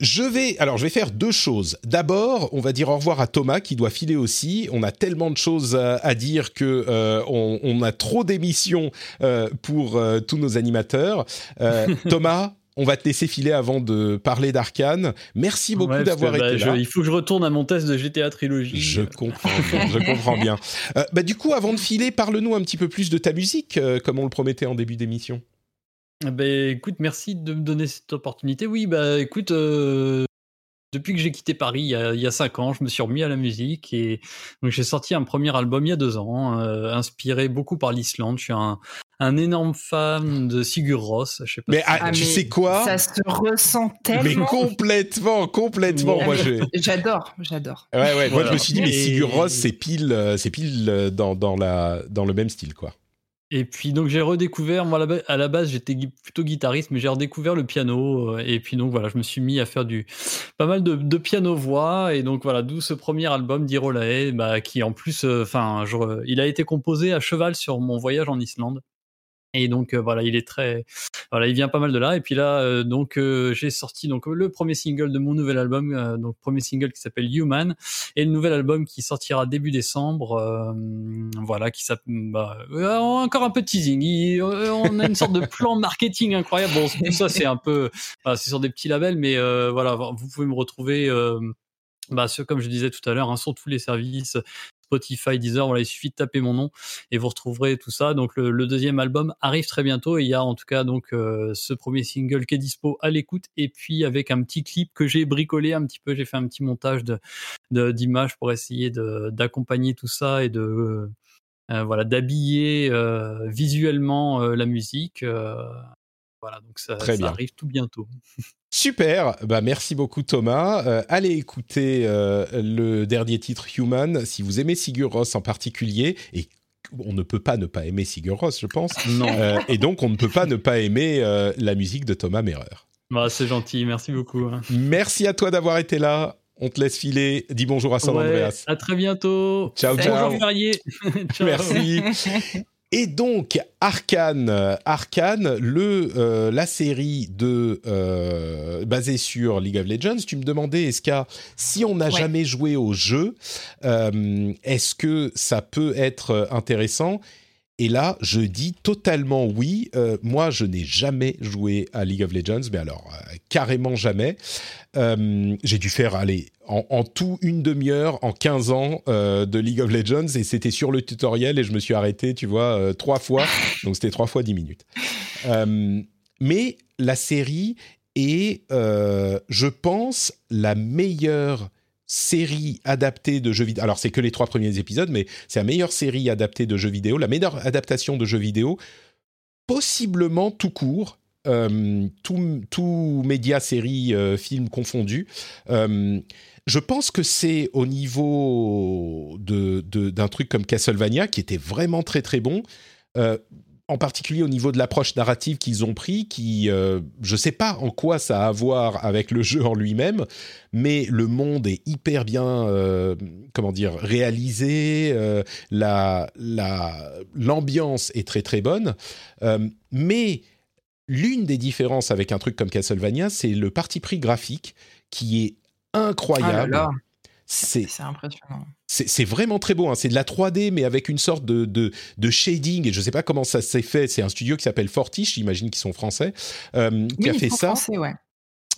S1: Je vais, alors je vais faire deux choses. D'abord, on va dire au revoir à Thomas qui doit filer aussi. On a tellement de choses à, à dire que euh, on, on a trop d'émissions euh, pour euh, tous nos animateurs. Euh, Thomas, on va te laisser filer avant de parler d'Arcane. Merci beaucoup
S4: Ouais,
S1: d'avoir
S4: que, bah,
S1: été
S4: je-
S1: là.
S4: il faut que je retourne à mon test de GTA Trilogy
S1: Je comprends bien, je comprends bien. Euh, bah, du coup, avant de filer, parle-nous un petit peu plus de ta musique, euh, comme on le promettait en début d'émission.
S4: Ben écoute, merci de me donner cette opportunité. Oui, bah écoute, euh, depuis que j'ai quitté Paris il y, a, il y, a, cinq ans, je me suis remis à la musique et donc j'ai sorti un premier album il y a deux ans, euh, inspiré beaucoup par l'Islande. Je suis un, un, énorme fan de Sigur Rós. Je sais pas
S1: mais, si ah, tu mais sais quoi?
S5: Ça se ressent tellement.
S1: Mais complètement, complètement. moi,
S5: j'adore, j'adore.
S1: Ouais, ouais. Voilà. Moi, je me suis dit, mais Sigur Rós, c'est pile, euh, c'est pile dans, dans la, dans le même style, quoi.
S4: Et puis donc j'ai redécouvert, moi à la base j'étais plutôt guitariste, mais j'ai redécouvert le piano. Euh, et puis donc voilà, je me suis mis à faire du pas mal de, piano-voix. Et donc voilà, d'où ce premier album d'Irolae, bah, qui en plus, euh, enfin, il a été composé à cheval sur mon voyage en Islande. Et donc euh, voilà, il est très, voilà, il vient pas mal de là. Et puis là, euh, donc euh, j'ai sorti donc le premier single de mon nouvel album, euh, donc premier single qui s'appelle Human, et le nouvel album qui sortira début décembre, euh, voilà, qui s'appelle bah, encore un peu de teasing. on a une sorte de plan marketing incroyable. Bon, tout ça c'est un peu, voilà, c'est sur des petits labels, mais voilà, vous pouvez me retrouver. Bah, comme je disais tout à l'heure, hein, sur tous les services, Spotify, Deezer, voilà, il suffit de taper mon nom et vous retrouverez tout ça. Donc le, deuxième album arrive très bientôt et il y a en tout cas donc euh, ce premier single qui est dispo à l'écoute et puis avec un petit clip que j'ai bricolé un petit peu, j'ai fait un petit montage de d'images pour essayer d'accompagner tout ça et de euh, voilà d'habiller euh, visuellement euh, la musique. Voilà, donc ça,
S1: Très
S4: ça
S1: bien.
S4: arrive tout bientôt.
S1: Super, bah merci beaucoup Thomas. Euh, allez écouter euh, le dernier titre Human si vous aimez Sigur Rós en particulier et on ne peut pas ne pas aimer Sigur Rós, je pense.
S4: Non.
S1: Euh, et donc on ne peut pas ne pas aimer la musique de Thomas Merer.
S4: Bah, c'est gentil, merci beaucoup. hein.
S1: Merci à toi d'avoir été là. On te laisse filer. Dis bonjour à San
S4: Ouais,
S1: Andreas.
S4: à très bientôt.
S1: Ciao, ciao.
S4: Bonjour.
S1: Merci. Et donc Arkane, Arkane, le euh, la série de euh, basée sur League of Legends. Tu me demandais si on n'a
S5: Ouais.
S1: jamais joué au jeu, euh, est-ce que ça peut être intéressant? Et là, je dis totalement oui. Euh, moi, je n'ai jamais joué à League of Legends, mais alors euh, carrément jamais. Euh, J'ai dû faire aller en, tout une demi-heure en 15 ans de League of Legends et c'était sur le tutoriel et je me suis arrêté, tu vois, trois fois. Donc c'était trois fois 10 minutes. Mais la série est, je pense, la meilleure série adaptée de jeux vidéo. Alors c'est que les trois premiers épisodes, mais c'est la meilleure série adaptée de jeux vidéo, la meilleure adaptation de jeux vidéo, possiblement tout court. Euh, tout, tout média, série, euh, film confondu. Euh, je pense que c'est au niveau de, de- d'un truc comme Castlevania qui était vraiment très très bon. En particulier au niveau de l'approche narrative qu'ils ont pris, qui, euh, je sais pas en quoi ça a à voir avec le jeu en lui-même, mais le monde est hyper bien, euh, comment dire, réalisé, euh, la, la, l'ambiance est très très bonne, mais l'une des différences avec un truc comme Castlevania, c'est le parti pris graphique qui est incroyable.
S5: Ah là là.
S1: C'est
S5: impressionnant.
S1: c'est vraiment très beau. hein. C'est de la 3D, mais avec une sorte de, de, de shading. Et je ne sais pas comment ça s'est fait. C'est un studio qui s'appelle Fortiche, j'imagine qu'ils sont français, euh, qui
S5: Oui,
S1: a
S5: ils
S1: fait
S5: sont
S1: ça.
S5: français, ouais.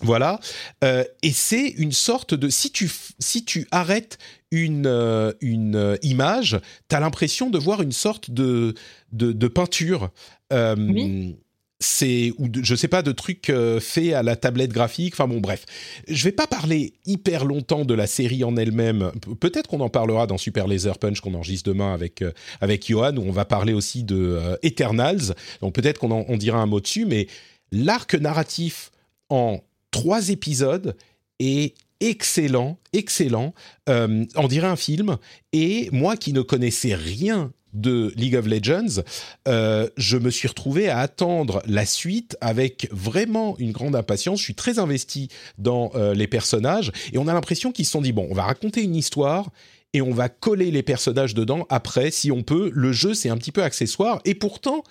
S1: Voilà. Euh, et c'est une sorte de... Si tu, si tu arrêtes une, euh, une image, tu as l'impression de voir une sorte de, de, de peinture.
S5: Oui.
S1: C'est, ou je sais pas, de trucs euh, faits à la tablette graphique. Enfin bon, bref. Je vais pas parler hyper longtemps de la série en elle-même. Pe- Peut-être qu'on en parlera dans Super Laser Punch qu'on enregistre demain avec, euh, avec Johan, où on va parler aussi de euh, Eternals. Donc peut-être qu'on en- on dira un mot dessus, mais l'arc narratif en trois épisodes est excellent, excellent. Euh, on dirait un film. Et moi qui ne connaissais rien de League of Legends, euh, je me suis retrouvé à attendre la suite avec vraiment une grande impatience. Je suis très investi dans euh, les personnages et on a l'impression qu'ils se sont dit bon, on va raconter une histoire et on va coller les personnages dedans après si on peut. Le jeu c'est un petit peu accessoire et pourtant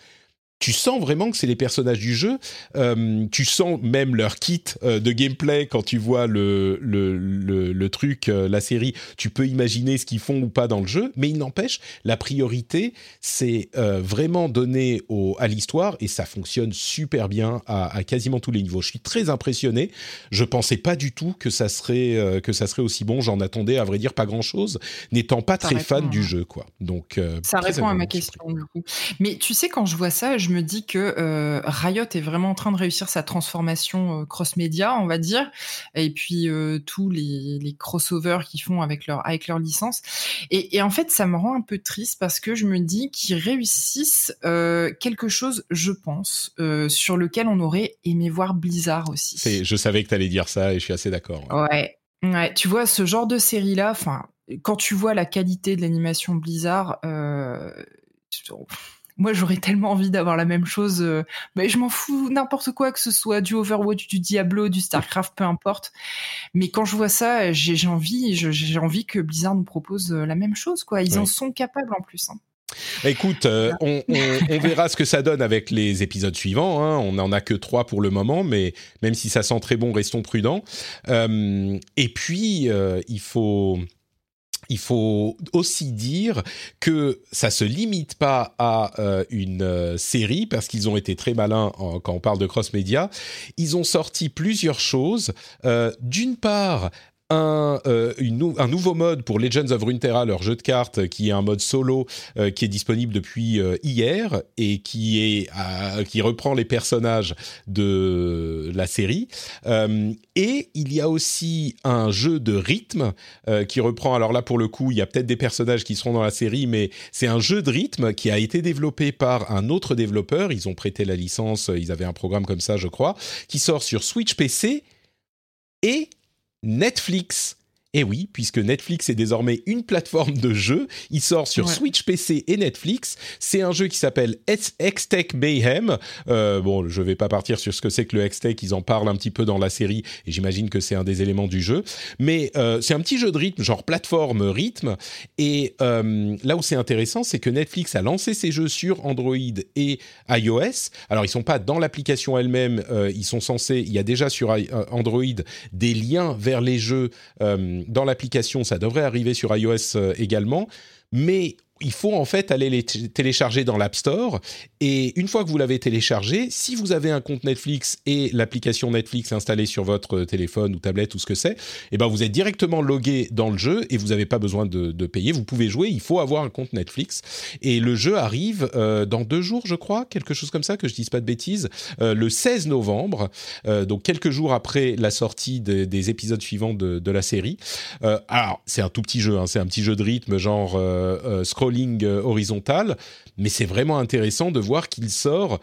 S1: tu sens vraiment que c'est les personnages du jeu. Euh, tu sens même leur kit euh, de gameplay quand tu vois le, le, le, le truc, euh, la série. Tu peux imaginer ce qu'ils font ou pas dans le jeu, mais il n'empêche, la priorité, c'est vraiment donner au, à l'histoire et ça fonctionne super bien à, à quasiment tous les niveaux. Je suis très impressionné. Je pensais pas du tout que ça serait que ça serait aussi bon. J'en attendais à vrai dire pas grand chose, n'étant pas
S5: Ça
S1: très
S5: répond,
S1: fan du jeu, quoi. Donc
S5: Ça répond à ma question du coup. Mais tu sais, quand je vois ça, je
S2: je me dis que euh, Riot est vraiment en train de réussir sa transformation euh, cross-média, on va dire, et puis euh, tous les, les crossovers qu'ils font avec leur avec leur licence. Et, et, en fait, ça me rend un peu triste parce que je me dis qu'ils réussissent quelque chose, je pense, sur lequel on aurait aimé voir Blizzard aussi.
S1: je savais que tu allais dire ça et je suis assez d'accord.
S2: Ouais. ouais. tu vois ce genre de série là, enfin quand tu vois la qualité de l'animation Blizzard, euh, moi j'aurais tellement envie d'avoir la même chose. Euh, mais je m'en fous n'importe quoi que ce soit du Overwatch, du Diablo, du Starcraft, peu importe. Mais quand je vois ça, j'ai envie, j'ai envie que Blizzard nous propose euh, la même chose. Quoi, ils en sont capables en plus. Hein.
S1: Écoute, on, verra ce que ça donne avec les épisodes suivants. Hein. On n'en a que trois pour le moment, mais même si ça sent très bon, restons prudents. et puis, il faut il faut aussi dire que ça se limite pas à euh, une euh, série parce qu'ils ont été très malins quand on parle de cross média. Ils ont sorti plusieurs choses. Euh, d'une part, un, euh, un nouveau mode pour Legends of Runeterra, leur jeu de cartes, qui est un mode solo euh, qui est disponible depuis euh, hier et qui est qui reprend les personnages de la série. et il y a aussi un jeu de rythme qui reprend. Alors là, pour le coup, il y a peut-être des personnages qui seront dans la série, mais c'est un jeu de rythme qui a été développé par un autre développeur. Ils ont prêté la licence. Ils avaient un programme comme ça, je crois, qui sort sur Switch PC et Netflix et oui, puisque Netflix est désormais une plateforme de jeu, il sort sur Switch PC et Netflix. C'est un jeu qui s'appelle Hextech Mayhem. Euh, bon, je vais pas partir sur ce que c'est que le Hextech, ils en parlent un petit peu dans la série et j'imagine que c'est un des éléments du jeu. Mais euh, c'est un petit jeu de rythme, genre plateforme rythme. Et euh, là où c'est intéressant, c'est que Netflix a lancé ses jeux sur Android et iOS. Alors ils sont pas dans l'application elle-même, ils sont censés. Il y a déjà sur Android des liens vers les jeux dans l'application, ça devrait arriver sur iOS euh, également, mais il faut en fait aller les télécharger dans l'App Store. Et une fois que vous l'avez téléchargé, si vous avez un compte Netflix et l'application Netflix installée sur votre téléphone ou tablette ou ce que c'est, eh ben vous êtes directement logué dans le jeu et vous n'avez pas besoin de, payer. Vous pouvez jouer. Il faut avoir un compte Netflix. Et le jeu arrive euh, dans deux jours, je crois, quelque chose comme ça, que je dise pas de bêtises, euh, le 16 novembre, euh, donc quelques jours après la sortie des épisodes suivants de, la série. alors c'est un tout petit jeu, hein, c'est un petit jeu de rythme, genre scroll ligne euh, horizontale, mais c'est vraiment intéressant de voir qu'il sort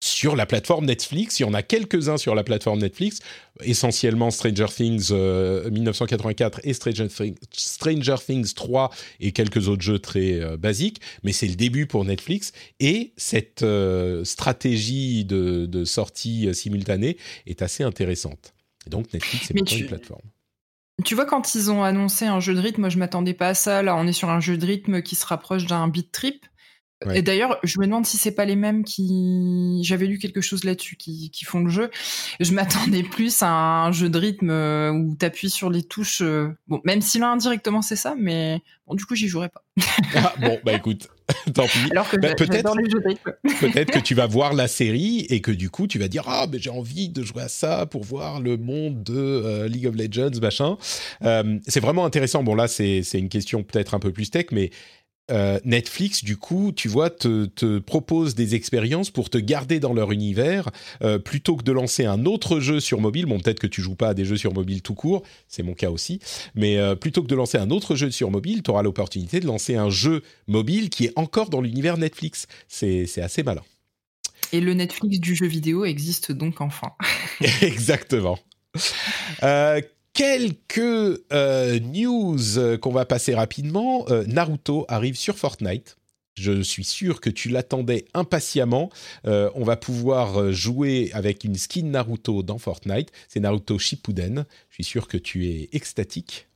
S1: sur la plateforme Netflix. Il y en a quelques-uns sur la plateforme Netflix, essentiellement Stranger Things 1984 euh, et Stranger Things, Stranger Things 3 et quelques autres jeux très euh, basiques, mais c'est le début pour Netflix et cette stratégie de, sortie simultanée est assez intéressante. Et donc Netflix est maintenant une plateforme.
S2: Tu vois, quand ils ont annoncé un jeu de rythme, moi je m'attendais pas à ça. Là, on est sur un jeu de rythme qui se rapproche d'un beat trip. Et d'ailleurs, je me demande si c'est pas les mêmes qui. J'avais lu quelque chose là-dessus qui, qui, font le jeu. Je m'attendais plus à un jeu de rythme euh, où t'appuies sur les touches. Euh, bon, même si là indirectement c'est ça, mais bon, du coup j'y jouerai pas.
S1: ah, bon, bah écoute, tant pis.
S2: Alors que
S1: bah,
S2: peut-être,
S1: peut-être que tu vas voir la série et que du coup tu vas dire ah mais j'ai envie de jouer à ça pour voir le monde de euh, League of Legends machin. c'est vraiment intéressant. Bon là c'est c'est une question peut-être un peu plus tech, mais euh, Netflix, du coup, tu vois, te, propose des expériences pour te garder dans leur univers, euh, plutôt que de lancer un autre jeu sur mobile. Bon, peut-être que tu joues pas à des jeux sur mobile tout court, c'est mon cas aussi, mais euh, plutôt que de lancer un autre jeu sur mobile, tu auras l'opportunité de lancer un jeu mobile qui est encore dans l'univers Netflix. C'est assez malin.
S2: Et le Netflix du jeu vidéo existe donc enfin.
S1: Exactement. Quelques euh, news euh, qu'on va passer rapidement. Euh, Naruto arrive sur Fortnite. Je suis sûr que tu l'attendais impatiemment. on va pouvoir jouer avec une skin Naruto dans Fortnite. C'est Naruto Shippuden. Je suis sûr que tu es extatique.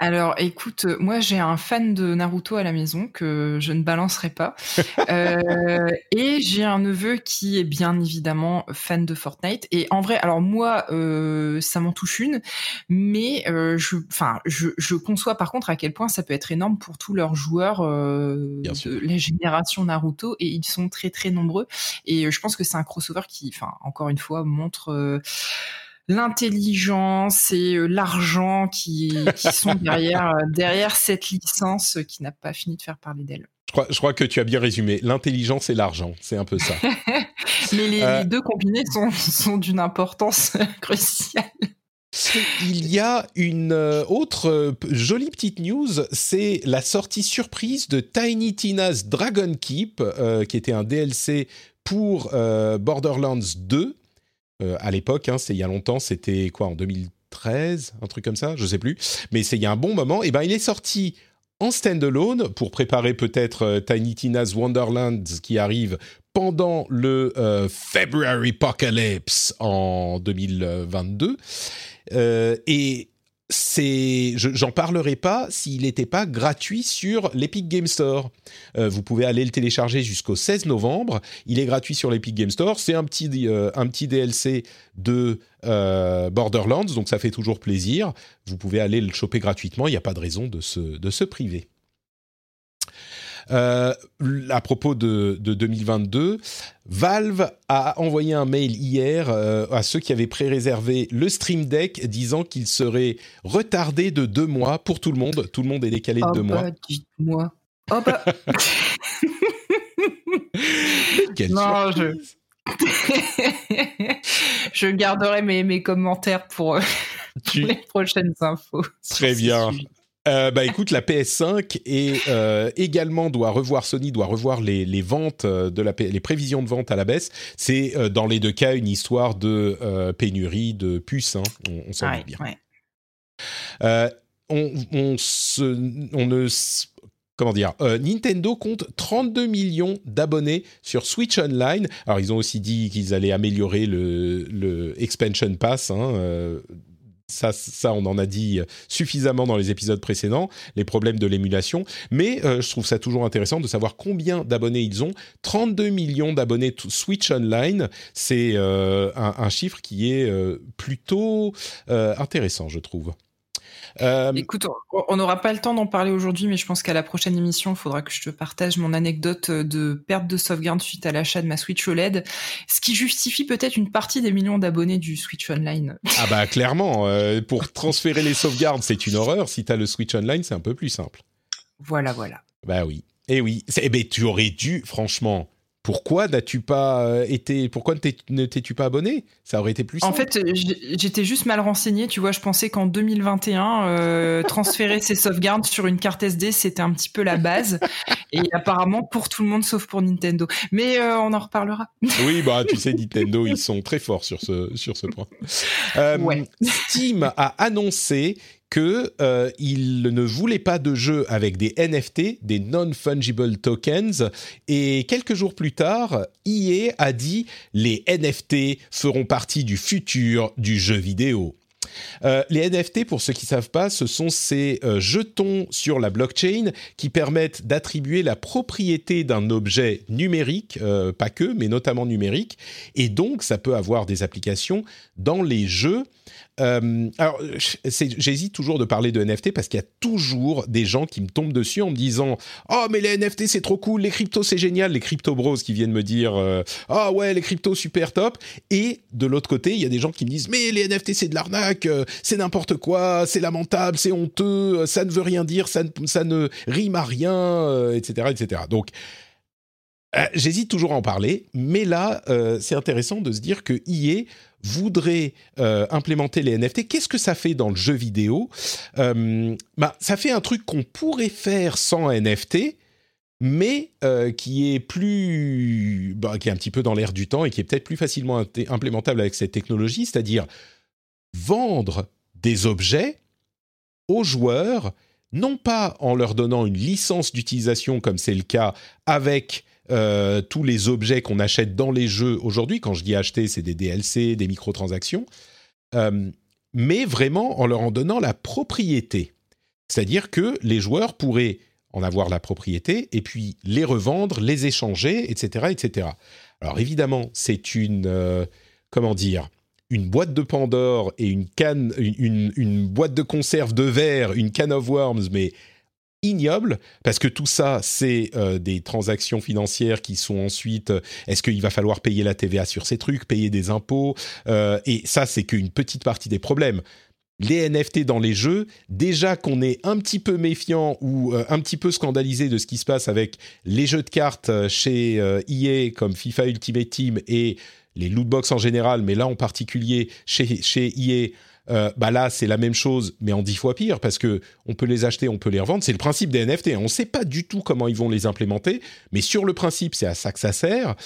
S2: Alors, écoute, moi j'ai un fan de Naruto à la maison que je ne balancerai pas, euh, et j'ai un neveu qui est bien évidemment fan de Fortnite. Et en vrai, alors moi, euh, ça m'en touche une, mais euh, je, enfin, je, je, conçois par contre à quel point ça peut être énorme pour tous leurs joueurs de la génération Naruto, et ils sont très très nombreux. Et je pense que c'est un crossover qui, enfin, encore une fois, montre l'intelligence et euh, l'argent qui, qui, sont derrière, euh, derrière cette licence qui n'a pas fini de faire parler d'elle.
S1: Je crois, je crois que tu as bien résumé. L'intelligence et l'argent, c'est un peu ça.
S2: Mais les,
S1: Euh,
S2: les deux combinés sont, sont d'une importance cruciale.
S1: Il y a une euh, autre euh, jolie petite news, c'est la sortie surprise de Tiny Tina's Dragon Keep, euh, qui était un DLC pour euh, Borderlands 2. Euh, à l'époque, hein, c'est il y a longtemps, c'était quoi en 2013, un truc comme ça, je sais plus. Mais c'est il y a un bon moment. Et ben, il est sorti en standalone pour préparer peut-être euh, Tiny Tina's Wonderlands qui arrive pendant le euh, February Apocalypse en 2022. Euh, et j'en parlerai pas s'il n'était pas gratuit sur l'Epic Game Store. Euh, vous pouvez aller le télécharger jusqu'au 16 novembre. Il est gratuit sur l'Epic Game Store. C'est un petit, euh, un petit DLC de euh, Borderlands, donc ça fait toujours plaisir. Vous pouvez aller le choper gratuitement. Il n'y a pas de raison de se, de se priver. Euh, à propos de, de 2022, Valve a envoyé un mail hier euh, à ceux qui avaient pré-réservé le Stream Deck disant qu'il serait retardé de deux mois pour tout le monde. Tout le monde est décalé de
S2: Oh
S1: deux
S2: bah,
S1: mois.
S2: dites-moi. Oh bah.
S1: Quelle
S2: Non, je-
S1: surprise.
S2: je garderai mes, mes commentaires pour euh,
S1: Tu-
S2: les prochaines infos.
S1: Très bien.
S2: sujet.
S1: Euh, bah écoute, la PS5 est euh, également doit revoir Sony doit revoir les, les ventes euh, de la les prévisions de vente à la baisse. C'est euh, dans les deux cas une histoire de pénurie de puces. hein. On, on s'en
S2: Ouais,
S1: bien.
S2: ouais.
S1: On, on se, on ne, comment dire, euh, Nintendo compte 32 millions d'abonnés sur Switch Online. Alors ils ont aussi dit qu'ils allaient améliorer le, le expansion pass. Hein, euh, ça, ça, on en a dit suffisamment dans les épisodes précédents, les problèmes de l'émulation. Mais euh, je trouve ça toujours intéressant de savoir combien d'abonnés ils ont. 32 millions d'abonnés Switch Online, c'est euh, un, chiffre qui est euh, plutôt euh, intéressant, je trouve. Euh,
S2: Écoute, on- n'aura pas le temps d'en parler aujourd'hui, mais je pense qu'à la prochaine émission, il faudra que je te partage mon anecdote de perte de sauvegarde suite à l'achat de ma Switch OLED, ce qui justifie peut-être une partie des millions d'abonnés du Switch Online.
S1: Ah bah clairement, euh, pour transférer les sauvegardes, c'est une horreur. Si tu as le Switch Online, c'est un peu plus simple.
S2: Voilà, voilà.
S1: Bah oui. Eh oui. Eh ben, tu aurais dû, franchement. Pourquoi n'as-tu pas euh, été Pourquoi ne t'es- ne t'es-tu pas abonné? Ça aurait été plus
S2: En fait, j'ai- j'étais juste mal renseigné. Tu vois, je pensais qu'en 2021, euh, transférer ses sauvegardes sur une carte SD, c'était un petit peu la base. Et apparemment, pour tout le monde, sauf pour Nintendo. Mais euh, on en reparlera.
S1: Oui, bah tu sais, Nintendo, ils sont très forts sur ce sur ce point. Euh,
S2: Ouais.
S1: Steam a annoncé que euh, il ne voulait pas de jeu avec des NFT, des non-fungible tokens, et quelques jours plus tard, EA a dit les NFT feront partie du futur du jeu vidéo. Euh, les NFT, pour ceux qui ne savent pas, ce sont ces euh, jetons sur la blockchain qui permettent d'attribuer la propriété d'un objet numérique, pas que, mais notamment numérique, et donc ça peut avoir des applications dans les jeux. Euh, alors, j'hésite toujours de parler de NFT parce qu'il y a toujours des gens qui me tombent dessus en me disant Oh, mais les NFT c'est trop cool, les cryptos c'est génial, les crypto bros qui viennent me dire euh, Ah ouais, les cryptos super top. Et de l'autre côté, il y a des gens qui me disent Mais les NFT c'est de l'arnaque, euh, c'est n'importe quoi, c'est lamentable, c'est honteux, ça ne veut rien dire, ça ne, rime à rien, etc., etc. Donc, J'hésite toujours à en parler, mais là, c'est intéressant de se dire que EA voudrait euh, implémenter les NFT. Qu'est-ce que ça fait dans le jeu vidéo? Euh, bah, Ça fait un truc qu'on pourrait faire sans NFT, mais euh, qui est plus, bah, qui est un petit peu dans l'air du temps et qui est peut-être plus facilement implémentable avec cette technologie, c'est-à-dire vendre des objets aux joueurs, non pas en leur donnant une licence d'utilisation comme c'est le cas avec euh, tous les objets qu'on achète dans les jeux aujourd'hui. Quand je dis acheter, c'est des DLC, des microtransactions, euh, mais vraiment en leur en donnant la propriété. C'est-à-dire que les joueurs pourraient en avoir la propriété et puis les revendre, les échanger, etc., etc. Alors évidemment, c'est une euh, comment dire une boîte de Pandore et une canne, une, une, une boîte de conserve de verre, une can of worms, mais ignoble, parce que tout ça, c'est euh, des transactions financières qui sont ensuite, euh, est-ce qu'il va falloir payer la TVA sur ces trucs, payer des impôts, euh, et ça, c'est qu'une petite partie des problèmes. les NFT dans les jeux, déjà qu'on est un petit peu méfiant ou un petit peu scandalisé de ce qui se passe avec les jeux de cartes chez EA comme FIFA Ultimate Team et les lootbox en général, mais là en particulier chez, chez EA, bah là c'est la même chose, mais en dix fois pire parce que on peut les acheter, on peut les revendre. C'est le principe des NFT. On ne sait pas du tout comment ils vont les implémenter, mais sur le principe, c'est à ça que ça sert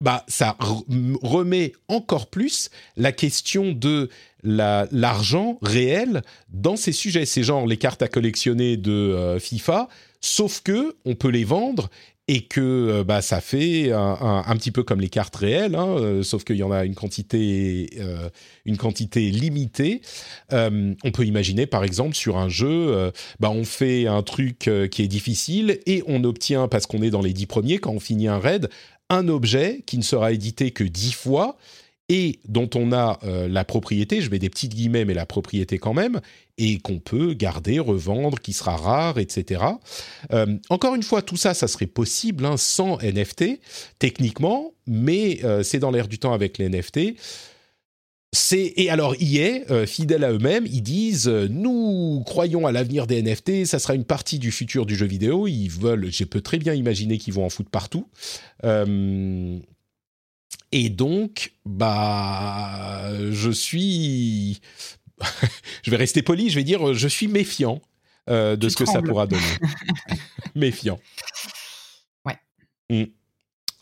S1: bah, ça remet encore plus la question de l'argent réel dans ces sujets. C'est genre les cartes à collectionner de euh, FIFA, sauf que on peut les vendre et que euh, bah, ça fait un, petit peu comme les cartes réelles, hein, euh, sauf qu'il y en a une quantité, une quantité limitée. on peut imaginer, par exemple, sur un jeu, bah, on fait un truc qui est difficile et on obtient, parce qu'on est dans les dix premiers, quand on finit un raid, un objet qui ne sera édité que dix fois et dont on a euh, la propriété, je mets des petites guillemets, mais la propriété quand même, et qu'on peut garder, revendre, qui sera rare, etc. Euh, encore une fois, tout ça, ça serait possible hein, sans NFT, techniquement, mais euh, c'est dans l'air du temps avec les NFT et alors EA, euh, fidèles à eux-mêmes, ils disent nous croyons à l'avenir des NFT, ça sera une partie du futur du jeu vidéo. Ils veulent, je peux très bien imaginer qu'ils vont en foutre partout. Euh, et donc, bah, je suis, je vais rester poli, je vais dire, je suis méfiant de ce que ça pourra donner. méfiant.
S2: Ouais.
S1: Mm.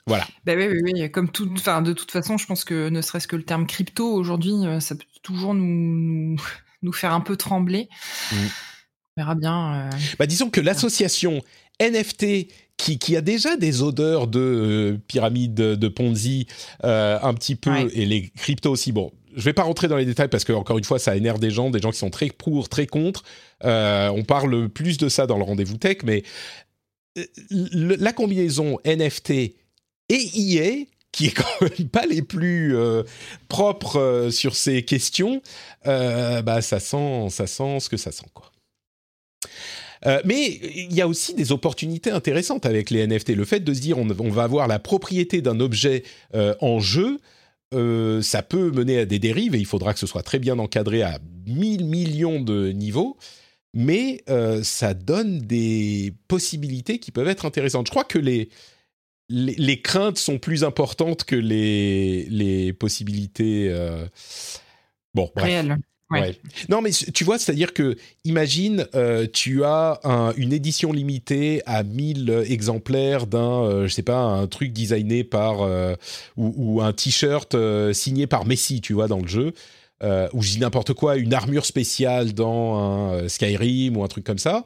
S1: Voilà.
S2: Ben oui, oui, oui, comme tout, enfin, de toute façon, je pense que ne serait-ce que le terme crypto aujourd'hui, euh, ça peut toujours nous, nous, faire un peu trembler. Mm. On verra bien. Euh,
S1: bah, disons que l'association NFT qui, qui, a déjà des odeurs de euh, pyramide de Ponzi un petit peu et les cryptos aussi. Bon, je vais pas rentrer dans les détails parce que encore une fois, ça énerve des gens, des gens qui sont très pour, très contre. on parle plus de ça dans le rendez-vous tech, mais la combinaison NFT et EA, qui est quand même pas les plus euh, propres euh, sur ces questions, euh, bah ça sent, ça sent ce que ça sent quoi. Mais il y a aussi des opportunités intéressantes avec les NFT. Le fait de se dire on, va avoir la propriété d'un objet en jeu, ça peut mener à des dérives et il faudra que ce soit très bien encadré à 1000 millions de niveaux. Mais ça donne des possibilités qui peuvent être intéressantes. Je crois que les, les, craintes sont plus importantes que les, les possibilités. Euh, bon, bref. Non, mais tu vois, c'est-à-dire que, imagine, euh, tu as une édition limitée à 1000 exemplaires d'un, euh, je sais pas, un truc designé par, ou, ou, un t-shirt signé par Messi, tu vois, dans le jeu, ou je dis n'importe quoi, une armure spéciale dans un Skyrim ou un truc comme ça.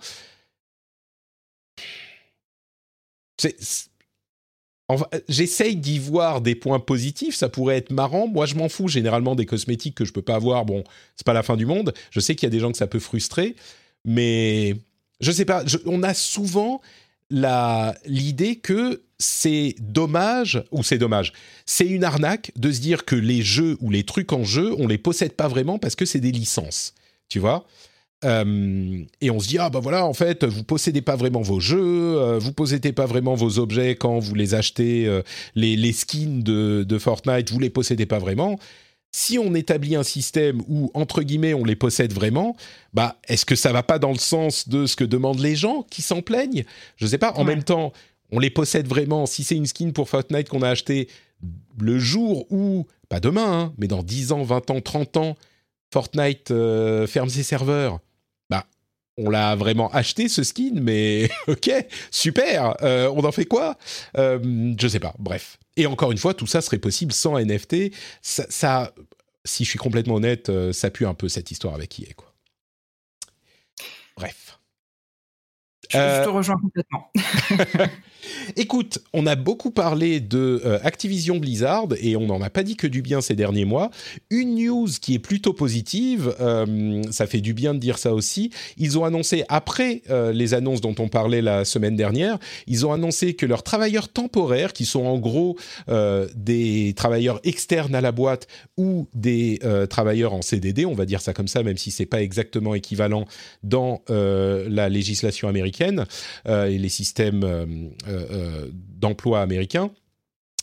S1: C'est J'essaye d'y voir des points positifs, ça pourrait être marrant. Moi, je m'en fous généralement des cosmétiques que je peux pas avoir. Bon, c'est pas la fin du monde. Je sais qu'il y a des gens que ça peut frustrer, mais je sais pas. on a souvent l'idée que c'est dommage ou c'est dommage. C'est une arnaque de se dire que les jeux ou les trucs en jeu, on les possède pas vraiment parce que c'est des licences. Tu vois euh, et on se dit ah bah voilà en fait vous possédez pas vraiment vos jeux, euh, vous possédez pas vraiment vos objets quand vous les achetez, euh, les, les, skins de, de, Fortnite vous les possédez pas vraiment. Si on établit un système où entre guillemets on les possède vraiment, bah est-ce que ça va pas dans le sens de ce que demandent les gens qui s'en plaignent? Je sais pas. En même temps, on les possède vraiment. Si c'est une skin pour Fortnite qu'on a acheté le jour où, pas demain, hein, mais dans 10 ans, 20 ans, 30 ans, Fortnite ferme ses serveurs on l'a vraiment acheté ce skin, mais ok, super. Euh, on en fait quoi? Euh, Je sais pas. Bref. Et encore une fois, tout ça serait possible sans NFT. Ça, si je suis complètement honnête, euh, ça pue un peu cette histoire avec EA, quoi. Bref.
S2: Je, te rejoins complètement.
S1: Écoute, on a beaucoup parlé de euh, Activision Blizzard et on n'en a pas dit que du bien ces derniers mois. Une news qui est plutôt positive, euh, ça fait du bien de dire ça aussi. Ils ont annoncé, après euh, les annonces dont on parlait la semaine dernière, ils ont annoncé que leurs travailleurs temporaires, qui sont en gros des travailleurs externes à la boîte ou des travailleurs en CDD, on va dire ça comme ça, même si c'est pas exactement équivalent dans la législation américaine et les systèmes euh, d'emploi américain,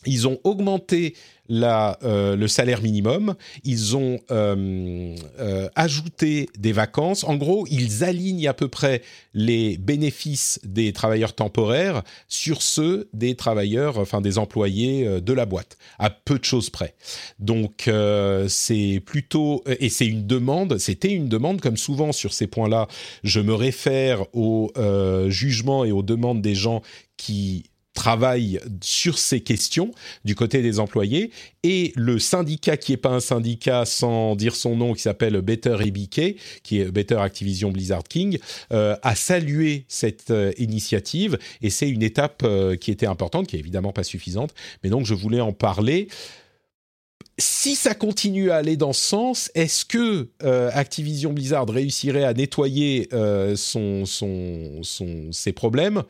S1: ils ont augmenté la, euh, le salaire minimum, ils ont euh, ajouté des vacances. En gros, ils alignent à peu près les bénéfices des travailleurs temporaires sur ceux des travailleurs, enfin des employés de la boîte, à peu de choses près. Donc c'est plutôt et c'est une demande, c'était une demande comme souvent sur ces points-là. Je me réfère aux jugements et aux demandes des gens qui travaille sur ces questions du côté des employés. Et le syndicat qui n'est pas un syndicat sans dire son nom qui s'appelle Better EBK qui est Better Activision Blizzard King euh, a salué cette euh, initiative. Et c'est une étape euh, qui était importante qui est évidemment pas suffisante. Mais donc je voulais en parler. Si ça continue à aller dans ce sens, est-ce que Activision Blizzard réussirait à nettoyer son, son, son, ses problèmes?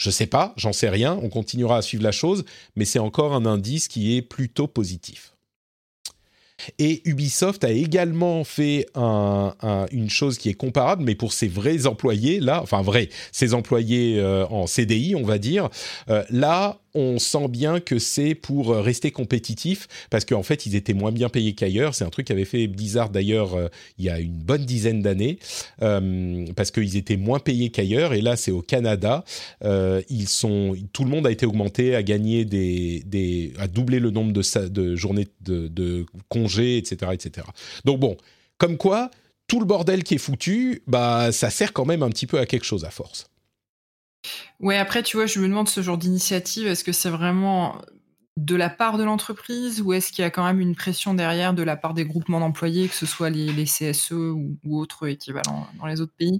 S1: Je sais pas, j'en sais rien, on continuera à suivre la chose, mais c'est encore un indice qui est plutôt positif. Et Ubisoft a également fait une chose qui est comparable, mais pour ses vrais employés, là, enfin vrais, ses employés euh, en CDI, on va dire, euh, là, on sent bien que c'est pour euh, rester compétitif parce qu'en fait ils étaient moins bien payés qu'ailleurs. C'est un truc qu'avait fait Blizzard d'ailleurs euh, il y a une bonne dizaine d'années euh, parce qu'ils étaient moins payés qu'ailleurs. Et là c'est au Canada. ils sont, tout le monde a été augmenté, à gagner des, des à doubler le nombre de, de journées de, de congés, etc., etc. Donc bon, comme quoi tout le bordel qui est foutu, bah ça sert quand même un petit peu à quelque chose à force.
S2: Ouais, après, tu vois, je me demande ce genre d'initiative, est-ce que c'est vraiment de la part de l'entreprise ou est-ce qu'il y a quand même une pression derrière de la part des groupements d'employés, que ce soit les, CSE ou, autres équivalents dans les autres pays?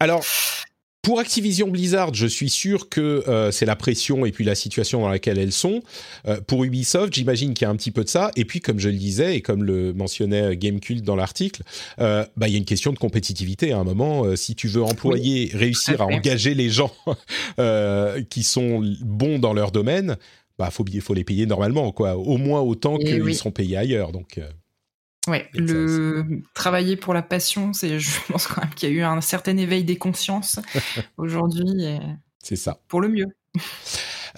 S1: Pour Activision Blizzard, je suis sûr que euh, c'est la pression et puis la situation dans laquelle elles sont. Euh, pour Ubisoft, j'imagine qu'il y a un petit peu de ça. Et puis, comme je le disais et comme le mentionnait Gamecult dans l'article, euh, bah, il y a une question de compétitivité à un moment. si tu veux employer, réussir à engager les gens qui sont bons dans leur domaine, bah faut, faut les payer normalement, quoi. Au moins autant qu'ils seront payés ailleurs. Donc
S2: Ouais, le travailler pour la passion, c'est, je pense quand même qu'il y a eu un certain éveil des consciences aujourd'hui.
S1: C'est ça.
S2: Pour le mieux.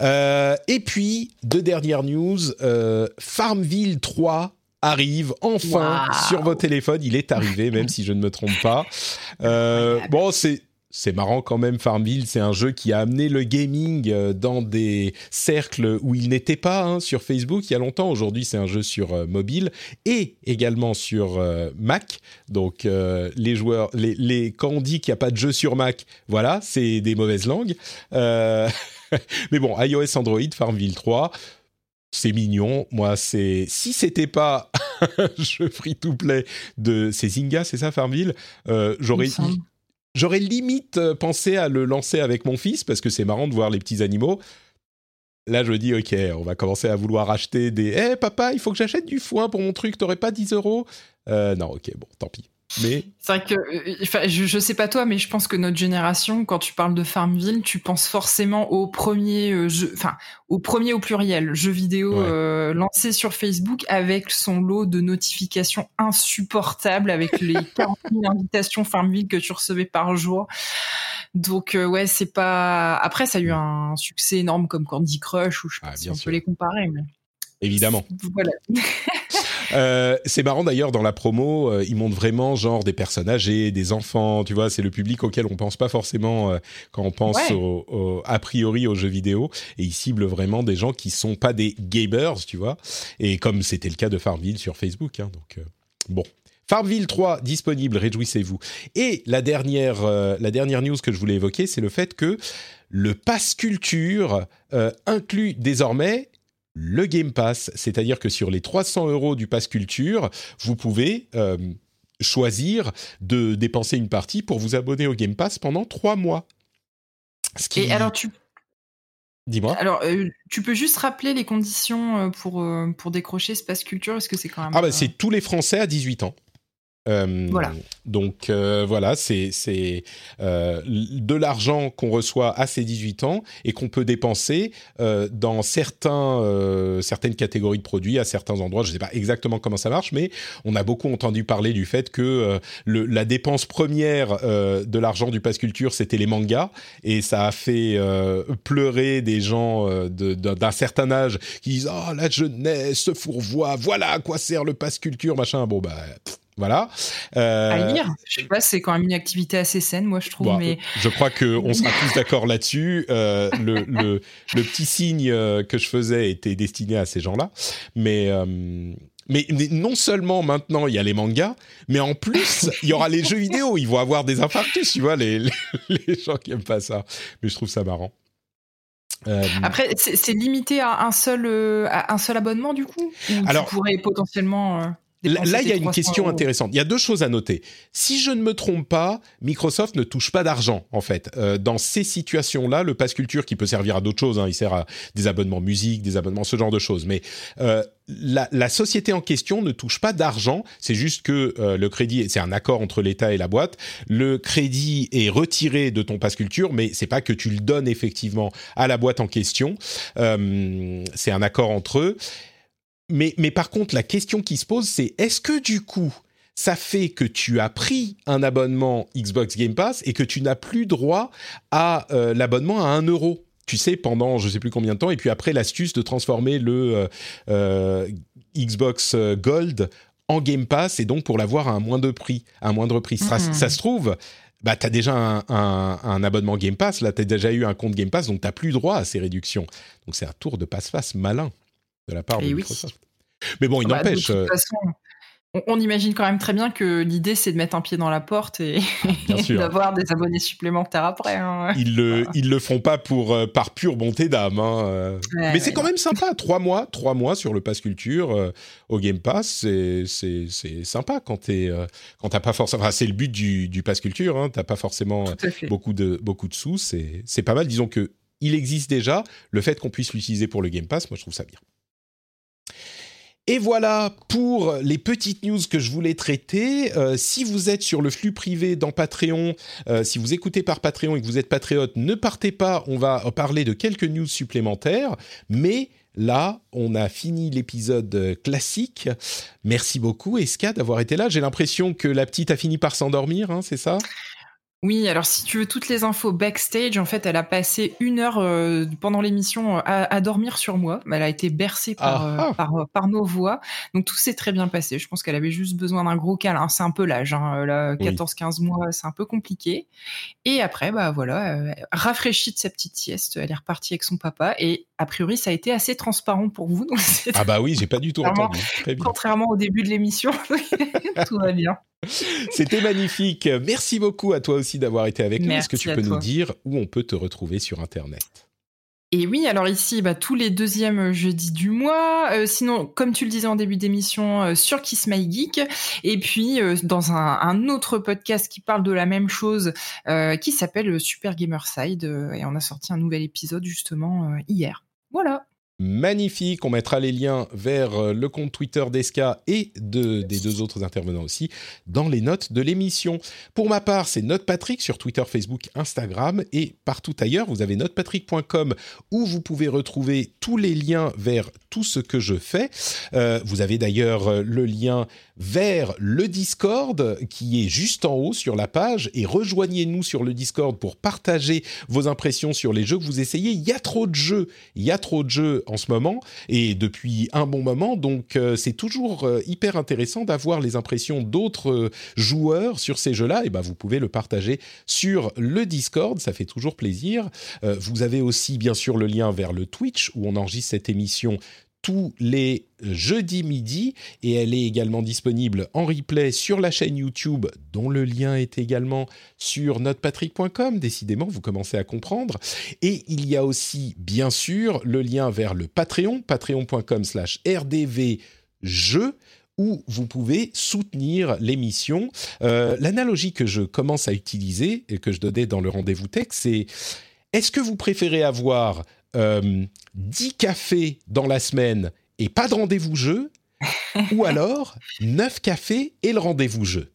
S1: Euh, et puis, deux dernières news. Euh, Farmville 3 arrive enfin sur vos téléphones. Il est arrivé, même si je ne me trompe pas. Euh, bon, c'est c'est marrant quand même, Farmville, c'est un jeu qui a amené le gaming euh, dans des cercles où il n'était pas, hein, sur Facebook il y a longtemps. Aujourd'hui, c'est un jeu sur euh, mobile et également sur euh, Mac. Donc, les joueurs, les, les, quand on dit qu'il n'y a pas de jeu sur Mac, voilà, c'est des mauvaises langues. Mais bon, iOS, Android, Farmville 3 c'est mignon. Moi, c'est si c'était pas un jeu free to play de c'est Zynga, c'est ça Farmville, j'aurais J'aurais limite euh, pensé à le lancer avec mon fils parce que c'est marrant de voir les petits animaux. Là, je me dis, ok, on va commencer à vouloir acheter des. Eh, papa, il faut que j'achète du foin pour mon truc, t'aurais pas 10 euros? Euh, Non, ok, bon, tant pis. Mais...
S2: C'est vrai que, euh, je, je, sais pas toi, mais je pense que notre génération, quand tu parles de Farmville, tu penses forcément au premier euh, jeu, enfin, au premier au pluriel, jeu vidéo euh, lancé sur Facebook avec son lot de notifications insupportables, avec les 40 000 invitations Farmville que tu recevais par jour. Donc ouais, c'est pas. Après, ça a eu un succès énorme comme Candy Crush ou je sais pas ah, si on peut les comparer, mais
S1: évidemment.
S2: Voilà.
S1: Euh, c'est marrant d'ailleurs dans la promo, euh, ils montrent vraiment genre des personnes âgées, des enfants, tu vois, c'est le public auquel on pense pas forcément euh, quand on pense a priori aux jeux vidéo, et ils ciblent vraiment des gens qui sont pas des gamers, tu vois, et comme c'était le cas de Farmville sur Facebook, hein, donc bon. Farmville 3 disponible, réjouissez-vous. Et la dernière, la dernière news que je voulais évoquer, c'est le fait que le Pass Culture inclut désormais le Game Pass, c'est-à-dire que sur les 300 euros du Pass Culture, vous pouvez euh, choisir de dépenser une partie pour vous abonner au Game Pass pendant trois mois.
S2: Et alors tu
S1: Dis-moi.
S2: Alors, euh, tu peux juste rappeler les conditions euh, pour, pour décrocher ce pass culture? Est-ce que c'est quand même.
S1: Ah, bah, c'est tous les Français à 18 ans. Euh,
S2: Voilà.
S1: Donc euh, voilà, c'est euh, de l'argent qu'on reçoit à ses 18 ans et qu'on peut dépenser euh, dans certains euh, certaines catégories de produits à certains endroits. Je ne sais pas exactement comment ça marche, mais on a beaucoup entendu parler du fait que euh, le, la dépense première euh, de l'argent du pass culture c'était les mangas et ça a fait euh, pleurer des gens euh, d'un certain âge qui disent oh la jeunesse se fourvoie, voilà à quoi sert le pass culture machin. Bon bah voilà. Euh,
S2: À lire, je sais pas, c'est quand même une activité assez saine, moi je trouve,
S1: Bon,
S2: mais
S1: Je crois qu'on sera tous d'accord là-dessus. Euh, le, le, le petit signe euh, que je faisais était destiné à ces gens-là. Mais, euh, mais, mais non seulement maintenant il y a les mangas, mais en plus il y aura les jeux vidéo. Ils vont avoir des infarctus, tu vois, les, les, les gens qui aiment pas ça. Mais je trouve ça marrant. Euh,
S2: après c'est c'est limité à un seul euh, à un seul abonnement du coup? Ou
S1: Alors-
S2: tu pourrais potentiellement.
S1: Là, il y a une
S2: 300
S1: question intéressante. Il y a deux choses à noter. Si je ne me trompe pas, Microsoft ne touche pas d'argent, en fait. Euh, dans ces situations-là, le Pass Culture, qui peut servir à d'autres choses, hein, il sert à des abonnements musique, des abonnements, ce genre de choses. Mais euh, la, la société en question ne touche pas d'argent. C'est juste que euh, le crédit, c'est un accord entre l'État et la boîte. Le crédit est retiré de ton Pass Culture, mais c'est pas que tu le donnes effectivement à la boîte en question. Euh, c'est un accord entre eux. Mais, mais par contre, la question qui se pose, c'est est-ce que du coup, ça fait que tu as pris un abonnement Xbox Game Pass et que tu n'as plus droit à euh, l'abonnement à 1 euro? Tu sais, pendant je sais plus combien de temps, et puis après l'astuce de transformer le euh, euh, Xbox Gold en Game Pass, et donc pour l'avoir à un moindre prix, à un moindre prix. Ça,
S2: Mhm.
S1: ça se trouve, bah, tu as déjà un, un- un abonnement Game Pass, là, tu as déjà eu un compte Game Pass, donc tu plus droit à ces réductions. Donc c'est un tour de passe-passe malin de la part de
S2: Eh oui.
S1: Microsoft. Mais bon, il
S2: Bah, de
S1: n'empêche.
S2: toute
S1: euh,
S2: façon, on, imagine quand même très bien que l'idée c'est de mettre un pied dans la porte et,
S1: sûr.
S2: d'avoir des abonnés supplémentaires après. hein.
S1: ils le ils le font pas pour euh, par pure bonté d'âme. hein, euh.
S2: Ouais,
S1: Mais c'est
S2: ouais,
S1: quand même sympa. Trois mois, trois mois sur le Pass Culture euh, au Game Pass, c'est sympa quand t'es quand t'as pas forcément. Enfin, c'est le but du du Pass Culture. Hein, t'as pas forcément beaucoup de beaucoup de sous. C'est c'est pas mal. Disons que il existe déjà. Le fait qu'on puisse l'utiliser pour le Game Pass, moi je trouve ça bien. Et voilà pour les petites news que je voulais traiter. Euh, si vous êtes sur le flux privé dans Patreon, euh, si vous écoutez par Patreon et que vous êtes patriote, ne partez pas, on va parler de quelques news supplémentaires. Mais là, on a fini l'épisode classique. Merci beaucoup, Eska, d'avoir été là. J'ai l'impression que la petite a fini par s'endormir, hein, c'est ça?
S2: Oui, alors si tu veux toutes les infos backstage, en fait, elle a passé une heure euh, pendant l'émission euh, à, à dormir sur moi. Elle a été bercée par,
S1: Ah,
S2: euh,
S1: ah.
S2: par, euh, par nos voix. Donc tout s'est très bien passé. Je pense qu'elle avait juste besoin d'un gros câlin. C'est un peu l'âge. Hein. Là,
S1: Oui.
S2: 14-15 mois, c'est un peu compliqué. Et après, bah voilà, euh, rafraîchie de sa petite sieste, elle est repartie avec son papa. Et a priori, ça a été assez transparent pour vous. Donc
S1: Ah bah oui, j'ai pas du tout entendu. Très bien.
S2: contrairement au début de l'émission, tout va bien.
S1: C'était magnifique. Merci beaucoup à toi aussi d'avoir été avec nous. Est-ce que tu peux nous dire où on peut te retrouver sur Internet?
S2: Et oui, alors ici, bah, tous les deuxièmes jeudis du mois. Euh, sinon, comme tu le disais en début d'émission, euh, sur Kiss My Geek. Et puis, euh, dans un, un autre podcast qui parle de la même chose, qui s'appelle Super Gamerside. Euh, et on a sorti un nouvel épisode justement hier. Voilà.
S1: Magnifique, on mettra les liens vers euh, le compte Twitter d'Esca et de, des deux autres intervenants aussi dans les notes de l'émission. Pour ma part, c'est Note Patrick sur Twitter, Facebook, Instagram et partout ailleurs. Vous avez notepatrick.com où vous pouvez retrouver tous les liens vers tout ce que je fais. Euh, vous avez d'ailleurs euh, le lien vers le Discord qui est juste en haut sur la page et rejoignez-nous sur le Discord pour partager vos impressions sur les jeux que vous essayez. Il y a trop de jeux, il y a trop de jeux en ce moment et depuis un bon moment, donc euh, c'est toujours euh, hyper intéressant d'avoir les impressions d'autres euh, joueurs sur ces jeux-là. Et ben vous pouvez le partager sur le Discord, ça fait toujours plaisir. Vous avez aussi bien sûr le lien vers le Twitch où on enregistre cette émission tous les jeudis midi et elle est également disponible en replay sur la chaîne YouTube dont le lien est également sur notepatrick.com. Décidément, vous commencez à comprendre. Et il y a aussi, bien sûr, le lien vers le Patreon, patreon.com slash rdvjeux où vous pouvez soutenir l'émission. Euh, L'analogie que je commence à utiliser et que je donnais dans le rendez-vous tech, c'est est-ce que vous préférez avoir euh, 10 cafés dans la semaine et pas de rendez-vous jeu Ou alors, 9 cafés et le rendez-vous jeu.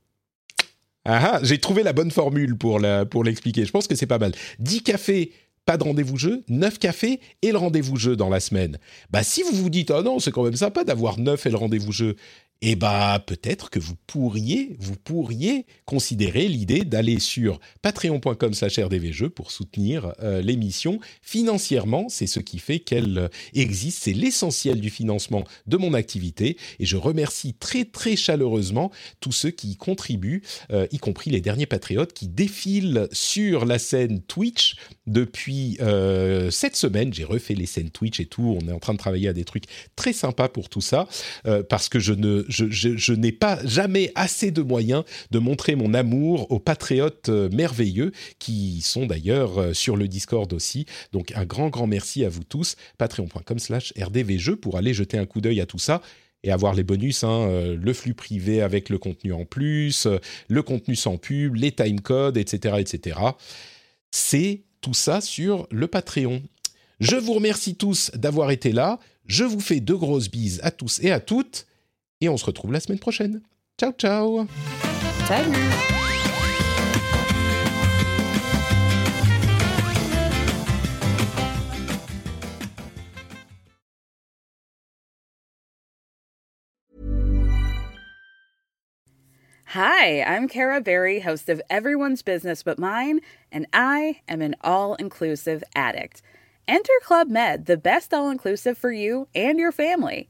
S1: Ah, ah, j'ai trouvé la bonne formule pour l'expliquer. Pour Je pense que c'est pas mal. 10 cafés, pas de rendez-vous jeu, 9 cafés et le rendez-vous jeu dans la semaine. Bah si vous vous dites, oh non, c'est quand même sympa d'avoir 9 et le rendez-vous jeu, eh bah peut-être que vous pourriez, vous pourriez considérer l'idée d'aller sur patreon.com/rdvjeux pour soutenir euh, l'émission financièrement. C'est ce qui fait qu'elle euh, existe. C'est l'essentiel du financement de mon activité. Et je remercie très très chaleureusement tous ceux qui y contribuent, euh, y compris les derniers patriotes qui défilent sur la scène Twitch depuis cette semaine. J'ai refait les scènes Twitch et tout. On est en train de travailler à des trucs très sympas pour tout ça parce que je ne je, n'ai pas jamais assez de moyens de montrer mon amour aux patriotes euh, merveilleux qui sont d'ailleurs euh, sur le Discord aussi. Donc un grand, grand merci à vous tous. Patreon.com slash pour aller jeter un coup d'œil à tout ça et avoir les bonus, hein, euh, le flux privé avec le contenu en plus, le contenu sans pub, les timecodes, etc., etc. C'est tout ça sur le Patreon. Je vous remercie tous d'avoir été là. Je vous fais de grosses bises à tous et à toutes. Et on se retrouve la semaine prochaine. Ciao, ciao
S5: Salut
S8: Hi, I'm Kara Berry, host of Everyone's Business But Mine, and I am an all inclusive addict. Enter Club Med, the best all inclusive for you and your family.